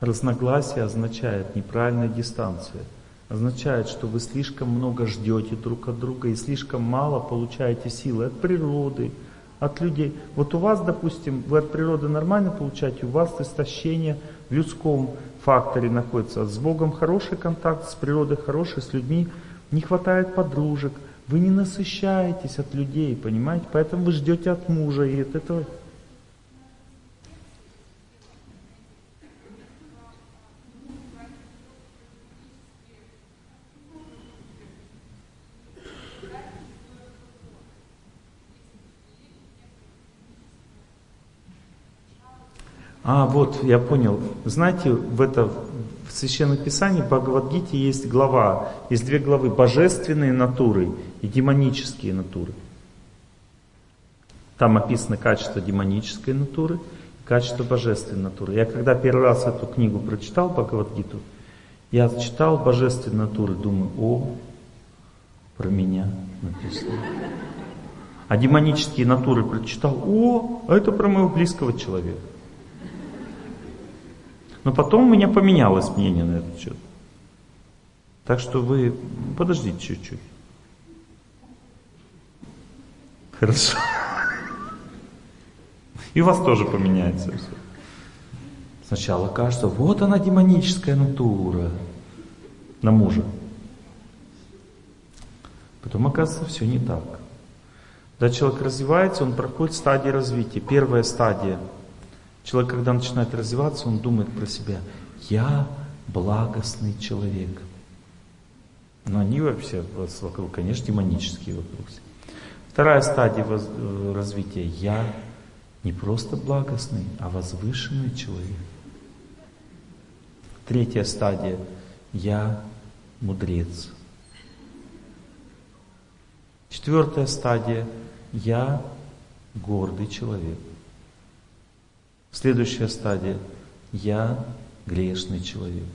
Разногласие означает неправильная дистанция. Означает, что вы слишком много ждете друг от друга и слишком мало получаете силы от природы, от людей. Вот у вас, допустим, вы от природы нормально получаете, у вас истощение в людском факторе находится. С Богом хороший контакт, с природой хороший, с людьми не хватает подружек. Вы не насыщаетесь от людей, понимаете? Поэтому вы ждете от мужа, и от этого А, вот, я понял. Знаете, в это в Священном Писании, в Бхагавадгите есть глава, есть две главы, божественные натуры и демонические натуры. Там описаны качества демонической натуры и качества божественной натуры. Я когда первый раз эту книгу прочитал, Бхагавадгиту, я читал божественные натуры, думаю, о, про меня написано. А демонические натуры прочитал, о, это про моего близкого человека. Но потом у меня поменялось мнение на этот счет. Так что вы подождите чуть-чуть. Хорошо. И у вас тоже поменяется все. Сначала кажется, вот она демоническая натура на мужа. Потом оказывается все не так. Когда человек развивается, он проходит стадии развития. Первая стадия – Человек, когда начинает развиваться, он думает про себя, я благостный человек. Но они вообще, конечно, демонические вокруг. Вторая стадия э, развития. Я не просто благостный, а возвышенный человек. Третья стадия. Я мудрец. Четвертая стадия. Я гордый человек. Следующая стадия. Я грешный человек.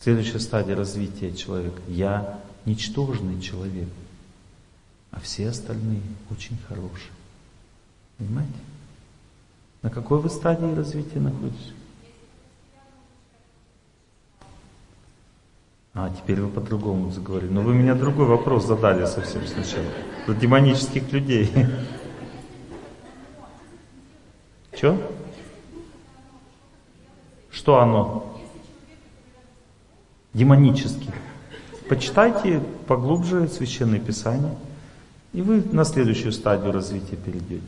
Следующая стадия развития человека. Я ничтожный человек. А все остальные очень хорошие. Понимаете? На какой вы стадии развития находитесь? А, теперь вы по-другому заговорили. Но вы меня другой вопрос задали совсем сначала. За демонических людей. Что? Что оно? Демонический. Почитайте поглубже Священное Писание, и вы на следующую стадию развития перейдете.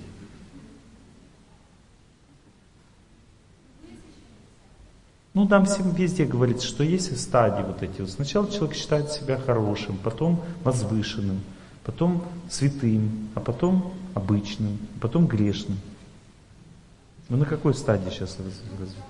Ну, там всем везде говорится, что есть стадии вот эти. Сначала человек считает себя хорошим, потом возвышенным, потом святым, а потом обычным, потом грешным. Вы на какой стадии сейчас разве?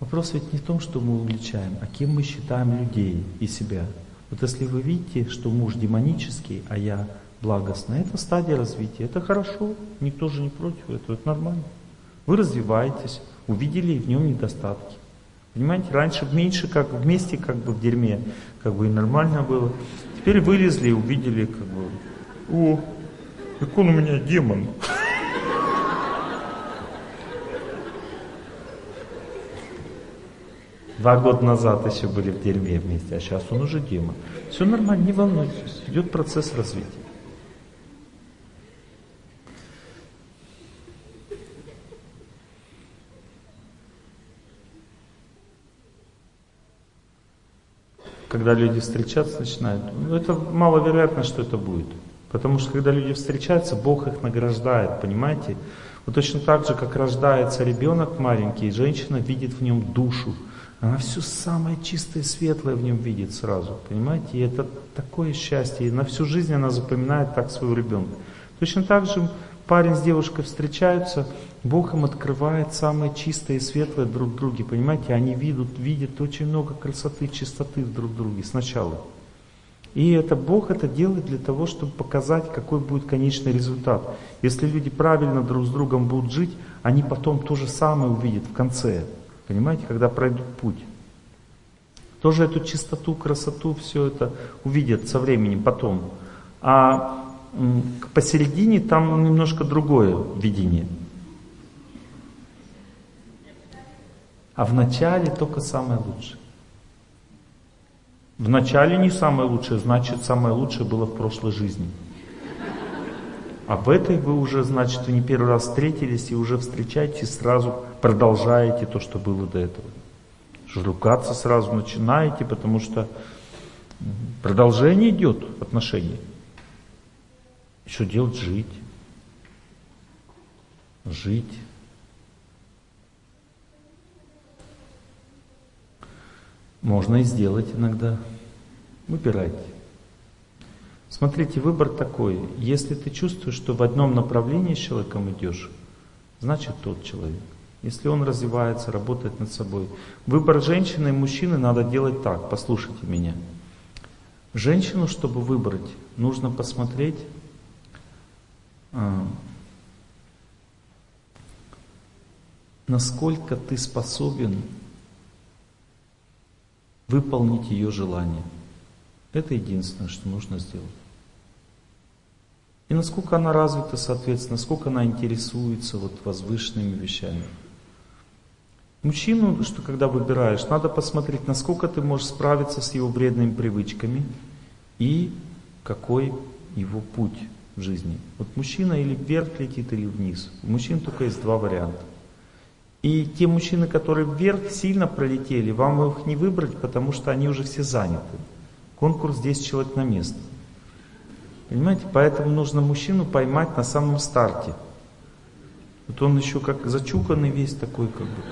Вопрос ведь не в том, что мы увлечаем, а кем мы считаем людей и себя. Вот если вы видите, что муж демонический, а я благостный, это стадия развития, это хорошо, никто же не против этого, это нормально. Вы развиваетесь, увидели в нем недостатки. Понимаете, раньше меньше как вместе, как бы в дерьме, как бы и нормально было. Теперь вылезли увидели, как бы, о, как он у меня демон. Два года назад еще были в дерьме вместе, а сейчас он уже демон. Все нормально, не волнуйтесь, идет процесс развития. Когда люди встречаться начинают, ну, это маловероятно, что это будет. Потому что когда люди встречаются, Бог их награждает, понимаете? Вот точно так же, как рождается ребенок маленький, женщина видит в нем душу. Она все самое чистое, светлое в нем видит сразу, понимаете? И это такое счастье. И на всю жизнь она запоминает так своего ребенка. Точно так же парень с девушкой встречаются, Бог им открывает самое чистое и светлое друг в друге, понимаете? Они видят, видят очень много красоты, чистоты в друг друге сначала. И это Бог это делает для того, чтобы показать, какой будет конечный результат. Если люди правильно друг с другом будут жить, они потом то же самое увидят в конце. Понимаете, когда пройдут путь. Тоже эту чистоту, красоту, все это увидят со временем потом. А посередине там немножко другое видение. А в начале только самое лучшее. В начале не самое лучшее, значит самое лучшее было в прошлой жизни. А в этой вы уже, значит, не первый раз встретились и уже встречаетесь, сразу продолжаете то, что было до этого. Ругаться сразу начинаете, потому что продолжение идет отношений. Что делать? Жить. Жить. Можно и сделать иногда. Выбирайте. Смотрите, выбор такой. Если ты чувствуешь, что в одном направлении с человеком идешь, значит тот человек. Если он развивается, работает над собой. Выбор женщины и мужчины надо делать так. Послушайте меня. Женщину, чтобы выбрать, нужно посмотреть, а, насколько ты способен выполнить ее желание. Это единственное, что нужно сделать. И насколько она развита, соответственно, насколько она интересуется вот возвышенными вещами. Мужчину, что когда выбираешь, надо посмотреть, насколько ты можешь справиться с его вредными привычками и какой его путь в жизни. Вот мужчина или вверх летит, или вниз. У мужчин только есть два варианта. И те мужчины, которые вверх сильно пролетели, вам их не выбрать, потому что они уже все заняты. Конкурс 10 человек на место. Понимаете? Поэтому нужно мужчину поймать на самом старте. Вот он еще как зачуханный весь такой, как бы.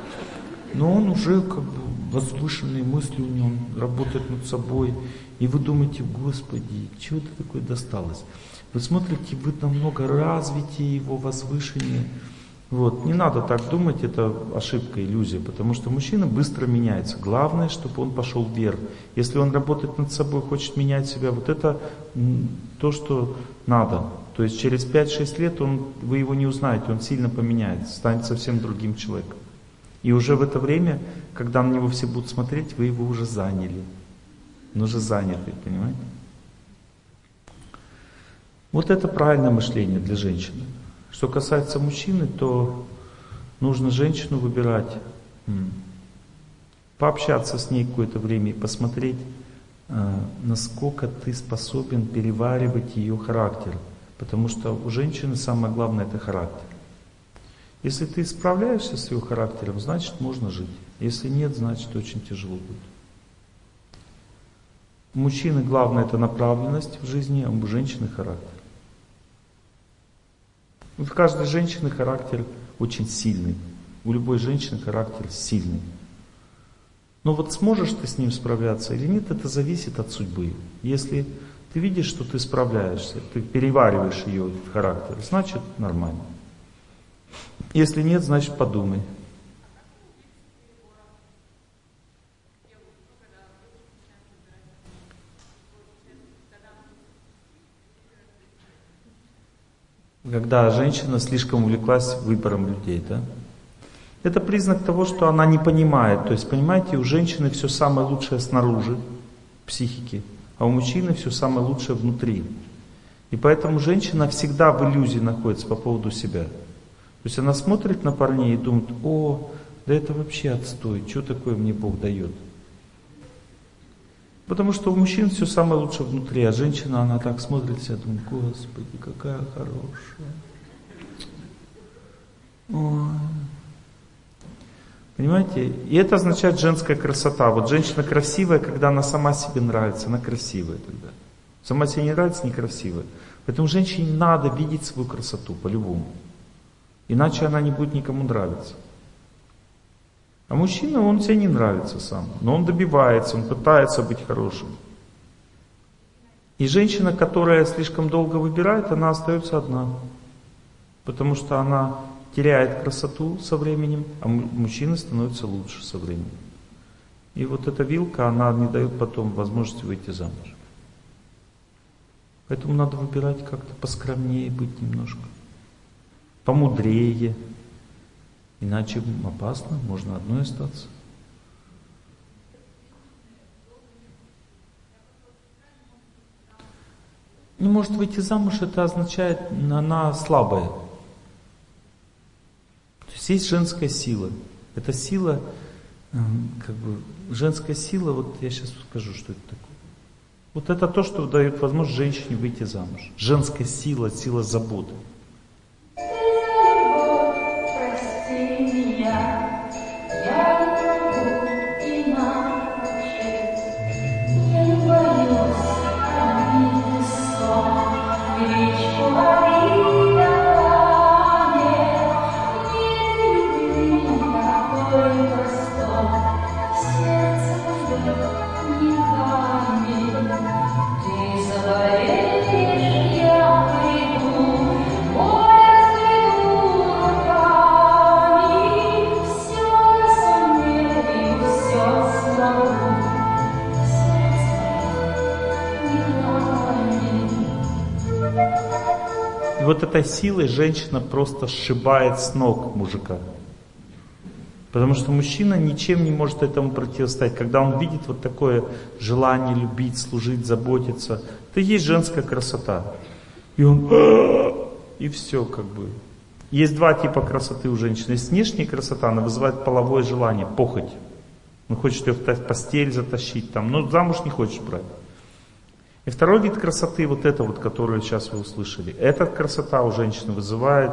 но он уже как бы возвышенные мысли у него, он работает над собой. И вы думаете, Господи, чего ты такое досталось? Вы смотрите, вы намного развитие его, возвышение. Вот. Не надо так думать, это ошибка, иллюзия, потому что мужчина быстро меняется. Главное, чтобы он пошел вверх. Если он работает над собой, хочет менять себя, вот это то, что надо. То есть через 5-6 лет он, вы его не узнаете, он сильно поменяется, станет совсем другим человеком. И уже в это время, когда на него все будут смотреть, вы его уже заняли. Он уже занятый, понимаете? Вот это правильное мышление для женщины. Что касается мужчины, то нужно женщину выбирать, пообщаться с ней какое-то время и посмотреть, а, насколько ты способен переваривать ее характер. Потому что у женщины самое главное это характер. Если ты справляешься с ее характером, значит можно жить. Если нет, значит очень тяжело будет. У мужчины главное это направленность в жизни, а у женщины характер. У каждой женщины характер очень сильный. У любой женщины характер сильный. Но вот сможешь ты с ним справляться или нет, это зависит от судьбы. Если ты видишь, что ты справляешься, ты перевариваешь ее характер, значит нормально. Если нет, значит подумай. Когда женщина слишком увлеклась выбором людей, да? Это признак того, что она не понимает. То есть, понимаете, у женщины все самое лучшее снаружи, психики, а у мужчины все самое лучшее внутри. И поэтому женщина всегда в иллюзии находится по поводу себя. То есть она смотрит на парней и думает, о, да это вообще отстой, что такое мне Бог дает. Потому что у мужчин все самое лучшее внутри, а женщина, она так смотрит себя, думает, Господи, какая хорошая. Ой. Понимаете? И это означает женская красота. Вот женщина красивая, когда она сама себе нравится, она красивая тогда. Сама себе не нравится, некрасивая. Поэтому женщине надо видеть свою красоту по-любому. Иначе она не будет никому нравиться. А мужчина, он тебе не нравится сам, но он добивается, он пытается быть хорошим. И женщина, которая слишком долго выбирает, она остается одна. Потому что она теряет красоту со временем, а мужчина становится лучше со временем. И вот эта вилка, она не дает потом возможности выйти замуж. Поэтому надо выбирать как-то поскромнее быть немножко, помудрее, Иначе опасно, можно одной остаться. Не может выйти замуж, это означает, она слабая. То есть есть женская сила. Это сила, эм, как бы, женская сила, вот я сейчас скажу, что это такое. Вот это то, что дает возможность женщине выйти замуж. Женская сила, сила заботы. Этой силой женщина просто сшибает с ног мужика. Потому что мужчина ничем не может этому противостоять. Когда он видит вот такое желание любить, служить, заботиться, это есть женская красота. И он... И все как бы. Есть два типа красоты у женщины. Есть внешняя красота, она вызывает половое желание, похоть. Он хочет ее в постель затащить, там, но замуж не хочешь брать. И второй вид красоты, вот это вот, которую сейчас вы услышали, эта красота у женщины вызывает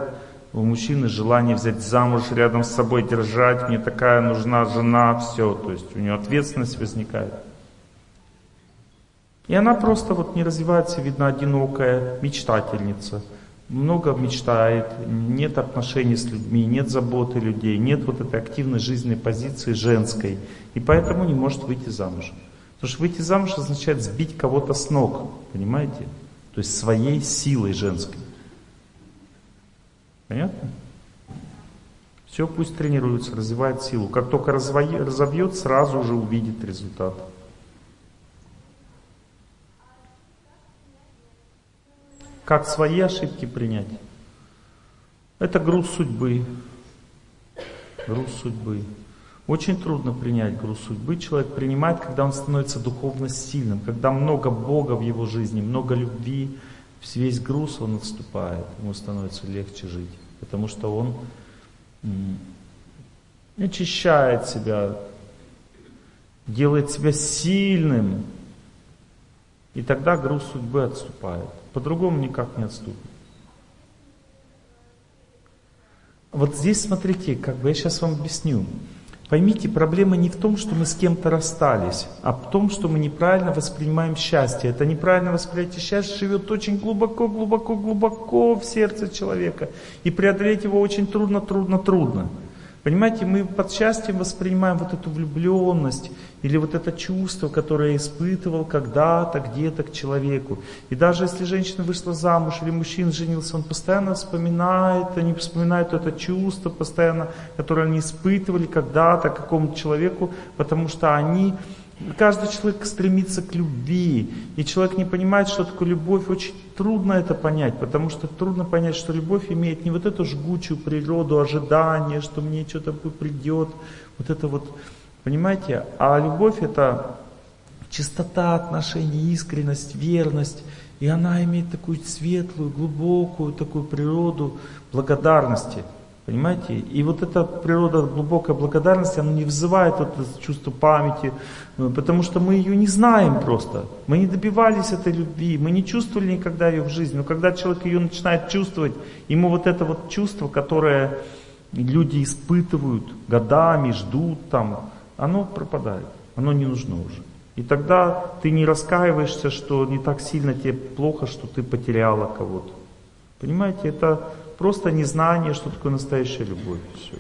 у мужчины желание взять замуж, рядом с собой держать, мне такая нужна жена, все, то есть у нее ответственность возникает. И она просто вот не развивается, видно, одинокая мечтательница. много мечтает, нет отношений с людьми, нет заботы людей, нет вот этой активной жизненной позиции женской, и поэтому не может выйти замуж. Потому что выйти замуж означает сбить кого-то с ног, понимаете? То есть своей силой женской. Понятно? Все пусть тренируется, развивает силу. Как только разовьет, сразу же увидит результат. Как свои ошибки принять? Это груз судьбы. Груз судьбы. Очень трудно принять груз судьбы. Человек принимает, когда он становится духовно сильным, когда много Бога в его жизни, много любви, весь груз он отступает, ему становится легче жить, потому что он очищает себя, делает себя сильным, и тогда груз судьбы отступает. По-другому никак не отступит. Вот здесь смотрите, как бы я сейчас вам объясню. Поймите, проблема не в том, что мы с кем-то расстались, а в том, что мы неправильно воспринимаем счастье. Это неправильное восприятие счастья живет очень глубоко, глубоко, глубоко в сердце человека. И преодолеть его очень трудно, трудно, трудно. Понимаете, мы под счастьем воспринимаем вот эту влюбленность или вот это чувство, которое испытывал когда-то, где-то к человеку. И даже если женщина вышла замуж или мужчина женился, он постоянно вспоминает, они вспоминают это чувство постоянно, которое они испытывали когда-то к какому-то человеку, потому что они Каждый человек стремится к любви, и человек не понимает, что такое любовь. Очень трудно это понять, потому что трудно понять, что любовь имеет не вот эту жгучую природу, ожидание, что мне что-то придет, вот это вот, понимаете? А любовь это чистота отношений, искренность, верность, и она имеет такую светлую, глубокую такую природу благодарности. Понимаете? И вот эта природа глубокой благодарности, она не вызывает это чувство памяти, э, потому что мы ее не знаем просто. Мы не добивались этой любви, мы не чувствовали никогда ее в жизни. Но когда человек ее начинает чувствовать, ему вот это вот чувство, которое люди испытывают годами, ждут там, оно пропадает, оно не нужно уже. И тогда ты не раскаиваешься, что не так сильно тебе плохо, что ты потеряла кого-то. Понимаете, это Просто незнание, что такое настоящая любовь. Все.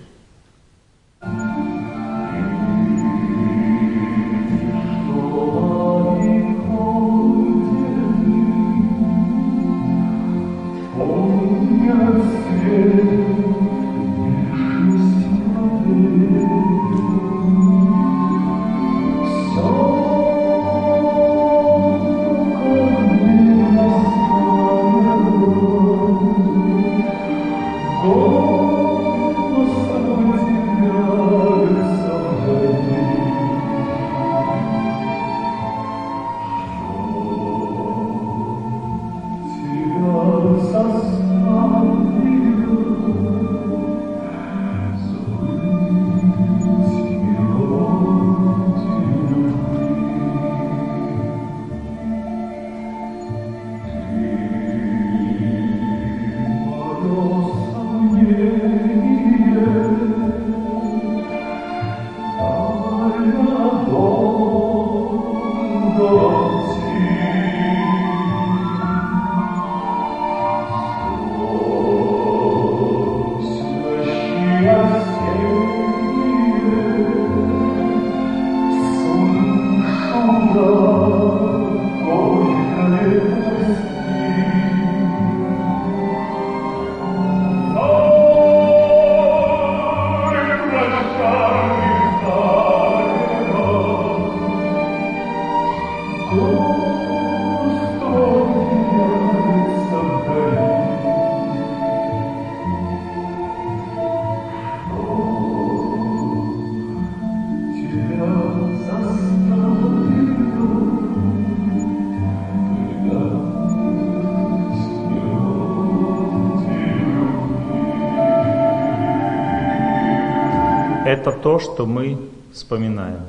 То, что мы вспоминаем.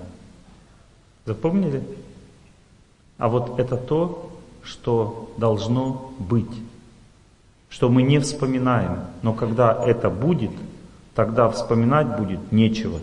Запомнили? А вот это то, что должно быть. Что мы не вспоминаем. Но когда это будет, тогда вспоминать будет нечего.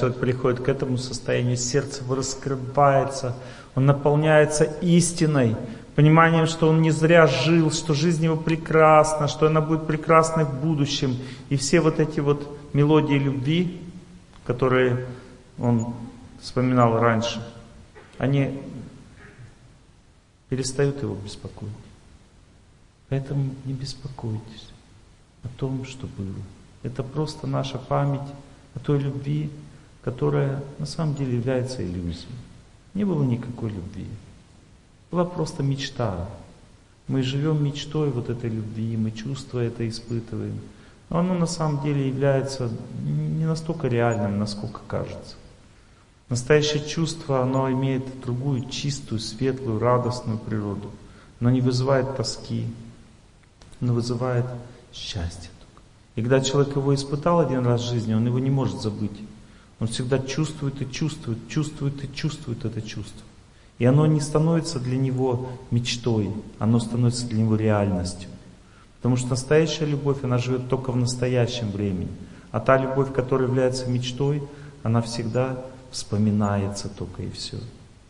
Человек приходит к этому состоянию, сердце раскрывается, он наполняется истиной, пониманием, что он не зря жил, что жизнь его прекрасна, что она будет прекрасной в будущем. И все вот эти вот мелодии любви, которые он вспоминал раньше, они перестают его беспокоить. Поэтому не беспокойтесь о том, что было. Это просто наша память о той любви, которая на самом деле является иллюзией. Не было никакой любви. Была просто мечта. Мы живем мечтой вот этой любви, мы чувства это испытываем. Но оно на самом деле является не настолько реальным, насколько кажется. Настоящее чувство, оно имеет другую чистую, светлую, радостную природу. Оно не вызывает тоски, оно вызывает счастье. И когда человек его испытал один раз в жизни, он его не может забыть. Он всегда чувствует и чувствует, чувствует и чувствует это чувство. И оно не становится для него мечтой, оно становится для него реальностью. Потому что настоящая любовь, она живет только в настоящем времени. А та любовь, которая является мечтой, она всегда вспоминается только и все.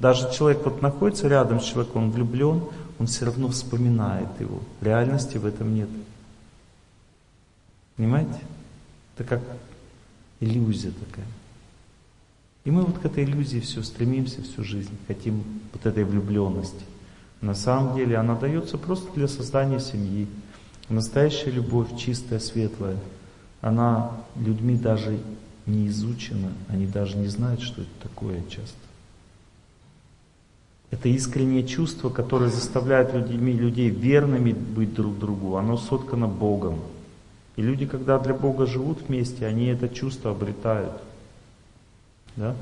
Даже человек вот находится рядом с человеком, он влюблен, он все равно вспоминает его. Реальности в этом нет. Понимаете? Это как иллюзия такая. И мы вот к этой иллюзии все стремимся всю жизнь, хотим вот этой влюбленности. На самом деле она дается просто для создания семьи. Настоящая любовь, чистая, светлая, она людьми даже не изучена, они даже не знают, что это такое часто. Это искреннее чувство, которое заставляет людьми, людей верными быть друг другу, оно соткано Богом. И люди, когда для Бога живут вместе, они это чувство обретают. Да?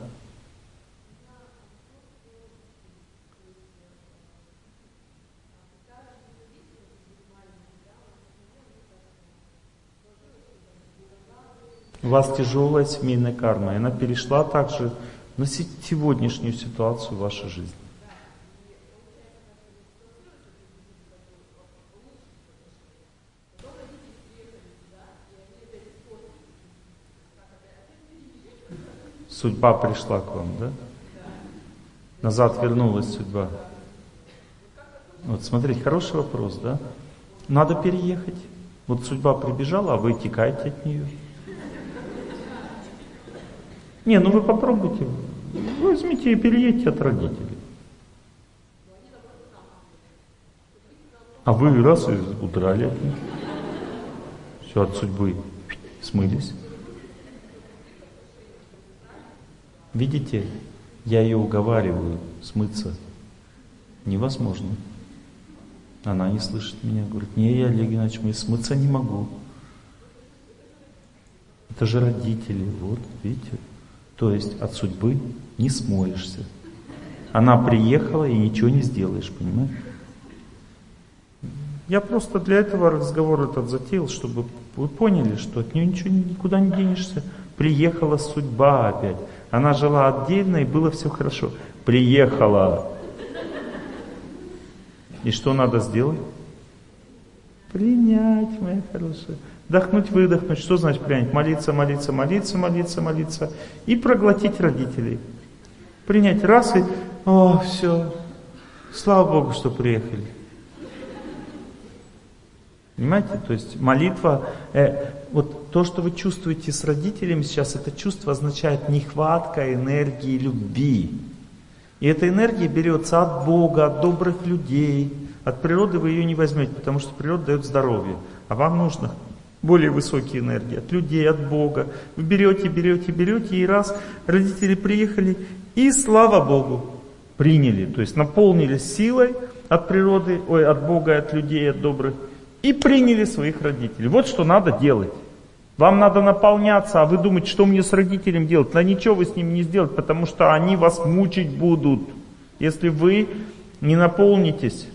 У вас тяжелая семейная карма, и она перешла также на сегодняшнюю ситуацию в вашей жизни. Судьба пришла к вам, да? Назад вернулась судьба. Вот смотрите, хороший вопрос, да? Надо переехать. Вот судьба прибежала, а вы текаете от нее. Не, ну вы попробуйте. Возьмите и переедьте от родителей. А вы раз и удрали от них. Все, от судьбы смылись. Видите, я ее уговариваю смыться. Невозможно. Она не слышит меня, говорит, не, я, Олег Геннадьевич, мы смыться не могу. Это же родители, вот, видите. То есть от судьбы не смоешься. Она приехала и ничего не сделаешь, понимаешь? Я просто для этого разговор этот затеял, чтобы вы поняли, что от нее ничего никуда не денешься. Приехала судьба опять. Она жила отдельно и было все хорошо. Приехала. И что надо сделать? Принять, моя хорошая. Вдохнуть, выдохнуть. Что значит принять? Молиться, молиться, молиться, молиться, молиться. И проглотить родителей. Принять раз и, о, все. Слава Богу, что приехали. Понимаете? То есть молитва, э, вот то, что вы чувствуете с родителями сейчас, это чувство означает нехватка энергии любви. И эта энергия берется от Бога, от добрых людей. От природы вы ее не возьмете, потому что природа дает здоровье. А вам нужно более высокие энергии от людей, от Бога. Вы берете, берете, берете, и раз родители приехали, и слава Богу, приняли. То есть наполнились силой от природы, ой, от Бога, от людей, от добрых и приняли своих родителей. Вот что надо делать. Вам надо наполняться, а вы думаете, что мне с родителем делать? Да ничего вы с ними не сделаете, потому что они вас мучить будут. Если вы не наполнитесь.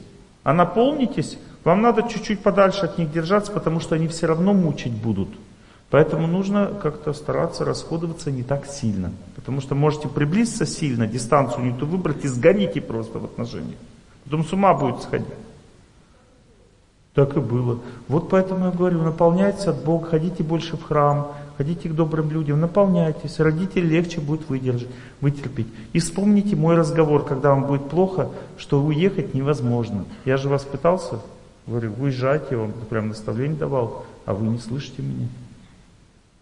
А наполнитесь, вам надо чуть-чуть подальше от них держаться, потому что они все равно мучить будут. Поэтому нужно как-то стараться расходоваться не так сильно. Потому что можете приблизиться сильно, дистанцию не ту выбрать и сгорите просто в отношениях. Потом с ума будет сходить. Так и было. Вот поэтому я говорю, наполняйтесь от Бога, ходите больше в храм, ходите к добрым людям, наполняйтесь, родители легче будет выдержать, вытерпеть. И вспомните мой разговор, когда вам будет плохо, что уехать невозможно. Я же вас пытался, говорю, уезжайте, я вам прям наставление давал, а вы не слышите меня.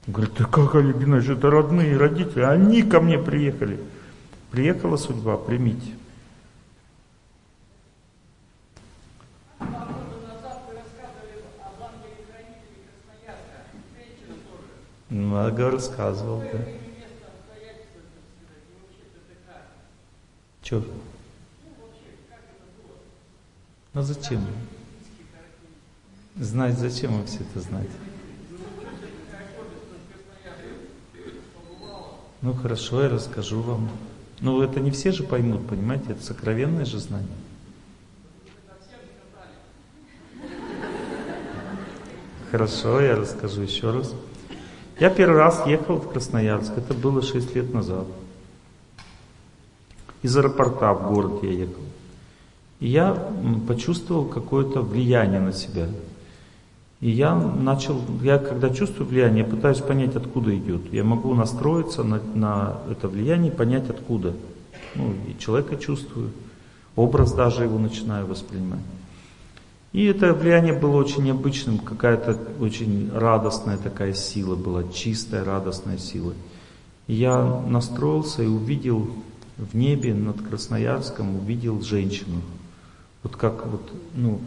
Говорит, да как, Олег Геннадьевич, это родные родители, они ко мне приехали. Приехала судьба, примите. Много рассказывал, да. Че? Ну зачем? Знать зачем вы все это знать? Ну хорошо, я расскажу вам. Ну это не все же поймут, понимаете, это сокровенное же знание. Хорошо, я расскажу еще раз. Я первый раз ехал в Красноярск, это было 6 лет назад. Из аэропорта в город я ехал. И я почувствовал какое-то влияние на себя. И я начал, я когда чувствую влияние, я пытаюсь понять, откуда идет. Я могу настроиться на, на это влияние понять, откуда. Ну, и человека чувствую, образ даже его начинаю воспринимать. И это влияние было очень необычным, какая-то очень радостная такая сила была, чистая радостная сила. Я настроился и увидел в небе над Красноярском, увидел женщину. Вот как вот, ну,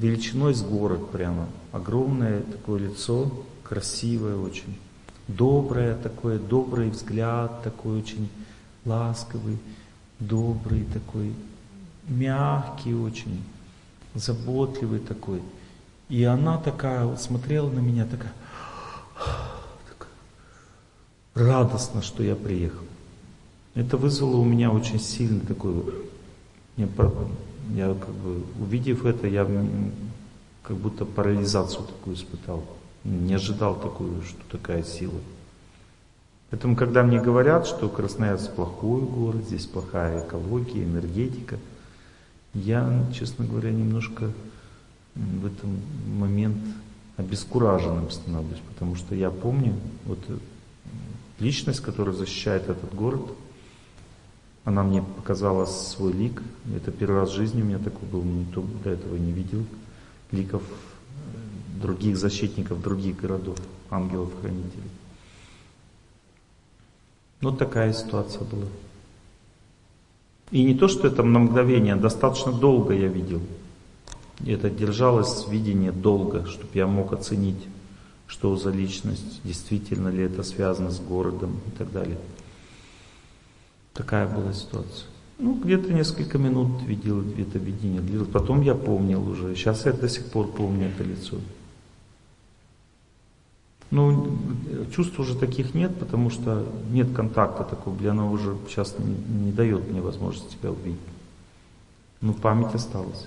величиной с город прямо. Огромное такое лицо, красивое очень. Доброе такое, добрый взгляд такой очень ласковый, добрый такой, мягкий очень заботливый такой. И она такая вот смотрела на меня, такая, такая радостно, что я приехал. Это вызвало у меня очень сильный такой, я, я как бы, увидев это, я как будто парализацию такую испытал. Не ожидал такую, что такая сила. Поэтому, когда мне говорят, что Красноярск плохой город, здесь плохая экология, энергетика – я, честно говоря, немножко в этом момент обескураженным становлюсь, потому что я помню, вот э, личность, которая защищает этот город, она мне показала свой лик. Это первый раз в жизни у меня такой был, никто до этого не видел ликов э, других защитников других городов, ангелов-хранителей. Вот такая ситуация была. И не то, что это на мгновение, достаточно долго я видел. Это держалось видение долго, чтобы я мог оценить, что за личность, действительно ли это связано с городом и так далее. Такая была ситуация. Ну, где-то несколько минут видел это видение. Потом я помнил уже. Сейчас я до сих пор помню это лицо. Ну, чувств уже таких нет, потому что нет контакта такого, или оно уже сейчас не, не дает мне возможности тебя увидеть. Но память осталась.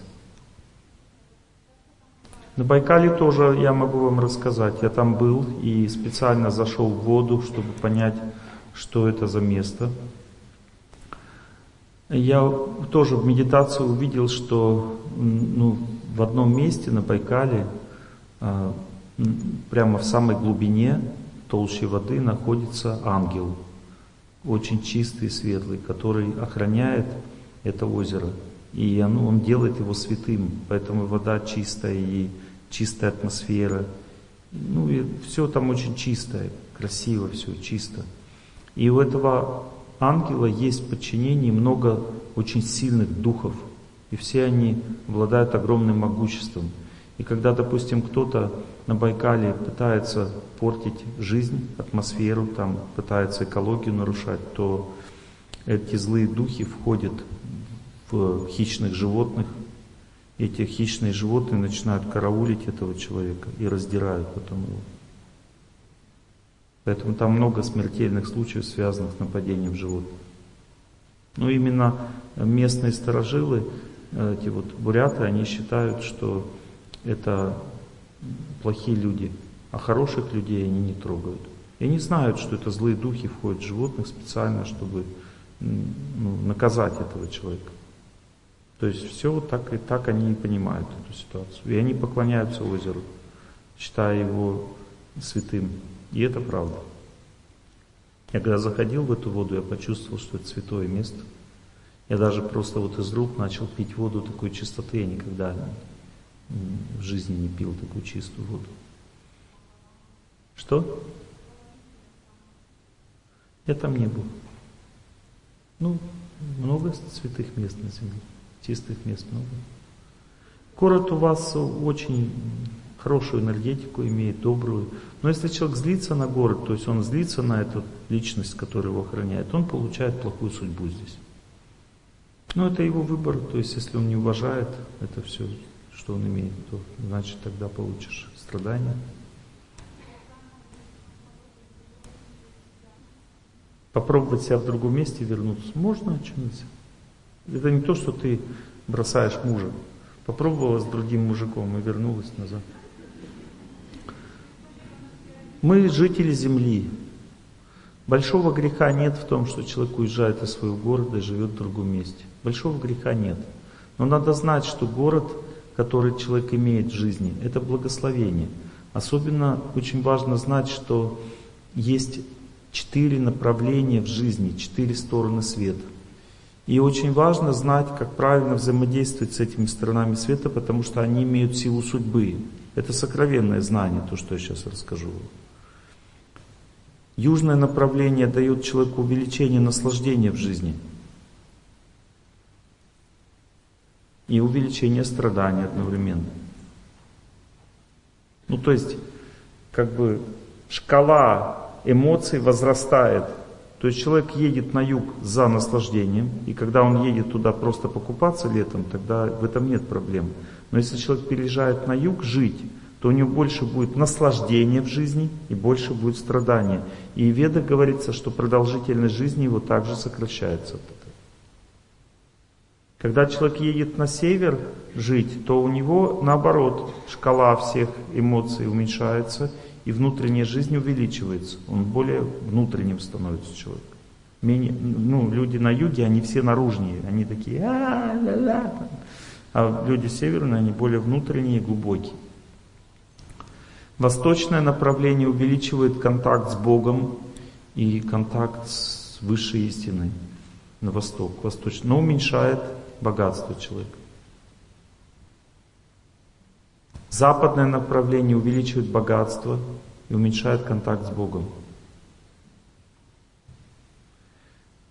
На Байкале тоже я могу вам рассказать. Я там был и специально зашел в воду, чтобы понять, что это за место. Я тоже в медитации увидел, что ну, в одном месте на Байкале а, прямо в самой глубине толщи воды находится ангел, очень чистый и светлый, который охраняет это озеро. И оно, он делает его святым, поэтому вода чистая и чистая атмосфера. Ну и все там очень чистое, красиво все, чисто. И у этого ангела есть в подчинении много очень сильных духов. И все они обладают огромным могуществом. И когда, допустим, кто-то на Байкале пытается портить жизнь, атмосферу, там, пытается экологию нарушать, то эти злые духи входят в хищных животных. Эти хищные животные начинают караулить этого человека и раздирают потом его. Поэтому там много смертельных случаев, связанных с нападением животных. Но именно местные сторожилы, эти вот буряты, они считают, что это плохие люди, а хороших людей они не трогают. И они знают, что это злые духи входят в животных специально, чтобы ну, наказать этого человека. То есть все вот так и так они и понимают эту ситуацию. И они поклоняются озеру, считая его святым. И это правда. Я когда заходил в эту воду, я почувствовал, что это святое место. Я даже просто вот из рук начал пить воду такой чистоты. Я никогда в жизни не пил такую чистую воду. Что? Я там не был. Ну, много святых мест на земле, чистых мест много. Город у вас очень хорошую энергетику имеет, добрую. Но если человек злится на город, то есть он злится на эту личность, которая его охраняет, он получает плохую судьбу здесь. Но это его выбор, то есть если он не уважает это все, что он имеет, то значит тогда получишь страдания. Попробовать себя в другом месте вернуться можно что-нибудь. Это не то, что ты бросаешь мужа. Попробовала с другим мужиком и вернулась назад. Мы жители земли. Большого греха нет в том, что человек уезжает из своего города и живет в другом месте. Большого греха нет. Но надо знать, что город, который человек имеет в жизни, это благословение. Особенно очень важно знать, что есть четыре направления в жизни, четыре стороны света. И очень важно знать, как правильно взаимодействовать с этими сторонами света, потому что они имеют силу судьбы. Это сокровенное знание, то, что я сейчас расскажу. Южное направление дает человеку увеличение наслаждения в жизни и увеличение страданий одновременно. Ну то есть, как бы шкала эмоций возрастает то есть человек едет на юг за наслаждением, и когда он едет туда просто покупаться летом, тогда в этом нет проблем. Но если человек переезжает на юг жить, то у него больше будет наслаждения в жизни и больше будет страдания. И в Ведах говорится, что продолжительность жизни его также сокращается. Когда человек едет на север жить, то у него наоборот шкала всех эмоций уменьшается, и внутренняя жизнь увеличивается. Он более внутренним становится человек. Менее, ну, люди на юге, они все наружнее, они такие, а, ля, ля. а люди северные, они более внутренние глубокие. Восточное направление увеличивает контакт с Богом и контакт с высшей истиной на восток, восточное, но уменьшает богатство человека. Западное направление увеличивает богатство и уменьшает контакт с Богом.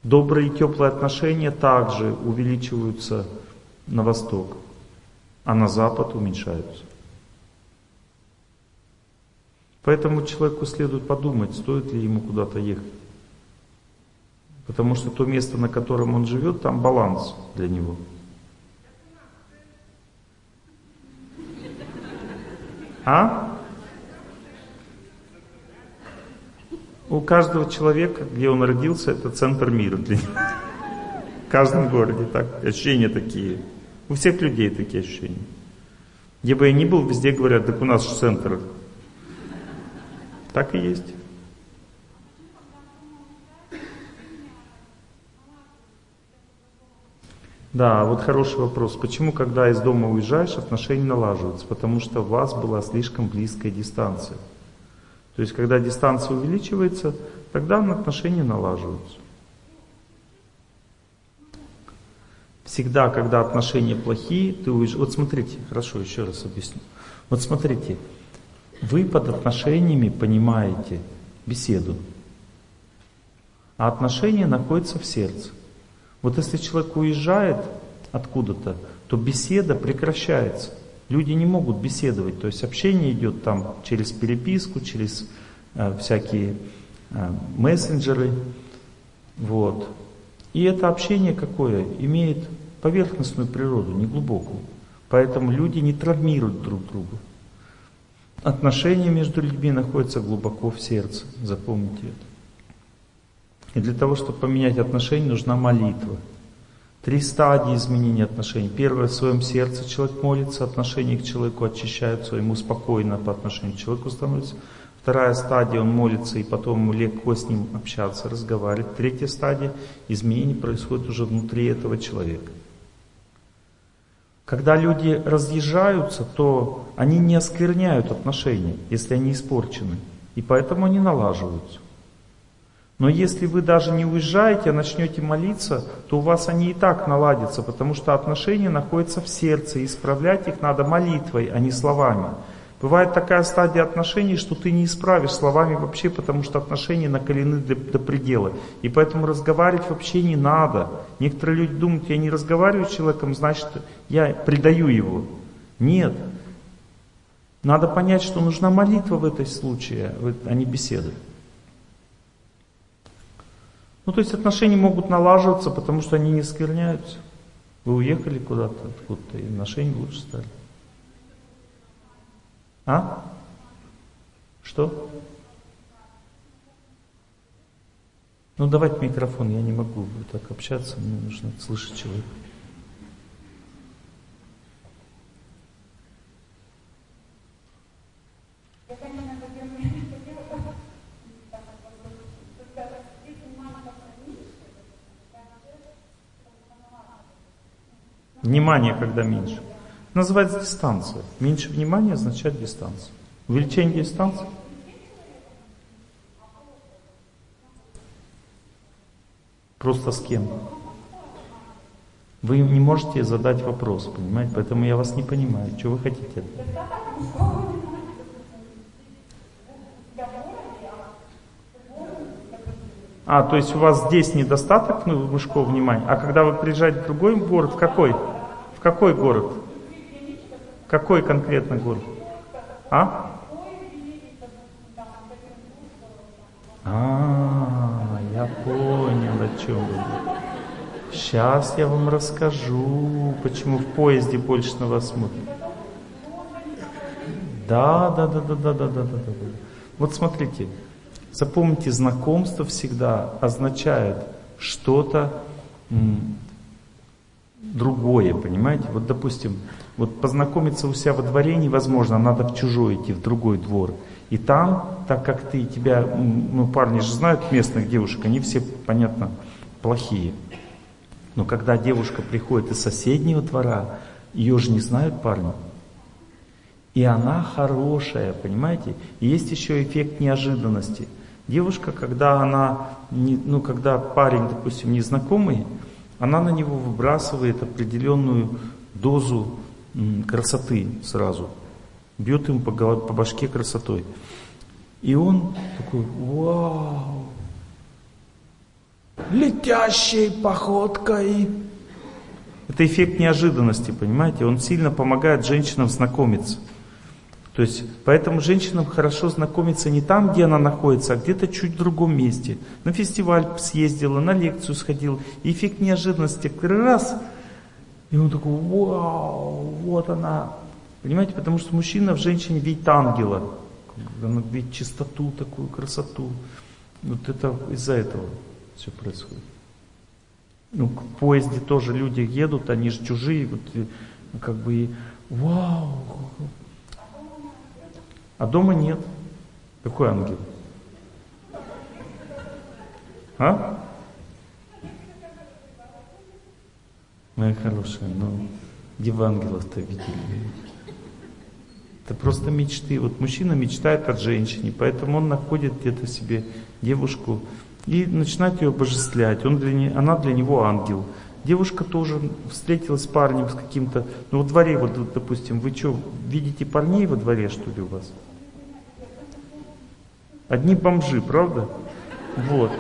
Добрые и теплые отношения также увеличиваются на восток, а на запад уменьшаются. Поэтому человеку следует подумать, стоит ли ему куда-то ехать. Потому что то место, на котором он живет, там баланс для него – А? У каждого человека, где он родился, это центр мира для него. В каждом городе так, ощущения такие. У всех людей такие ощущения. Где бы я ни был, везде говорят, так у нас же центр. Так и есть. Да, вот хороший вопрос. Почему, когда из дома уезжаешь, отношения налаживаются? Потому что у вас была слишком близкая дистанция. То есть, когда дистанция увеличивается, тогда отношения налаживаются. Всегда, когда отношения плохие, ты уезжаешь. Вот смотрите, хорошо, еще раз объясню. Вот смотрите, вы под отношениями понимаете беседу, а отношения находятся в сердце. Вот если человек уезжает откуда-то, то беседа прекращается. Люди не могут беседовать, то есть общение идет там через переписку, через э, всякие э, мессенджеры. Вот. И это общение какое? Имеет поверхностную природу, не глубокую. Поэтому люди не травмируют друг друга. Отношения между людьми находятся глубоко в сердце. Запомните это. И для того, чтобы поменять отношения, нужна молитва. Три стадии изменения отношений. Первое, в своем сердце человек молится, отношения к человеку очищаются, ему спокойно по отношению к человеку становится. Вторая стадия, он молится, и потом ему легко с ним общаться, разговаривать. Третья стадия, изменение происходит уже внутри этого человека. Когда люди разъезжаются, то они не оскверняют отношения, если они испорчены. И поэтому они налаживаются. Но если вы даже не уезжаете, а начнете молиться, то у вас они и так наладятся, потому что отношения находятся в сердце, и исправлять их надо молитвой, а не словами. Бывает такая стадия отношений, что ты не исправишь словами вообще, потому что отношения накалены до, до предела. И поэтому разговаривать вообще не надо. Некоторые люди думают, я не разговариваю с человеком, значит, я предаю его. Нет. Надо понять, что нужна молитва в этой случае, а не беседа. Ну, то есть отношения могут налаживаться, потому что они не скверняются. Вы уехали куда-то, откуда-то, и отношения лучше стали. А? Что? Ну давайте микрофон, я не могу так общаться, мне нужно слышать человека. Внимание, когда меньше. Называется дистанция. Меньше внимания означает дистанция. Увеличение дистанции. Просто с кем? Вы не можете задать вопрос, понимаете? Поэтому я вас не понимаю. Что вы хотите? А, то есть у вас здесь недостаток ну, мужского внимания, а когда вы приезжаете в другой город, в какой? В какой город? Какой конкретно город? А? А, я понял, о чем вы. Сейчас я вам расскажу, почему в поезде больше на вас смотрят. Да, да, да, да, да, да, да, да, да. Вот смотрите, запомните, знакомство всегда означает что-то другое, понимаете? Вот, допустим, вот познакомиться у себя во дворе невозможно, надо в чужой идти, в другой двор. И там, так как ты, тебя, ну парни же знают местных девушек, они все, понятно, плохие. Но когда девушка приходит из соседнего двора, ее же не знают парни. И она хорошая, понимаете? И есть еще эффект неожиданности. Девушка, когда она, ну, когда парень, допустим, незнакомый, она на него выбрасывает определенную дозу красоты сразу. Бьет ему по, голове, по башке красотой. И он такой, вау, летящей походкой. Это эффект неожиданности, понимаете? Он сильно помогает женщинам знакомиться. То есть, поэтому женщинам хорошо знакомиться не там, где она находится, а где-то чуть в другом месте. На фестиваль съездила, на лекцию сходила. И эффект неожиданности раз, и он такой, вау, вот она. Понимаете, потому что мужчина в женщине видит ангела. Она видит чистоту такую, красоту. Вот это из-за этого все происходит. Ну, в поезде тоже люди едут, они же чужие, вот, как бы, вау. А дома нет. Какой ангел? А? Моя хорошая, ну, где вы ангелов-то видели? Это просто мечты. Вот мужчина мечтает о женщине, поэтому он находит где-то себе девушку и начинает ее обожествлять. Он для не, она для него ангел. Девушка тоже встретилась с парнем с каким-то, ну во дворе, вот, допустим, вы что, видите парней во дворе, что ли, у вас? Одни бомжи, правда? Вот.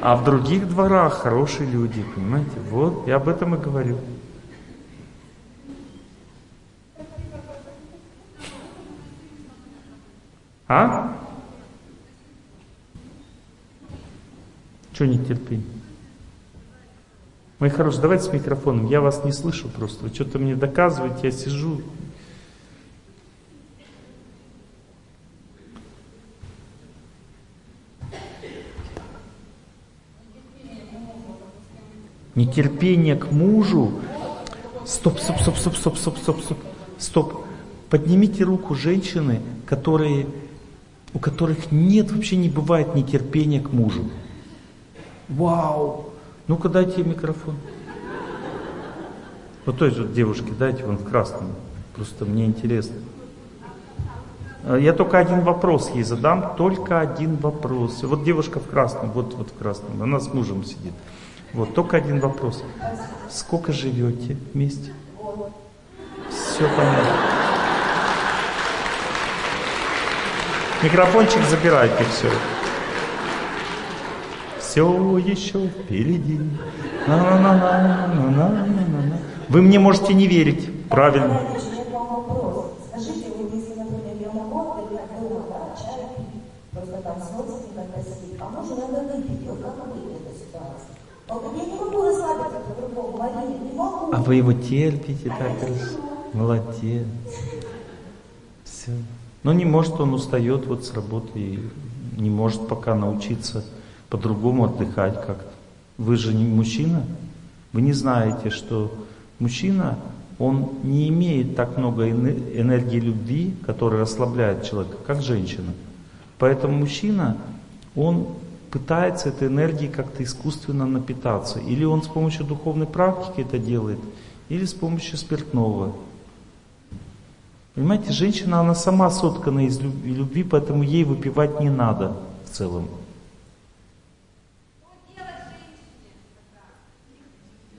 А в других дворах хорошие люди, понимаете? Вот, я об этом и говорю. А? Что нетерпение? Мои хорошие, давайте с микрофоном, я вас не слышу просто. Вы что-то мне доказываете, я сижу. Нетерпение к мужу. Стоп, стоп, стоп, стоп, стоп, стоп, стоп, стоп. Стоп. Поднимите руку женщины, которые, у которых нет, вообще не бывает нетерпения к мужу. Вау, ну-ка дайте микрофон. Вот той же девушке дайте, вон в красном. Просто мне интересно. Э, я только один вопрос ей задам, только один вопрос. Вот девушка в красном, вот, вот в красном, она с мужем сидит. Вот, только один вопрос. Сколько живете вместе? Все понятно. Микрофончик забирайте все. Все еще впереди. На -на -на -на -на -на -на -на. Вы мне можете не верить, правильно. А. А вы его терпите так хорошо. Молодец. Все. Но не может он устает вот с работы и не может пока научиться по-другому отдыхать как-то. Вы же не мужчина. Вы не знаете, что мужчина, он не имеет так много энергии любви, которая расслабляет человека, как женщина. Поэтому мужчина, он пытается этой энергией как-то искусственно напитаться. Или он с помощью духовной практики это делает, или с помощью спиртного. Понимаете, женщина, она сама соткана из любви, поэтому ей выпивать не надо в целом.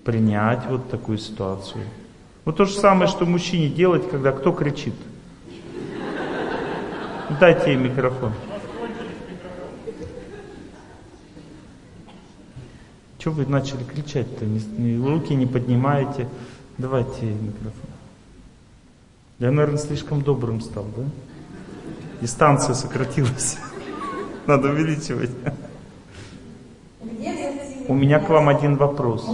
Принять вот такую ситуацию. Вот то же самое, что мужчине делать, когда кто кричит. Дайте ей микрофон. Чего вы начали кричать-то? Руки не поднимаете. Давайте ей микрофон. Я, наверное, слишком добрым стал, да? Дистанция сократилась. Надо увеличивать. У меня к вам один вопрос.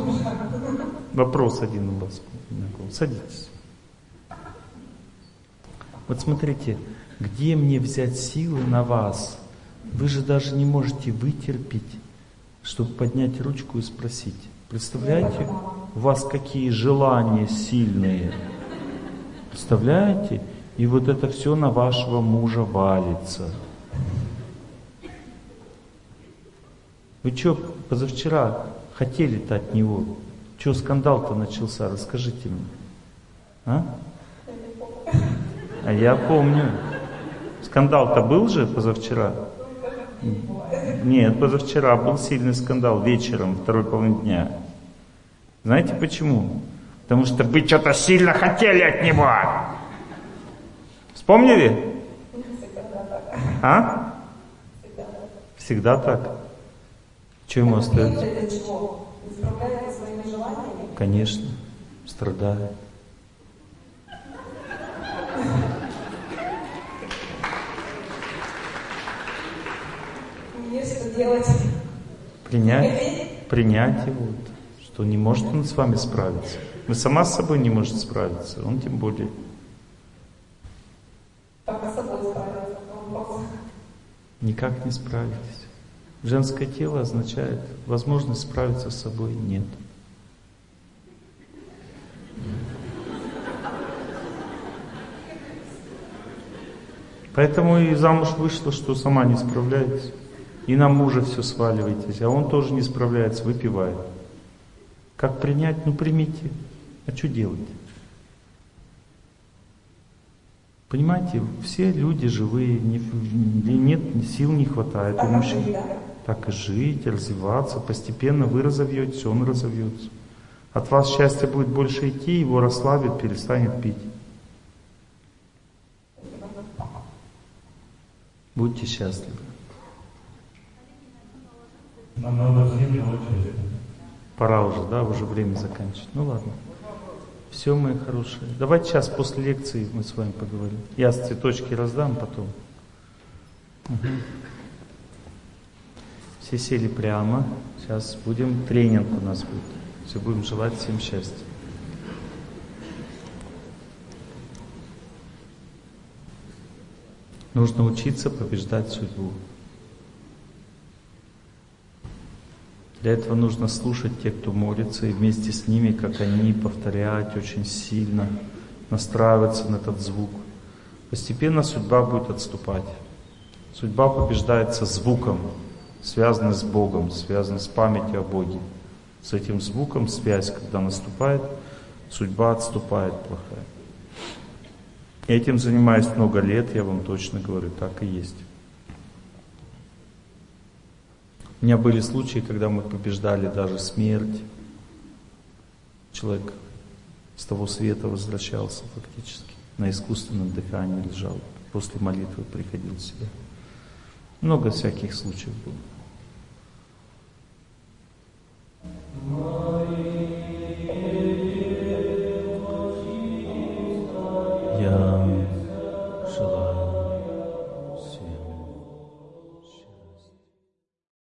Вопрос один у вас. Садитесь. Вот смотрите, где мне взять силы на вас? Вы же даже не можете вытерпеть, чтобы поднять ручку и спросить. Представляете, у вас какие желания сильные. Представляете? И вот это все на вашего мужа валится. Вы что, позавчера хотели-то от него? Что скандал-то начался? Расскажите мне. А? А я помню. Скандал-то был же позавчера? Нет, позавчера был сильный скандал вечером, второй половине дня. Знаете почему? Потому что вы что-то сильно хотели от него. Вспомнили? А? Всегда так. Что ему остается? Конечно, страдает. Мне что делать? Принять, принять его, что не может он с вами справиться. Вы сама с собой не можете справиться, он тем более. Только с собой справиться, Никак не справитесь. Женское тело означает возможность справиться с собой нет. Поэтому и замуж вышла, что сама не справляетесь. И на мужа все сваливаетесь, а он тоже не справляется, выпивает. Как принять? Ну примите. А что делать? Понимаете, все люди живые, не, нет, сил не хватает у мужчин. Так и жить, развиваться, постепенно вы разовьетесь, он разовьется. От вас счастье будет больше идти, его расслабит, перестанет пить. Будьте счастливы. Нам надо очередь. Пора уже, да, уже время заканчивать. Ну ладно. Все, мои хорошие. Давайте сейчас после лекции мы с вами поговорим. Я цветочки раздам потом. Угу. Все сели прямо. Сейчас будем, тренинг у нас будет. Все будем желать всем счастья. Нужно учиться побеждать судьбу. Для этого нужно слушать тех, кто молится, и вместе с ними, как они, повторять очень сильно, настраиваться на этот звук. Постепенно судьба будет отступать. Судьба побеждается звуком, связанным с Богом, связанным с памятью о Боге. С этим звуком связь, когда наступает, судьба отступает плохая. Этим занимаюсь много лет, я вам точно говорю, так и есть. У меня были случаи, когда мы побеждали даже смерть. Человек с того света возвращался фактически. На искусственном дыхании лежал. После молитвы приходил в себя. Много всяких случаев было. Yeah.